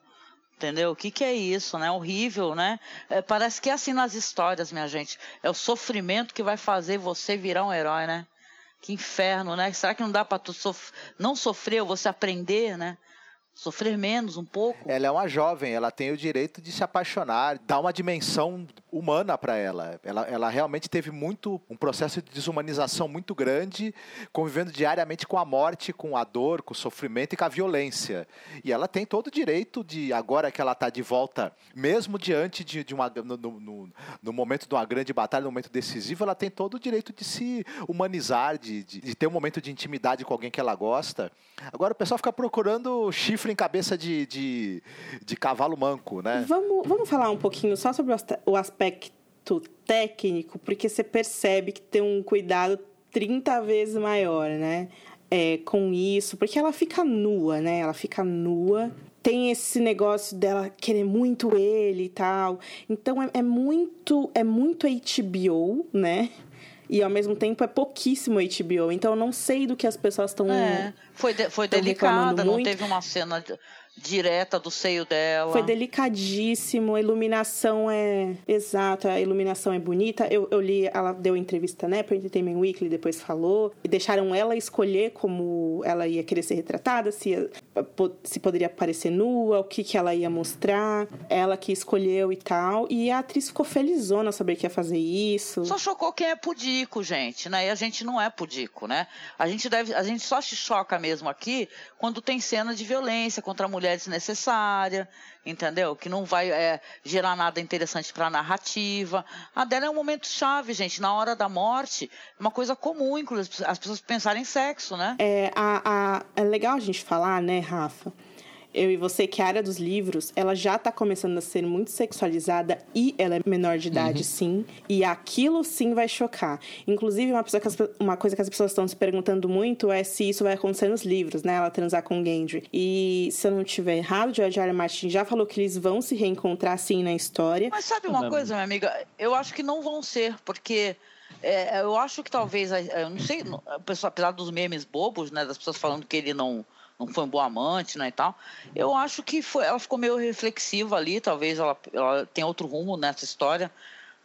Entendeu? O que, que é isso, né? Horrível, né? É, parece que é assim nas histórias, minha gente. É o sofrimento que vai fazer você virar um herói, né? Que inferno, né? Será que não dá para tu sof não sofrer ou você aprender, né? Sofrer menos um pouco. Ela é uma jovem, ela tem o direito de se apaixonar, dá uma dimensão humana para ela. ela. Ela realmente teve muito um processo de desumanização muito grande, convivendo diariamente com a morte, com a dor, com o sofrimento e com a violência. E ela tem todo o direito de, agora que ela está de volta, mesmo diante de, de uma. No, no, no, momento de uma grande batalha, no momento decisivo, ela tem todo o direito de se humanizar, de, de, de ter um momento de intimidade com alguém que ela gosta. Agora o pessoal fica procurando chifre em cabeça de, de, de cavalo manco, né? Vamos, vamos falar um pouquinho só sobre o aspecto aspecto técnico, porque você percebe que tem um cuidado 30 vezes maior, né? É, com isso, porque ela fica nua, né? Ela fica nua. Tem esse negócio dela querer muito ele e tal. Então é, é muito é muito HBO, né? E ao mesmo tempo é pouquíssimo HBO. Então eu não sei do que as pessoas estão. É, foi, de, foi delicada, não teve uma cena direta do seio dela. Foi delicadíssimo, a iluminação é exata, a iluminação é bonita. Eu, eu li, ela deu entrevista, né, para Entertainment Weekly, depois falou, e deixaram ela escolher como ela ia querer ser retratada, se, se poderia aparecer nua, o que, que ela ia mostrar, ela que escolheu e tal. E a atriz ficou felizona saber que ia fazer isso. Só chocou quem é pudico, gente, né? E a gente não é pudico, né? A gente deve, a gente só se choca mesmo aqui quando tem cena de violência contra a mulher mulher desnecessária, entendeu? Que não vai é, gerar nada interessante para a narrativa. A dela é um momento chave, gente. Na hora da morte, é uma coisa comum, inclusive, as pessoas pensarem em sexo, né? É, a, a, é legal a gente falar, né, Rafa? Eu e você que a área dos livros, ela já está começando a ser muito sexualizada e ela é menor de idade, uhum. sim. E aquilo sim vai chocar. Inclusive, uma, as, uma coisa que as pessoas estão se perguntando muito é se isso vai acontecer nos livros, né? Ela transar com Gendry. E se eu não estiver errado, George R. R. Martin já falou que eles vão se reencontrar sim na história. Mas sabe uma coisa, minha amiga? Eu acho que não vão ser, porque. É, eu acho que talvez, eu não sei, apesar dos memes bobos, né, das pessoas falando que ele não, não foi um bom amante, né, e tal. Eu acho que foi, ela ficou meio reflexiva ali, talvez ela, ela tenha outro rumo nessa história,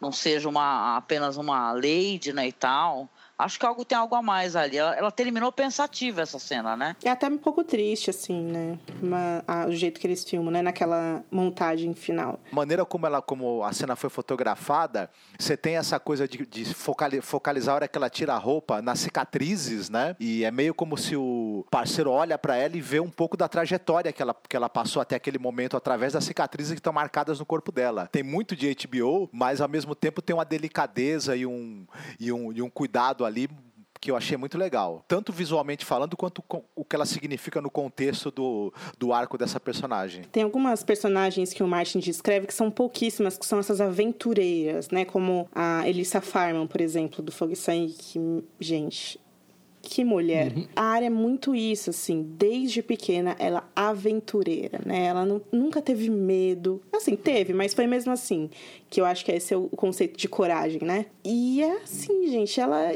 não seja uma apenas uma lady, né, e tal. Acho que algo tem algo a mais ali. Ela, ela terminou pensativa essa cena, né? É até um pouco triste, assim, né? Uma, a, o jeito que eles filmam, né? Naquela montagem final. A maneira como ela, como a cena foi fotografada, você tem essa coisa de, de focalizar a hora que ela tira a roupa nas cicatrizes, né? E é meio como se o parceiro olha para ela e vê um pouco da trajetória que ela, que ela passou até aquele momento através das cicatrizes que estão marcadas no corpo dela. Tem muito de HBO, mas ao mesmo tempo tem uma delicadeza e um, e um, e um cuidado ali que eu achei muito legal. Tanto visualmente falando, quanto o que ela significa no contexto do, do arco dessa personagem. Tem algumas personagens que o Martin descreve que são pouquíssimas, que são essas aventureiras, né? Como a Elissa Farman, por exemplo, do Fogo e Sangue, que, gente, Que mulher. A área é muito isso, assim. Desde pequena, ela é aventureira, né? Ela não- nunca teve medo. Assim, teve, mas foi mesmo assim. Que eu acho que esse é o conceito de coragem, né? E é assim, gente. Ela...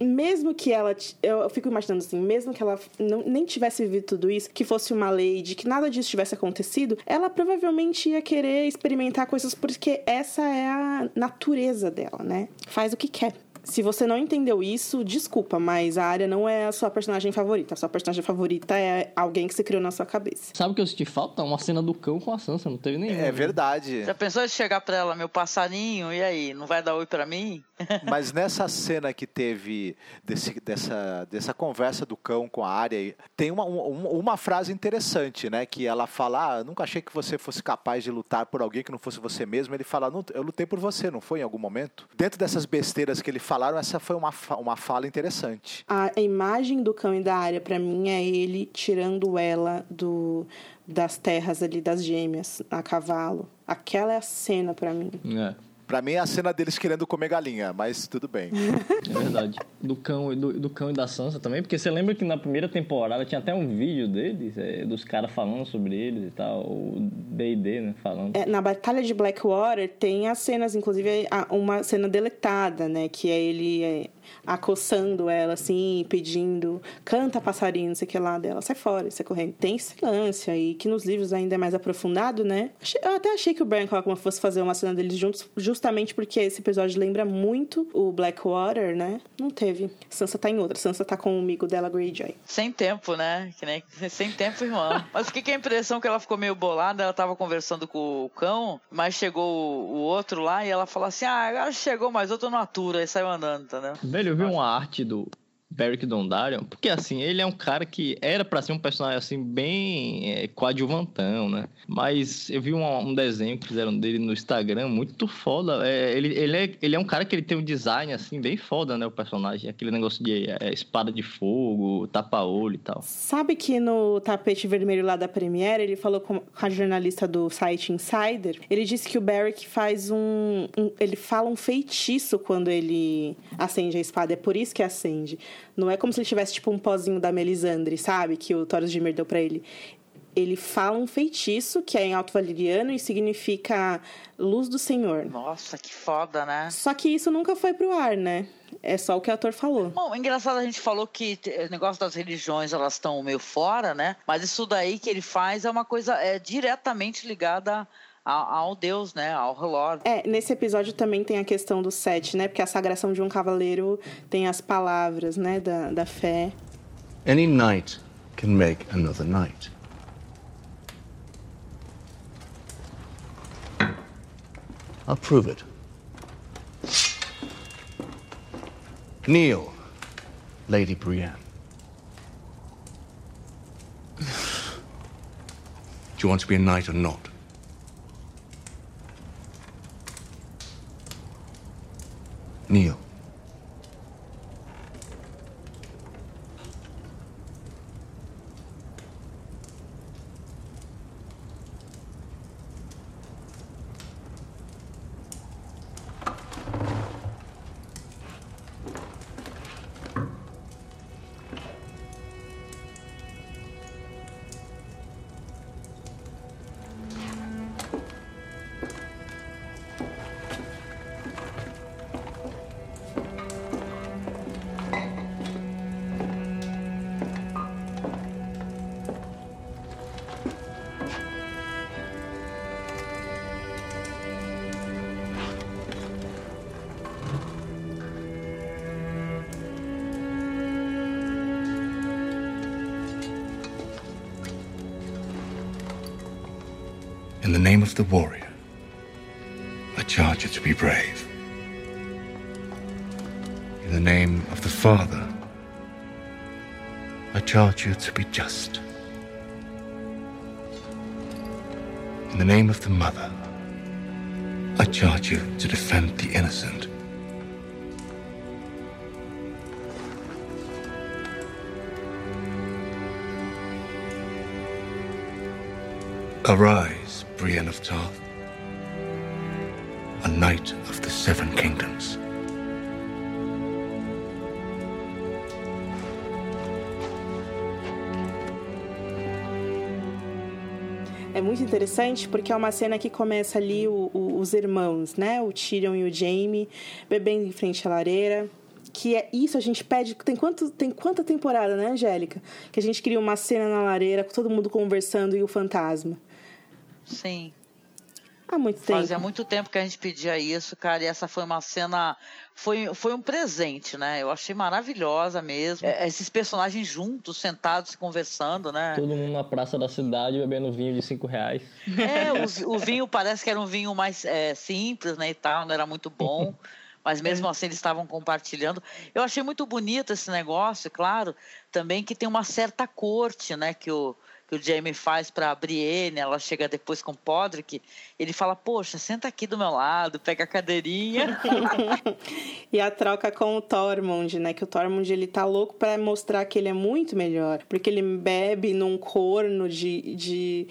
Mesmo que ela... Eu eu fico imaginando assim. Mesmo que ela não, nem tivesse vivido tudo isso, que fosse uma lady, que nada disso tivesse acontecido, ela provavelmente ia querer experimentar coisas porque essa é a natureza dela, né? Faz o que quer. Se você não entendeu isso, desculpa, mas a área não é a sua personagem favorita. A sua personagem favorita é alguém que você criou na sua cabeça. Sabe o que eu senti falta? Uma cena do cão com a Sansa, não teve nenhuma. É verdade. Já pensou em chegar pra ela, meu passarinho, e aí, não vai dar oi pra mim? Mas nessa cena que teve desse- dessa, dessa conversa do cão com a área, tem uma, um- uma frase interessante, né? Que ela fala: ah, nunca achei que você fosse capaz de lutar por alguém que não fosse você mesmo. Ele fala: não, eu lutei por você, não foi em algum momento? Dentro dessas besteiras que ele falaram, essa foi uma, uma fala interessante. A a imagem do cão e da área, pra mim, é ele tirando ela do das terras ali das gêmeas a cavalo. Aquela é a cena pra mim. É. Pra mim é a cena deles querendo comer galinha, mas tudo bem. É verdade. Do cão, e do, do cão e da Sansa também, porque você lembra que na primeira temporada tinha até um vídeo deles, é, dos caras falando sobre eles e tal, o D&D, né, falando. É, na Batalha de Blackwater tem as cenas, inclusive a- uma cena deletada, né? Que é ele é, acossando ela, assim, pedindo, canta passarinho, não sei o que lá dela, sai fora, sai correndo. Tem lance aí, que nos livros ainda é mais aprofundado, né? Eu até achei que o Brian Cockman fosse fazer uma cena deles juntos, justamente porque esse episódio lembra muito o Blackwater, né? Não teve. Sansa tá em outra, Sansa tá com o amigo dela, Greyjoy. Sem tempo, né? Que nem sem tempo, irmão. Mas que, que é a impressão que ela ficou meio bolada? Ela tava conversando com o cão, mas chegou o, outro lá e ela falou assim: Ah, agora chegou mais outro no atura, e saiu andando, entendeu? Velho, eu vi uma arte do Beric Dondarrion, porque assim, ele é um cara que era pra ser um personagem assim bem é, coadjuvantão, né? Mas eu vi um, um desenho que fizeram dele no Instagram, muito foda. É, ele, ele, é, ele é um cara que ele tem um design assim bem foda, né? O personagem, aquele negócio de é, espada de fogo, tapa-olho e tal. Sabe que no tapete vermelho lá da Premiere, ele falou com a jornalista do site Insider, ele disse que o Barrick faz um, um- ele fala um feitiço quando ele acende a espada, é por isso que acende. Não é como se ele tivesse tipo um pozinho da Melisandre, sabe? Que o Thoros Dimmer deu pra ele. Ele fala um feitiço que é em alto valeriano e significa luz do Senhor. Nossa, que foda, né? Só que isso nunca foi pro ar, né? É só o que o ator falou. Bom, engraçado, a gente falou que o negócio das religiões elas estão meio fora, né? Mas isso daí que ele faz é uma coisa é, diretamente ligada ao, ao Deus, né? Ao Lord. É, nesse episódio também tem a questão do sete, né? Porque a sagração de um cavaleiro tem as palavras, né? Da, da fé. Any knight can make another knight. I'll prove it. Kneel, Lady Brienne. Do you want to be a knight or not? Kneel. Name of the warrior, I charge you to be brave. In the name of the Father, I charge you to be just. In the name of the Mother, I charge you to defend the innocent. Arise, Brienne of Tarth, a knight of the Seven Kingdoms. É muito interessante porque é uma cena que começa ali o, o, os irmãos, né? O Tyrion e o Jaime bebendo em frente à lareira que é isso a gente pede tem quanto tem quanta temporada né Angélica que a gente cria uma cena na lareira com todo mundo conversando e o fantasma Sim. Há muito tempo. Fazia muito tempo que a gente pedia isso, cara, e essa foi uma cena. Foi, foi um presente, né? Eu achei maravilhosa mesmo. É, esses personagens juntos, sentados, conversando, né? Todo mundo na praça da cidade bebendo vinho de cinco reais. É, o, o vinho parece que era um vinho mais é, simples, né? E tal, não era muito bom. mas mesmo assim eles estavam compartilhando. Eu achei muito bonito esse negócio, claro, também que tem uma certa corte, né? Que o, que o Jamie faz para a Brienne, ela chega depois com o Podrick, ele fala, poxa, senta aqui do meu lado, pega a cadeirinha. e a troca com o Tormund, né? Que o Tormund, ele tá louco para mostrar que ele é muito melhor, porque ele bebe num corno de... de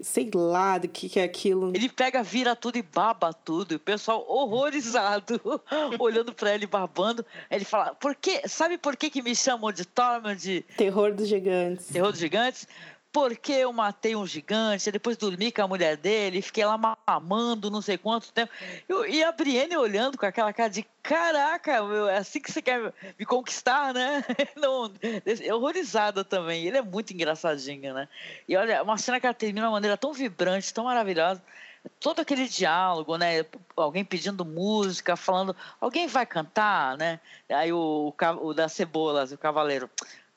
sei lá do que, que é aquilo. Ele pega, vira tudo e baba tudo. E o pessoal horrorizado, olhando para ele babando. Ele fala: por que, sabe por que, que me chamam de Tormund? Terror dos gigantes. Terror dos gigantes? Porque eu matei um gigante, depois dormi com a mulher dele, fiquei lá mamando não sei quanto tempo. Eu, e a Brienne olhando com aquela cara de caraca, meu, é assim que você quer me conquistar, né? Não, é horrorizada também. Ele é muito engraçadinho, né? E olha, uma cena que ela termina de uma maneira tão vibrante, tão maravilhosa. Todo aquele diálogo, né? Alguém pedindo música, falando, alguém vai cantar, né? Aí o, o, o da Cebolas, o cavaleiro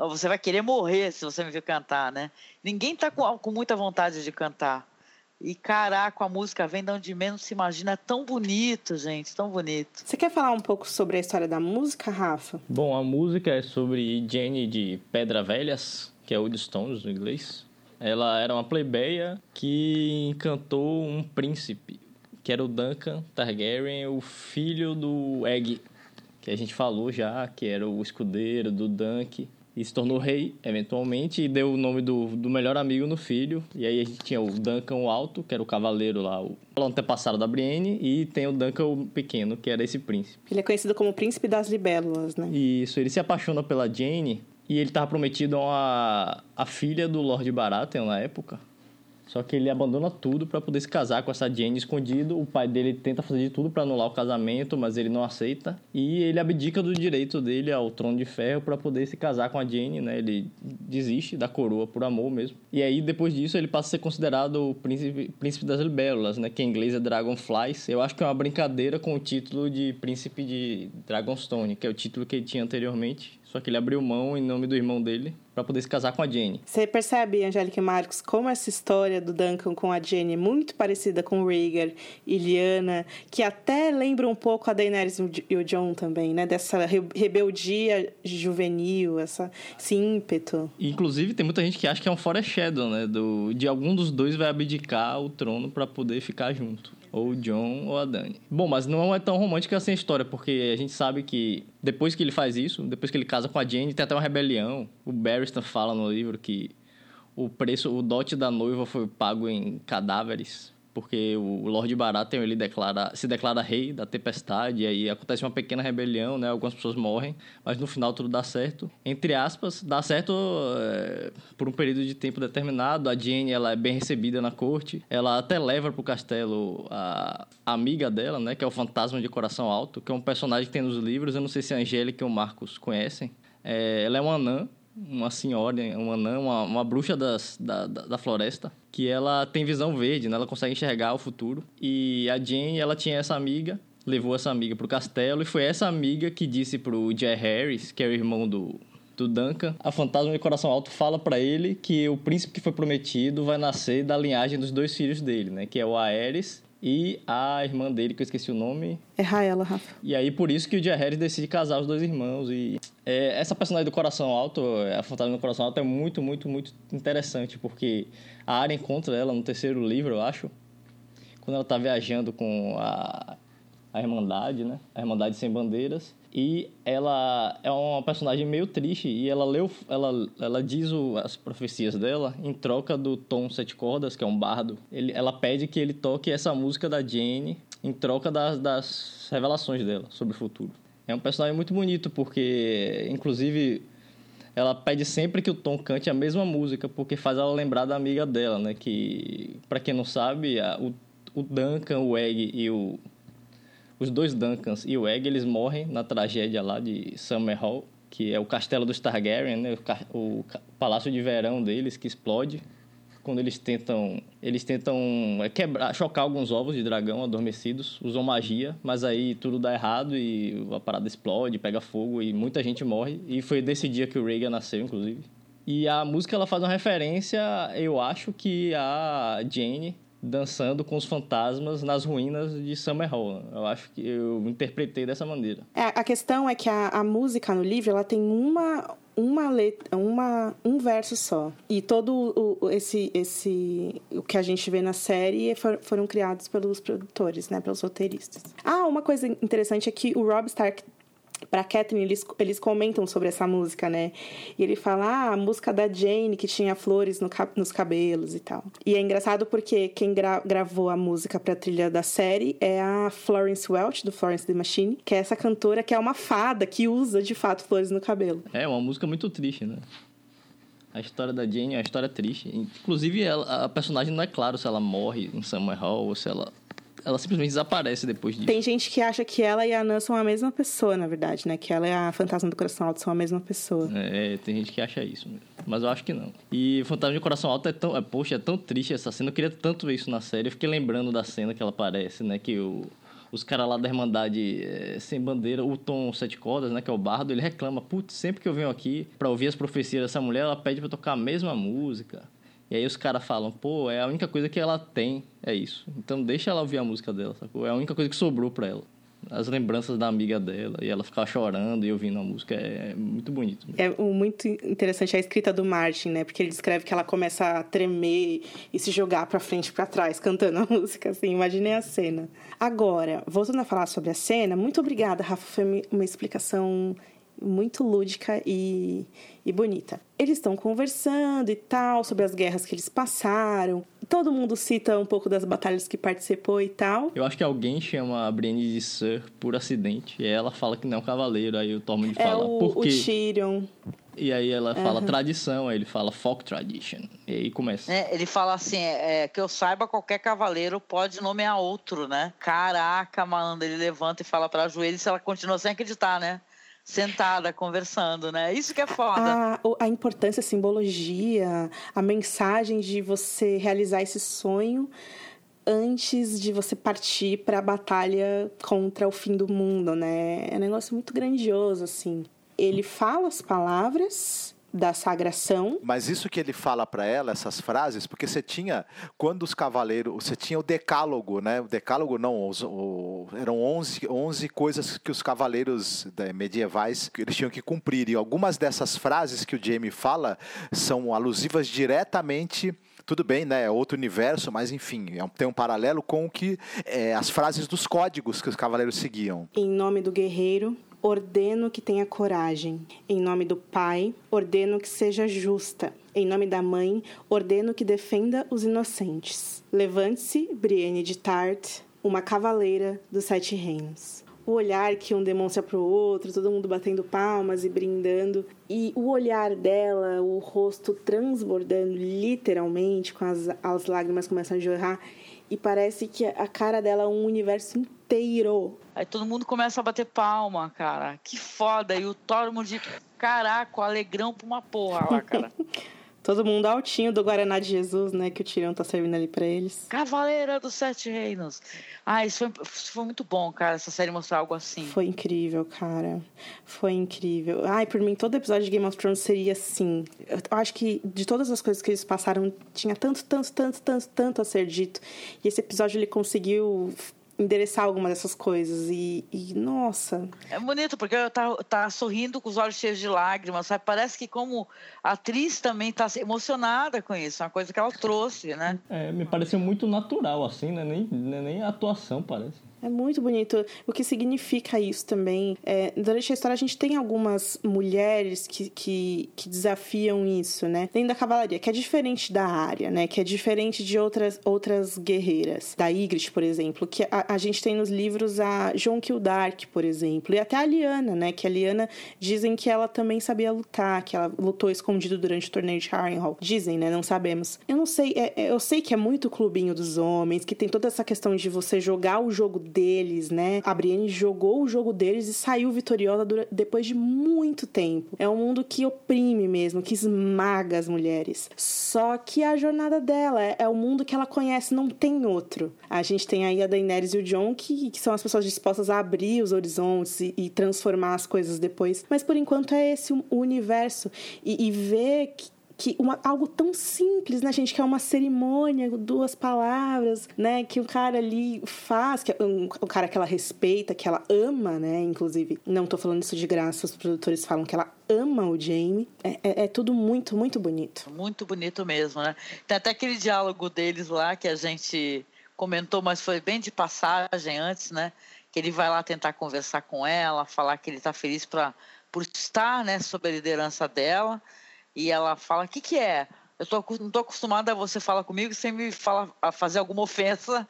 você vai querer morrer se você me ver cantar, né? Ninguém tá com, com muita vontade de cantar. E caraca, a música vem de onde menos se imagina. É tão bonito, gente, tão bonito. Você quer falar um pouco sobre a história da música, Rafa? Bom, a música é sobre Jenny de Pedra Velhas, que é Woodstones no inglês. Ela era uma plebeia que encantou um príncipe, que era o Duncan Targaryen, o filho do Egg, que a gente falou já, que era o escudeiro do Dunk e se tornou rei, eventualmente, e deu o nome do, do melhor amigo no filho. E aí a gente tinha o Duncan o Alto, que era o cavaleiro lá, o antepassado da Brienne, e tem o Duncan o Pequeno, que era esse príncipe. Ele é conhecido como Príncipe das Libélulas, né? Isso, ele se apaixona pela Jane, e ele estava prometido a, a filha do Lord Baratheon na época. Só que ele abandona tudo para poder se casar com essa Jane escondido. O pai dele tenta fazer de tudo para anular o casamento, mas ele não aceita. E ele abdica do direito dele ao trono de ferro para poder se casar com a Jane, né? Ele desiste da coroa por amor mesmo. E aí depois disso ele passa a ser considerado o príncipe, príncipe das libélulas, né? Que em inglês é Dragonflies. Eu acho que é uma brincadeira com o título de príncipe de Dragonstone, que é o título que ele tinha anteriormente. Só que ele abriu mão em nome do irmão dele para poder se casar com a Jenny. Você percebe, Angélica e Marcos, como essa história do Duncan com a Jenny é muito parecida com Rhaegar e Lyanna, que até lembra um pouco a Daenerys e o Jon também, né? Dessa rebeldia juvenil, essa, esse ímpeto. Inclusive, tem muita gente que acha que é um foreshadow, né? Do, de algum dos dois vai abdicar o trono para poder ficar junto ou o John ou a Dani. Bom, mas não é tão romântica assim a história, porque a gente sabe que depois que ele faz isso, depois que ele casa com a Jane, tem até uma rebelião. O Barristan fala no livro que o preço, o dote da noiva foi pago em cadáveres porque o Lord Baratheon ele declara, se declara rei da tempestade, e aí acontece uma pequena rebelião, né? Algumas pessoas morrem, mas no final tudo dá certo. Entre aspas, dá certo é, por um período de tempo determinado. A Jane ela é bem recebida na corte, ela até leva para o castelo a, amiga dela, né? Que é o Fantasma de Coração Alto, que é um personagem que tem nos livros. Eu não sei se a Angélica e o Marcos conhecem. É, ela é uma anã uma senhora, uma anã, uma, uma bruxa das, da, da, da, floresta, que ela tem visão verde, né? Ela consegue enxergar o futuro. E a Jane, ela tinha essa amiga, levou essa amiga pro castelo, e foi essa amiga que disse pro Jay Harris, que é o irmão do, do Duncan, a fantasma de coração alto fala para ele que o príncipe que foi prometido vai nascer da linhagem dos dois filhos dele, né? Que é o Aerys e a irmã dele, que eu esqueci o nome. É Raela, Rafa. E aí, por isso que o Jaehaerys decide casar os dois irmãos. E é, essa personagem do Coração Alto, a fantasma do Coração Alto, é muito, muito, muito interessante, porque a área encontra ela no terceiro livro, eu acho, quando ela tá viajando com a, a Irmandade, né? A Irmandade Sem Bandeiras. E ela é uma personagem meio triste e ela leu, ela, ela diz o, as profecias dela em troca do Tom Sete Cordas, que é um bardo. Ele, ela pede que ele toque essa música da Jane em troca das, das revelações dela sobre o futuro. É um personagem muito bonito porque, inclusive, ela pede sempre que o Tom cante a mesma música, porque faz ela lembrar da amiga dela, né? Que, para quem não sabe, a, o, o Duncan, o Egg e o... Os dois Duncans e o Egg, eles morrem na tragédia lá de Summerhall, que é o castelo dos Targaryen, né? O, o palácio de verão deles que explode. Quando eles tentam eles tentam é, quebrar chocar alguns ovos de dragão adormecidos usam magia mas aí tudo dá errado e a parada explode pega fogo e muita gente morre. E foi desse dia que o Rhaegar nasceu inclusive. E a música ela faz uma referência eu acho que a Jane dançando com os fantasmas nas ruínas de Summerhall. Eu acho que eu interpretei dessa maneira. É, a questão é que a, a música no livro ela tem uma uma letra, uma, um verso só. E todo o, esse, esse, o que a gente vê na série for, foram criados pelos produtores, né, pelos roteiristas. Ah, uma coisa interessante é que o Rob Stark para Catherine, eles, eles comentam sobre essa música, né? E ele fala, ah, a música da Jane, que tinha flores no, nos cabelos e tal. E é engraçado porque quem gra gravou a música pra trilha da série é a Florence Welch, do Florence the Machine, que é essa cantora que é uma fada que usa, de fato, flores no cabelo. É, uma música muito triste, né? A história da Jane é uma história triste. Inclusive, ela, a personagem não é claro se ela morre em Summer Hall ou se ela ela simplesmente desaparece depois disso. Tem gente que acha que ela e a Nan são a mesma pessoa, na verdade, né? Que ela e a Fantasma do Coração Alto são a mesma pessoa. É, tem gente que acha isso mesmo. Mas eu acho que não. E Fantasma do Coração Alto é tão. É, poxa, é tão triste essa cena. Eu queria tanto ver isso na série. Eu fiquei lembrando da cena que ela aparece, né? Que o os caras lá da Irmandade é, Sem Bandeira, o Tom Sete Cordas, né, que é o bardo, ele reclama, putz, sempre que eu venho aqui para ouvir as profecias dessa mulher, ela pede para tocar a mesma música. E aí os caras falam, pô, é a única coisa que ela tem, é isso. Então deixa ela ouvir a música dela, sacou? É a única coisa que sobrou pra ela. As lembranças da amiga dela, e ela ficar chorando e ouvindo a música, é, é muito bonito. É muito interessante a escrita do Martin, né? Porque ele descreve que ela começa a tremer e se jogar pra frente e pra trás, cantando a música, assim. Imaginei a cena. Agora, voltando a falar sobre a cena, muito obrigada, Rafa. Foi uma explicação muito lúdica e, e bonita. Eles estão conversando e tal sobre as guerras que eles passaram. Todo mundo cita um pouco das batalhas que participou e tal. Eu acho que alguém chama a Brienne de Sir por acidente. E ela fala que não é um cavaleiro. Aí o Tormund é fala, o, por quê? O Tyrion. E aí ela fala uhum. tradição, aí ele fala folk tradition. E aí começa. É, ele fala assim, é, é, que eu saiba, qualquer cavaleiro pode nomear outro, né? Caraca, malandro, ele levanta e fala pra joelho se ela continua sem acreditar, né? Sentada, conversando, né? Isso que é foda. A, a importância, a simbologia, a mensagem de você realizar esse sonho antes de você partir para a batalha contra o fim do mundo, né? É um negócio muito grandioso, assim. Ele fala as palavras da sagração. Mas isso que ele fala para ela, essas frases, porque você tinha, quando os cavaleiros, você tinha o decálogo, né? O decálogo não, os, o, eram 11, 11 coisas que os cavaleiros né, medievais eles tinham que cumprir. E algumas dessas frases que o Jamie fala são alusivas diretamente tudo bem, né? É outro universo, mas enfim, é tem um paralelo com o que é, as frases dos códigos que os cavaleiros seguiam. Em nome do guerreiro, ordeno que tenha coragem. Em nome do Pai, ordeno que seja justa. Em nome da Mãe, ordeno que defenda os inocentes. Levante-se, Brienne de Tart, uma cavaleira dos sete reinos. O olhar que um demonstra para o outro, todo mundo batendo palmas e brindando. E o olhar dela, o rosto transbordando literalmente, com as, as lágrimas começam a jorrar. E parece que a cara dela é um universo inteiro. Aí todo mundo começa a bater palma, cara. Que foda. E o Tormund, caraca, o alegrão pra uma porra lá, cara. todo mundo altinho do Guaraná de Jesus, né? Que o Tirão tá servindo ali pra eles. Cavaleira dos Sete Reinos. Ah, isso foi, isso foi muito bom, cara, essa série mostrar algo assim. Foi incrível, cara. Foi incrível. Ai, por mim, todo episódio de Game of Thrones seria assim. Eu acho que de todas as coisas que eles passaram, tinha tanto, tanto, tanto, tanto, tanto a ser dito. E esse episódio ele conseguiu endereçar alguma dessas coisas. E, e, nossa. É bonito, porque tá, tá sorrindo com os olhos cheios de lágrimas, sabe? Parece que, como atriz, também tá emocionada com isso. É uma coisa que ela trouxe, né? É, me pareceu muito natural, assim, né? Nem, nem atuação, parece. É muito bonito. O que significa isso também? É, durante a história, a gente tem algumas mulheres que, que, que, desafiam isso, né? Dentro da cavalaria, que é diferente da área, né? Que é diferente de outras, outras guerreiras. Da Ygritte, por exemplo, que a, a gente tem nos livros a Jon Kildark, por exemplo, e até a Liana, né? Que a Liana dizem que ela também sabia lutar, que ela lutou escondido durante o torneio de Harrenhal. Dizem, né? Não sabemos. Eu não sei, é, é, eu sei que é muito clubinho dos homens, que tem toda essa questão de você jogar o jogo deles, né? A Brienne jogou o jogo deles e saiu vitoriosa depois de muito tempo. É um mundo que oprime mesmo, que esmaga as mulheres. Só que a jornada dela é, é o mundo que ela conhece, não tem outro. A gente tem aí a Daenerys e o Jon, que, que são as pessoas dispostas a abrir os horizontes e, e transformar as coisas depois. Mas por enquanto é esse o universo. E, e ver que que uma, algo tão simples, né, gente, que é uma cerimônia, duas palavras, né, que o cara ali faz, que é um, um cara que ela respeita, que ela ama, né, inclusive. Não tô falando isso de graça, os produtores falam que ela ama o Jamie. É, é, é, tudo muito, muito bonito. Muito bonito mesmo, né? Tem até aquele diálogo deles lá que a gente comentou, mas foi bem de passagem antes, né? Que ele vai lá tentar conversar com ela, falar que ele está feliz pra, por estar, né, sob a liderança dela e ela fala: o que, que é? Eu tô, não estou acostumada a você falar comigo sem me fala, a fazer alguma ofensa.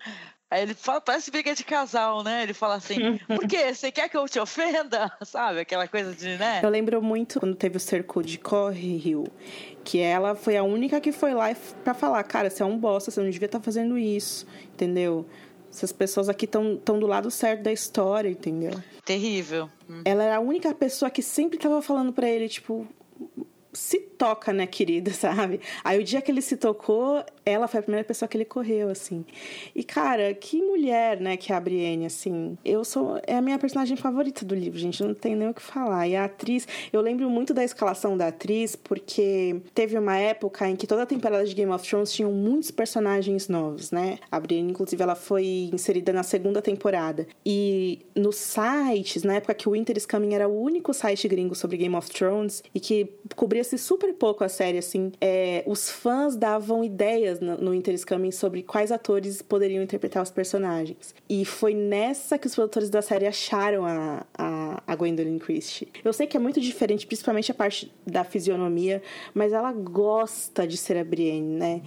Aí ele fala, parece briga de casal, né? Ele fala assim, por quê? Você quer que eu te ofenda? Sabe? Aquela coisa de, né? Eu lembro muito quando teve o cerco de Corre Rio, que ela foi a única que foi lá para falar, cara, você é um bosta, você não devia estar tá fazendo isso, entendeu? Essas pessoas aqui estão do lado certo da história, entendeu? Terrível. Ela era a única pessoa que sempre estava falando para ele, tipo, se toca, né, querida, sabe? Aí o dia que ele se tocou, ela foi a primeira pessoa que ele correu, assim. E, cara, que mulher, né, que é a Brienne, assim. Eu sou. É a minha personagem favorita do livro, gente. Não tem nem o que falar. E a atriz. Eu lembro muito da escalação da atriz, porque teve uma época em que toda a temporada de Game of Thrones tinham muitos personagens novos, né? A Brienne, inclusive, ela foi inserida na segunda temporada. E nos sites, na época que o Winter Coming era o único site gringo sobre Game of Thrones e que cobria-se super pouco a série, assim, é, os fãs davam ideias no, no Interscoming sobre quais atores poderiam interpretar os personagens. E foi nessa que os produtores da série acharam a, a, a Gwendolyn Christie. Eu sei que é muito diferente, principalmente a parte da fisionomia, mas ela gosta de ser a Brienne, né?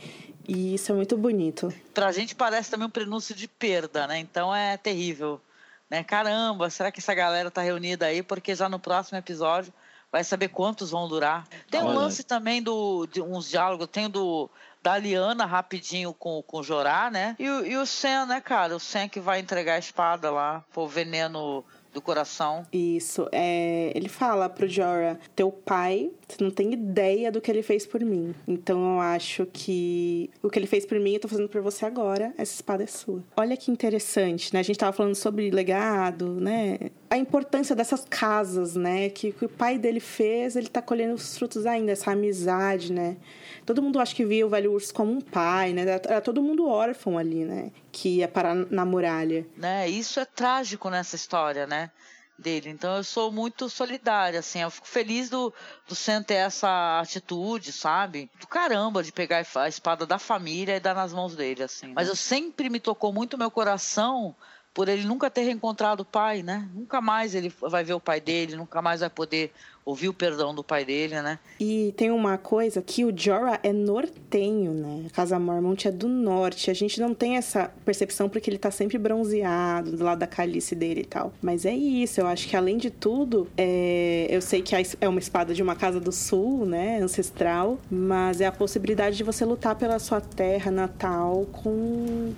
E isso é muito bonito. Pra gente parece também um prenúncio de perda, né? Então é terrível. Né? Caramba, será que essa galera tá reunida aí? Porque já no próximo episódio vai saber quantos vão durar. Tem um lance também do, de uns diálogos, tem do da Liana rapidinho com, com o Jorá, né? E, e o Sen, né, cara? O Sen que vai entregar a espada lá, o veneno do coração. Isso. É, ele fala pro Jorah: Teu pai, você não tem ideia do que ele fez por mim. Então eu acho que o que ele fez por mim, eu tô fazendo por você agora. Essa espada é sua. Olha que interessante, né? A gente tava falando sobre legado, né? A importância dessas casas, né? Que, que o pai dele fez, ele tá colhendo os frutos ainda, essa amizade, né? Todo mundo acho que via o velho urso como um pai, né? Era, todo mundo órfão ali, né? Que ia parar na muralha. Né? Isso é trágico nessa história, né? dele. Então eu sou muito solidária, assim, eu fico feliz do, do Sam ter essa atitude, sabe? Do caramba de pegar a espada da família e dar nas mãos dele, assim. Mas eu sempre me tocou muito meu coração por ele nunca ter reencontrado o pai, né? Nunca mais ele vai ver o pai dele, nunca mais vai poder ouvir o perdão do pai dele, né? E tem uma coisa que o Jorah é nortenho, né? A Casa Mormont é do norte. A gente não tem essa percepção porque ele tá sempre bronzeado do lado da calice dele e tal. Mas é isso, eu acho que além de tudo, é... eu sei que é uma espada de uma casa do sul, né? Ancestral, mas é a possibilidade de você lutar pela sua terra natal com,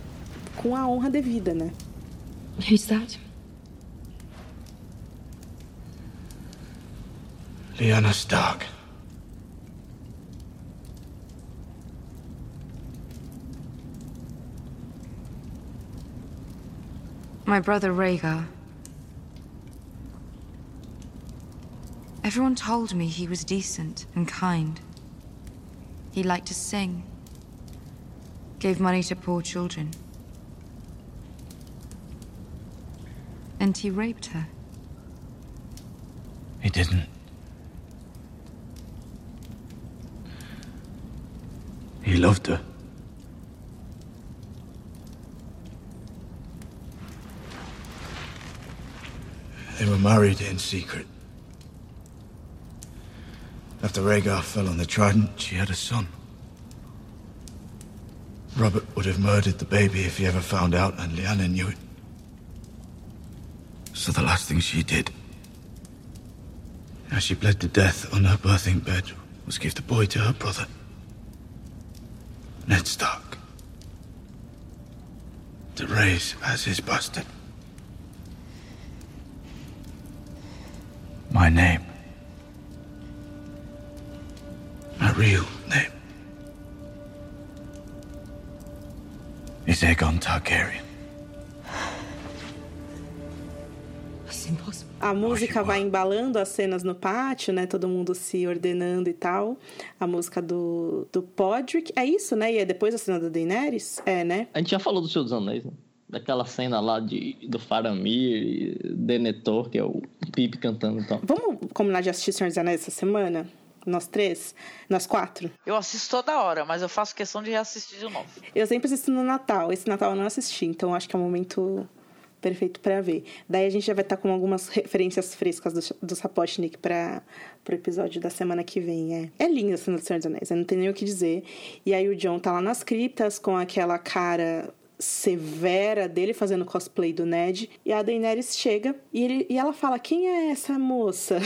com a honra devida, né? Who's that? Lyanna Stark. My brother Rhaegar. Everyone told me he was decent and kind. He liked to sing. Gave money to poor children. And he raped her. He didn't. He loved her. They were married in secret. After Rhaegar fell on the Trident, she had a son. Robert would have murdered the baby if he ever found out, and Lyanna knew it. So the last thing she did, as she bled to death on her birthing bed, was give the boy to her brother, Ned Stark, to raise as his bastard. My name. My real name. Is Aegon Targaryen. A música vai embalando as cenas no pátio, né? Todo mundo se ordenando e tal. A música do, do Podrick. É isso, né? E é depois a cena da Daenerys? É, né? A gente já falou do Senhor dos Anéis, né? Daquela cena lá de, do Faramir, Denethor, que é o Pipe cantando e tal. Vamos combinar de assistir Senhor dos Anéis essa semana? Nós três? Nós quatro? Eu assisto toda hora, mas eu faço questão de reassistir de novo. Eu sempre assisto no Natal. Esse Natal eu não assisti, então acho que é um momento perfeito para ver. Daí a gente já vai estar com algumas referências frescas do, do Sapotnik para o episódio da semana que vem. É, é lindo a cena Senhor dos Anéis, não tenho nem o que dizer. E aí o John tá lá nas criptas com aquela cara severa dele fazendo cosplay do Ned e a Daenerys chega e, ele, e ela fala quem é essa moça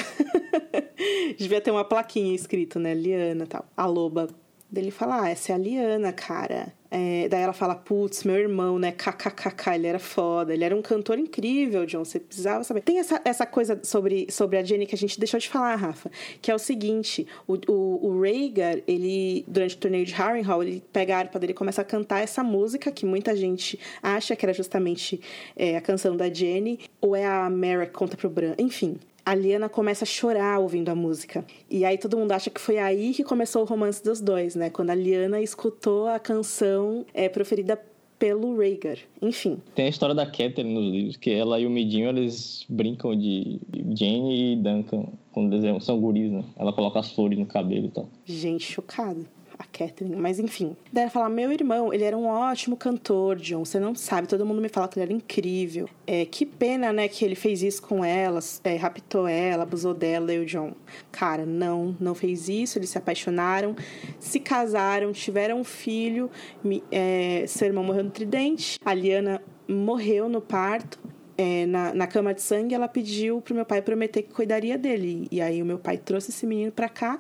devia ter uma plaquinha escrito né Liana tal a loba dele fala ah essa é a Liana cara é, daí ela fala, putz, meu irmão, né? KKKK, ele era foda, ele era um cantor incrível, John, você precisava saber. Tem essa, essa coisa sobre, sobre a Jenny que a gente deixou de falar, Rafa, que é o seguinte: o, o, o Rhaegar, ele, durante o torneio de Harrenhal, ele pega a harpa dele e começa a cantar essa música que muita gente acha que era justamente é, a canção da Jenny, ou é a Mara que conta pro Bran, enfim a Liana começa a chorar ouvindo a música. E aí todo mundo acha que foi aí que começou o romance dos dois, né? Quando a Liana escutou a canção é, proferida pelo Rhaegar. Enfim. Tem a história da Catherine nos livros, que ela e o Midinho, eles brincam de Jane e Duncan quando desenham, são guris, né? Ela coloca as flores no cabelo e tal. Gente, chocado a Catherine, mas enfim. Daí ela fala: Meu irmão, ele era um ótimo cantor, John. Você não sabe, todo mundo me fala que ele era incrível. É, que pena, né, que ele fez isso com ela, é, raptou ela, abusou dela e o John. Cara, não, não fez isso. Eles se apaixonaram, se casaram, tiveram um filho. É, seu irmão morreu no tridente. A Liana morreu no parto é, na, na cama de sangue, ela pediu pro meu pai prometer que cuidaria dele. E aí o meu pai trouxe esse menino pra cá.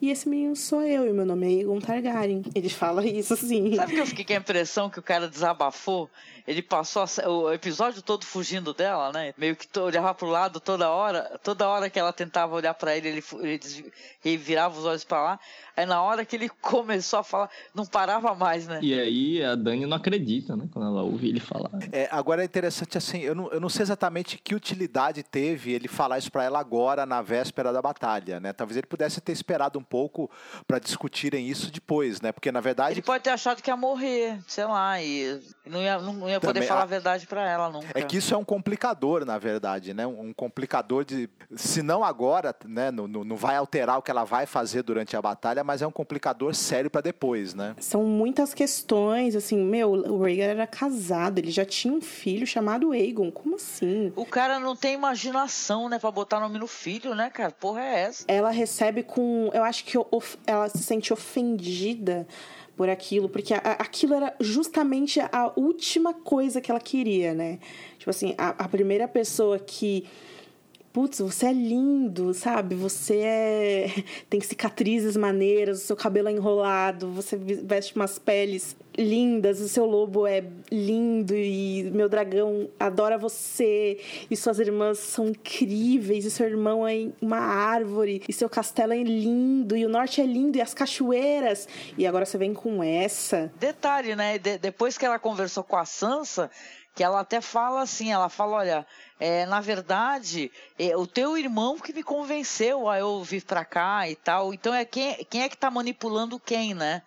E esse menino sou eu, e meu nome é Egon Targaryen. Ele fala isso assim. Sabe que eu fiquei com a impressão que o cara desabafou? Ele passou o episódio todo fugindo dela, né? Meio que olhava pro lado toda hora. Toda hora que ela tentava olhar para ele, ele, ele, ele virava os olhos para lá. Aí na hora que ele começou a falar, não parava mais, né? E aí a Dani não acredita, né? Quando ela ouve ele falar. É, agora é interessante assim, eu não, eu não sei exatamente que utilidade teve ele falar isso para ela agora, na véspera da batalha, né? Talvez ele pudesse ter esperado um pouco para discutirem isso depois, né? Porque na verdade. Ele pode ter achado que ia morrer, sei lá, e não ia, não ia poder Também, falar a... a verdade para ela nunca. É que isso é um complicador, na verdade, né? Um complicador de. Se não agora, né? Não, não vai alterar o que ela vai fazer durante a batalha, mas é um complicador sério para depois, né? São muitas questões, assim, meu, o Rhaegar era casado, ele já tinha um filho chamado Aegon, como assim? O cara não tem imaginação, né, para botar nome no filho, né, cara? Porra é essa? Ela recebe com, eu acho que ela se sente ofendida por aquilo, porque a, aquilo era justamente a última coisa que ela queria, né? Tipo assim, a, a primeira pessoa que putz, você é lindo, sabe? Você é tem cicatrizes maneiras, o seu cabelo é enrolado, você veste umas peles lindas, o seu lobo é lindo e meu dragão adora você e suas irmãs são incríveis e seu irmão é uma árvore e seu castelo é lindo e o norte é lindo e as cachoeiras e agora você vem com essa. Detalhe, né? De depois que ela conversou com a Sansa, que ela até fala assim, ela fala, olha, é, na verdade, é o teu irmão que me convenceu a eu vir para cá e tal. Então é quem, quem é que está manipulando quem, né?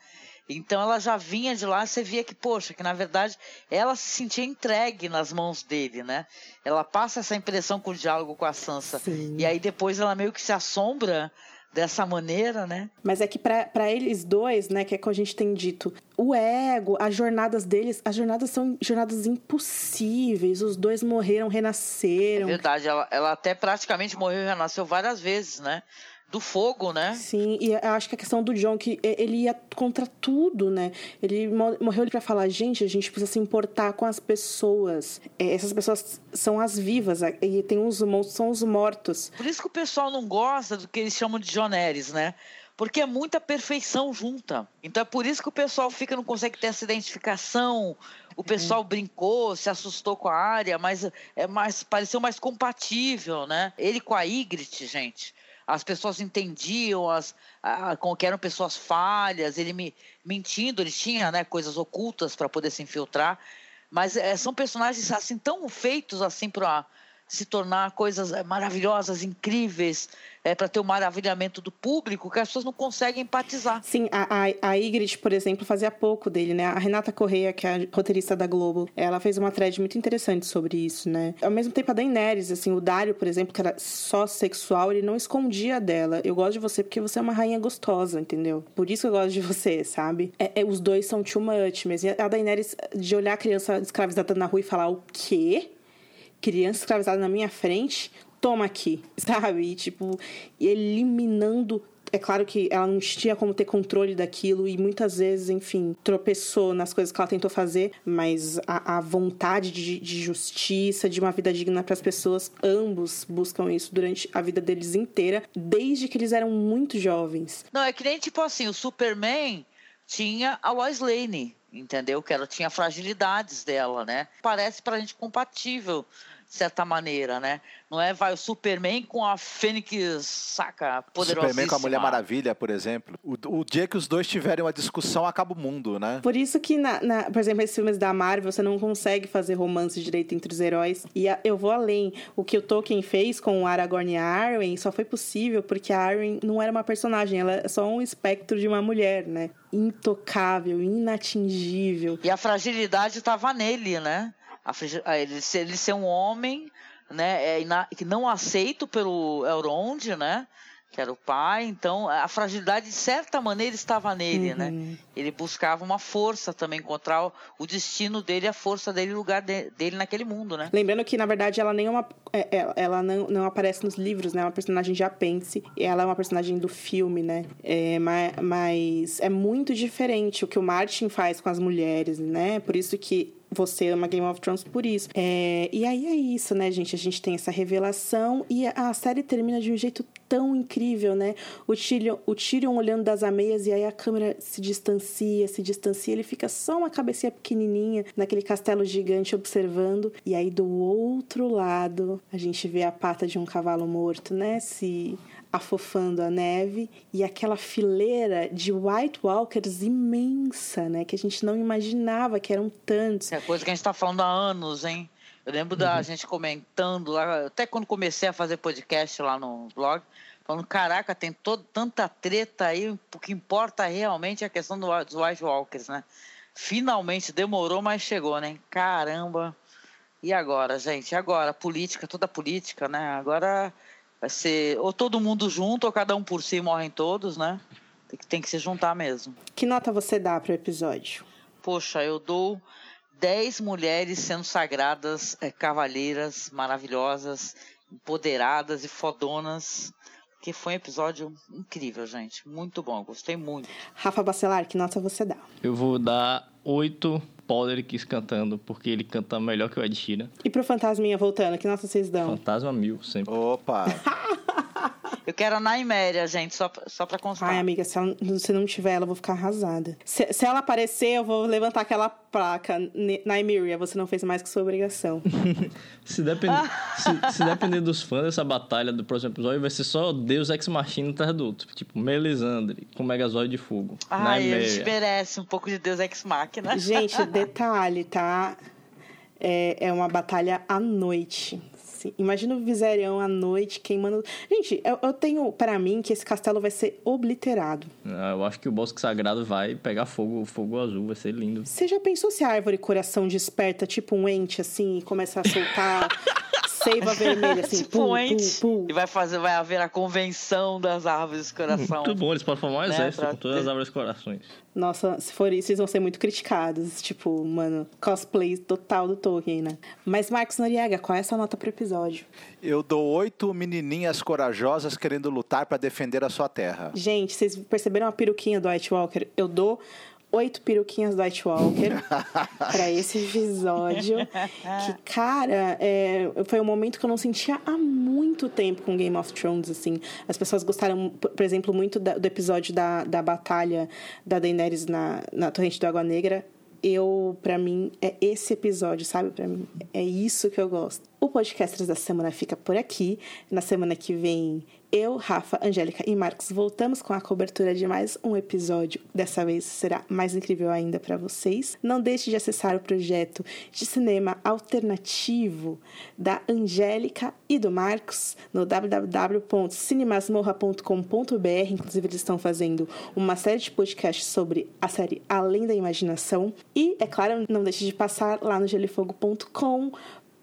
Então ela já vinha de lá, você via que, poxa, que na verdade ela se sentia entregue nas mãos dele, né? Ela passa essa impressão com o diálogo com a Sansa. Sim. E aí depois ela meio que se assombra dessa maneira, né? Mas é que para eles dois, né, que é como a gente tem dito, o ego, as jornadas deles, as jornadas são jornadas impossíveis. Os dois morreram, renasceram. É verdade, ela, ela até praticamente morreu e renasceu várias vezes, né? Do fogo, né? Sim, e eu acho que a questão do John, que ele ia contra tudo, né? Ele morreu para falar, gente, a gente precisa se importar com as pessoas. É, essas pessoas são as vivas, e tem os monstros, são os mortos. Por isso que o pessoal não gosta do que eles chamam de John né? Porque é muita perfeição junta. Então é por isso que o pessoal fica, não consegue ter essa identificação. O pessoal brincou, se assustou com a área, mas é mais, pareceu mais compatível, né? Ele com a Ygritte, gente as pessoas entendiam as, a, que eram pessoas falhas, ele me mentindo, ele tinha né, coisas ocultas para poder se infiltrar, mas é, são personagens assim tão feitos assim para se tornar coisas eh, maravilhosas, incríveis, é, para ter o maravilhamento do público, que as pessoas não conseguem empatizar. Sim, a, a, a por exemplo, fazia pouco dele, né? A Renata Correia, que é a roteirista da Globo, ela fez uma thread muito interessante sobre isso, né? Ao mesmo tempo, a Daenerys, assim, o Dario, por exemplo, que era só sexual, ele não escondia dela. Eu gosto de você porque você é uma rainha gostosa, entendeu? Por isso eu gosto de você, sabe? É, é, os dois são too much mesmo. E a Daenerys, de olhar a criança escravizada na rua e falar, o quê? Criança escravizada na minha frente, toma aqui, sabe? E, tipo, eliminando é claro que ela não tinha como ter controle daquilo e muitas vezes, enfim, tropeçou nas coisas que ela tentou fazer, mas a, a vontade de, de, justiça, de uma vida digna para as pessoas, ambos buscam isso durante a vida deles inteira, desde que eles eram muito jovens. Não, é que nem tipo assim, o Superman tinha a Lois Lane, entendeu? Que ela tinha fragilidades dela, né? Parece pra gente compatível de certa maneira, né? Não é vai o Superman com a Fênix, saca, poderosíssima. Superman com a Mulher Maravilha, por exemplo. O, o dia que os dois tiverem uma discussão, acaba o mundo, né? Por isso que, na, na, por exemplo, esses filmes da Marvel, você não consegue fazer romance direito entre os heróis. E a, eu vou além. O que o Tolkien fez com o Aragorn e a Arwen só foi possível porque a Arwen não era uma personagem, ela é só um espectro de uma mulher, né? Intocável, inatingível. E a fragilidade estava nele, né? A, ele, ser, ele ser um homem né, é, que não aceito pelo Elrond, né? que era o pai, então a fragilidade de certa maneira estava nele, né? uhum. né? Ele buscava uma força também, encontrar o destino dele, a força dele, o lugar de, dele naquele mundo, né? Lembrando que, na verdade, ela nem é uma. É, é ela não, não aparece nos livros, né? É uma personagem de Apêndice. Ela é uma personagem do filme, né? É, mas, mas é muito diferente o que o Martin faz com as mulheres, né? Por isso que você ama Game of Thrones por isso. É, e aí é isso, né, gente? A gente tem essa revelação e a série termina de um jeito tão incrível, né? O Tyrion, o Tyrion olhando das ameias e aí a câmera se distancia, se distancia, ele fica só uma cabecinha pequenininha naquele castelo gigante observando. E aí do outro lado a gente vê a pata de um cavalo morto, né? Se afofando a neve e aquela fileira de White Walkers imensa, né? Que a gente não imaginava que eram tantos. É coisa que a gente está falando há anos, hein? Eu lembro da uhum. gente comentando lá, até quando comecei a fazer podcast lá no blog, falando, caraca, tem todo, tanta treta aí, o que importa realmente é a questão do, dos White Walkers, né? Finalmente demorou, mas chegou, né? Caramba. E agora, gente? Agora? Política, toda política, né? Agora Vai ser ou todo mundo junto, ou cada um por si morrem todos, né? Tem que, tem que se juntar mesmo. Que nota você dá para o episódio? Poxa, eu dou 10 mulheres sendo sagradas, é, cavalheiras maravilhosas, empoderadas e fodonas. Que foi um episódio incrível, gente. Muito bom, gostei muito. Rafa Bacelar, que nota você dá? Eu vou dar 8 Poderick cantando, porque ele canta melhor que o Ed Sheeran. E pro Fantasminha voltando, que nota vocês dão? Fantasma mil, sempre. Opa! Eu quero a Naiméria, gente, só, só pra constar. Ai, amiga, se, ela, se não tiver ela, eu vou ficar arrasada. Se, se ela aparecer, eu vou levantar aquela placa. Naiméria, você não fez mais que sua obrigação. se, depender, se, se, depender dos fãs dessa batalha do próximo episódio, vai ser só Deus Ex Machina atrás do outro. Tipo, Melisandre com Megazord de fogo. Ai, a gente merece um pouco de Deus Ex Machina. Gente, detalhe, tá? É, é uma batalha à noite. Assim. Imagina o Viserion à noite queimando. Gente, eu, eu tenho para mim que esse castelo vai ser obliterado. Ah, eu acho que o Bosque Sagrado vai pegar fogo, fogo azul, vai ser lindo. Você já pensou se a árvore coração desperta tipo um ente assim e começa a soltar seiva vermelha, assim, tipo pum, pum, pum. E vai fazer, vai haver a convenção das árvores do coração. Muito bom, eles podem formar um Né, exército pra com todas as árvores corações. Nossa, se for isso, eles vão ser muito criticados. Tipo, mano, cosplay total do Tolkien, né? Mas, Marcos Noriega, qual é a sua nota pro episódio? Eu dou oito menininhas corajosas querendo lutar para defender a sua terra. Gente, vocês perceberam a peruquinha do White Walker? Eu dou oito peruquinhas do White Walker pra esse episódio. Que, cara, é, foi um momento que eu não sentia há muito tempo com Game of Thrones, assim. As pessoas gostaram, por exemplo, muito do episódio da, da batalha da Daenerys na, na Torrente do Água Negra. Eu, pra mim, é esse episódio, sabe? Pra mim, é isso que eu gosto. O Podcasters da semana fica por aqui. Na semana que vem, eu, Rafa, Angélica e Marcos voltamos com a cobertura de mais um episódio. Dessa vez será mais incrível ainda para vocês. Não deixe de acessar o projeto de cinema alternativo da Angélica e do Marcos no www.cinemasmorra.com.br. Inclusive, eles estão fazendo uma série de podcasts sobre a série Além da Imaginação. E, é claro, não deixe de passar lá no gelifogo.com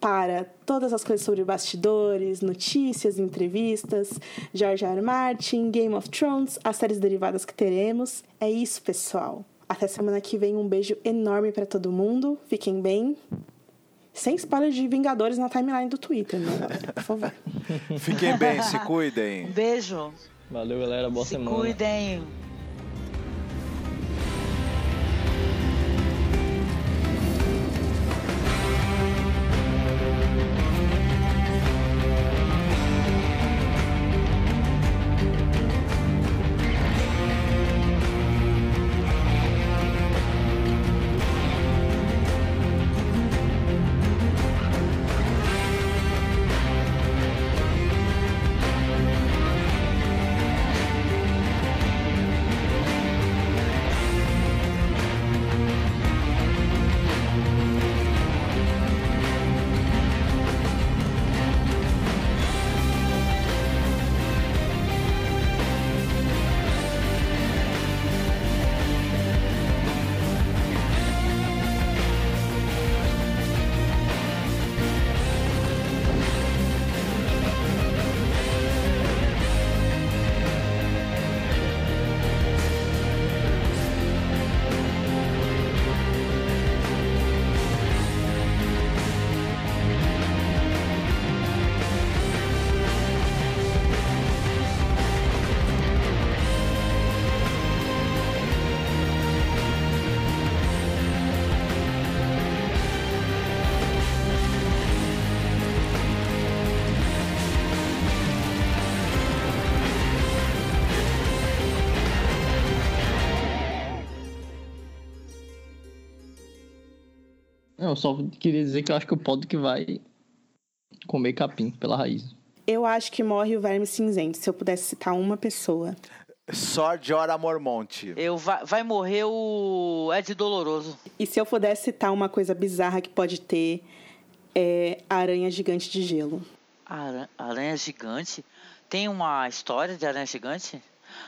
para todas as coisas sobre bastidores, notícias, entrevistas, George R. R. Martin, Game of Thrones, as séries derivadas que teremos. É isso, pessoal. Até semana que vem, um beijo enorme para todo mundo. Fiquem bem. Sem spoiler de Vingadores na timeline do Twitter, né? galera? Por favor. Fiquem bem, se cuidem. Um beijo. Valeu, galera. Boa Se semana. cuidem. Só queria dizer que eu acho que o Podrick vai comer capim pela raiz. Eu acho que morre o Verme Cinzento, se eu pudesse citar uma pessoa. Só Jorah Mormont. Eu vai, vai morrer o Ed Doloroso. E se eu pudesse citar uma coisa bizarra que pode ter, é a aranha gigante de gelo. Aranha, aranha gigante? Tem uma história de aranha gigante?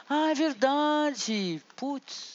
Ah, é verdade! Putz.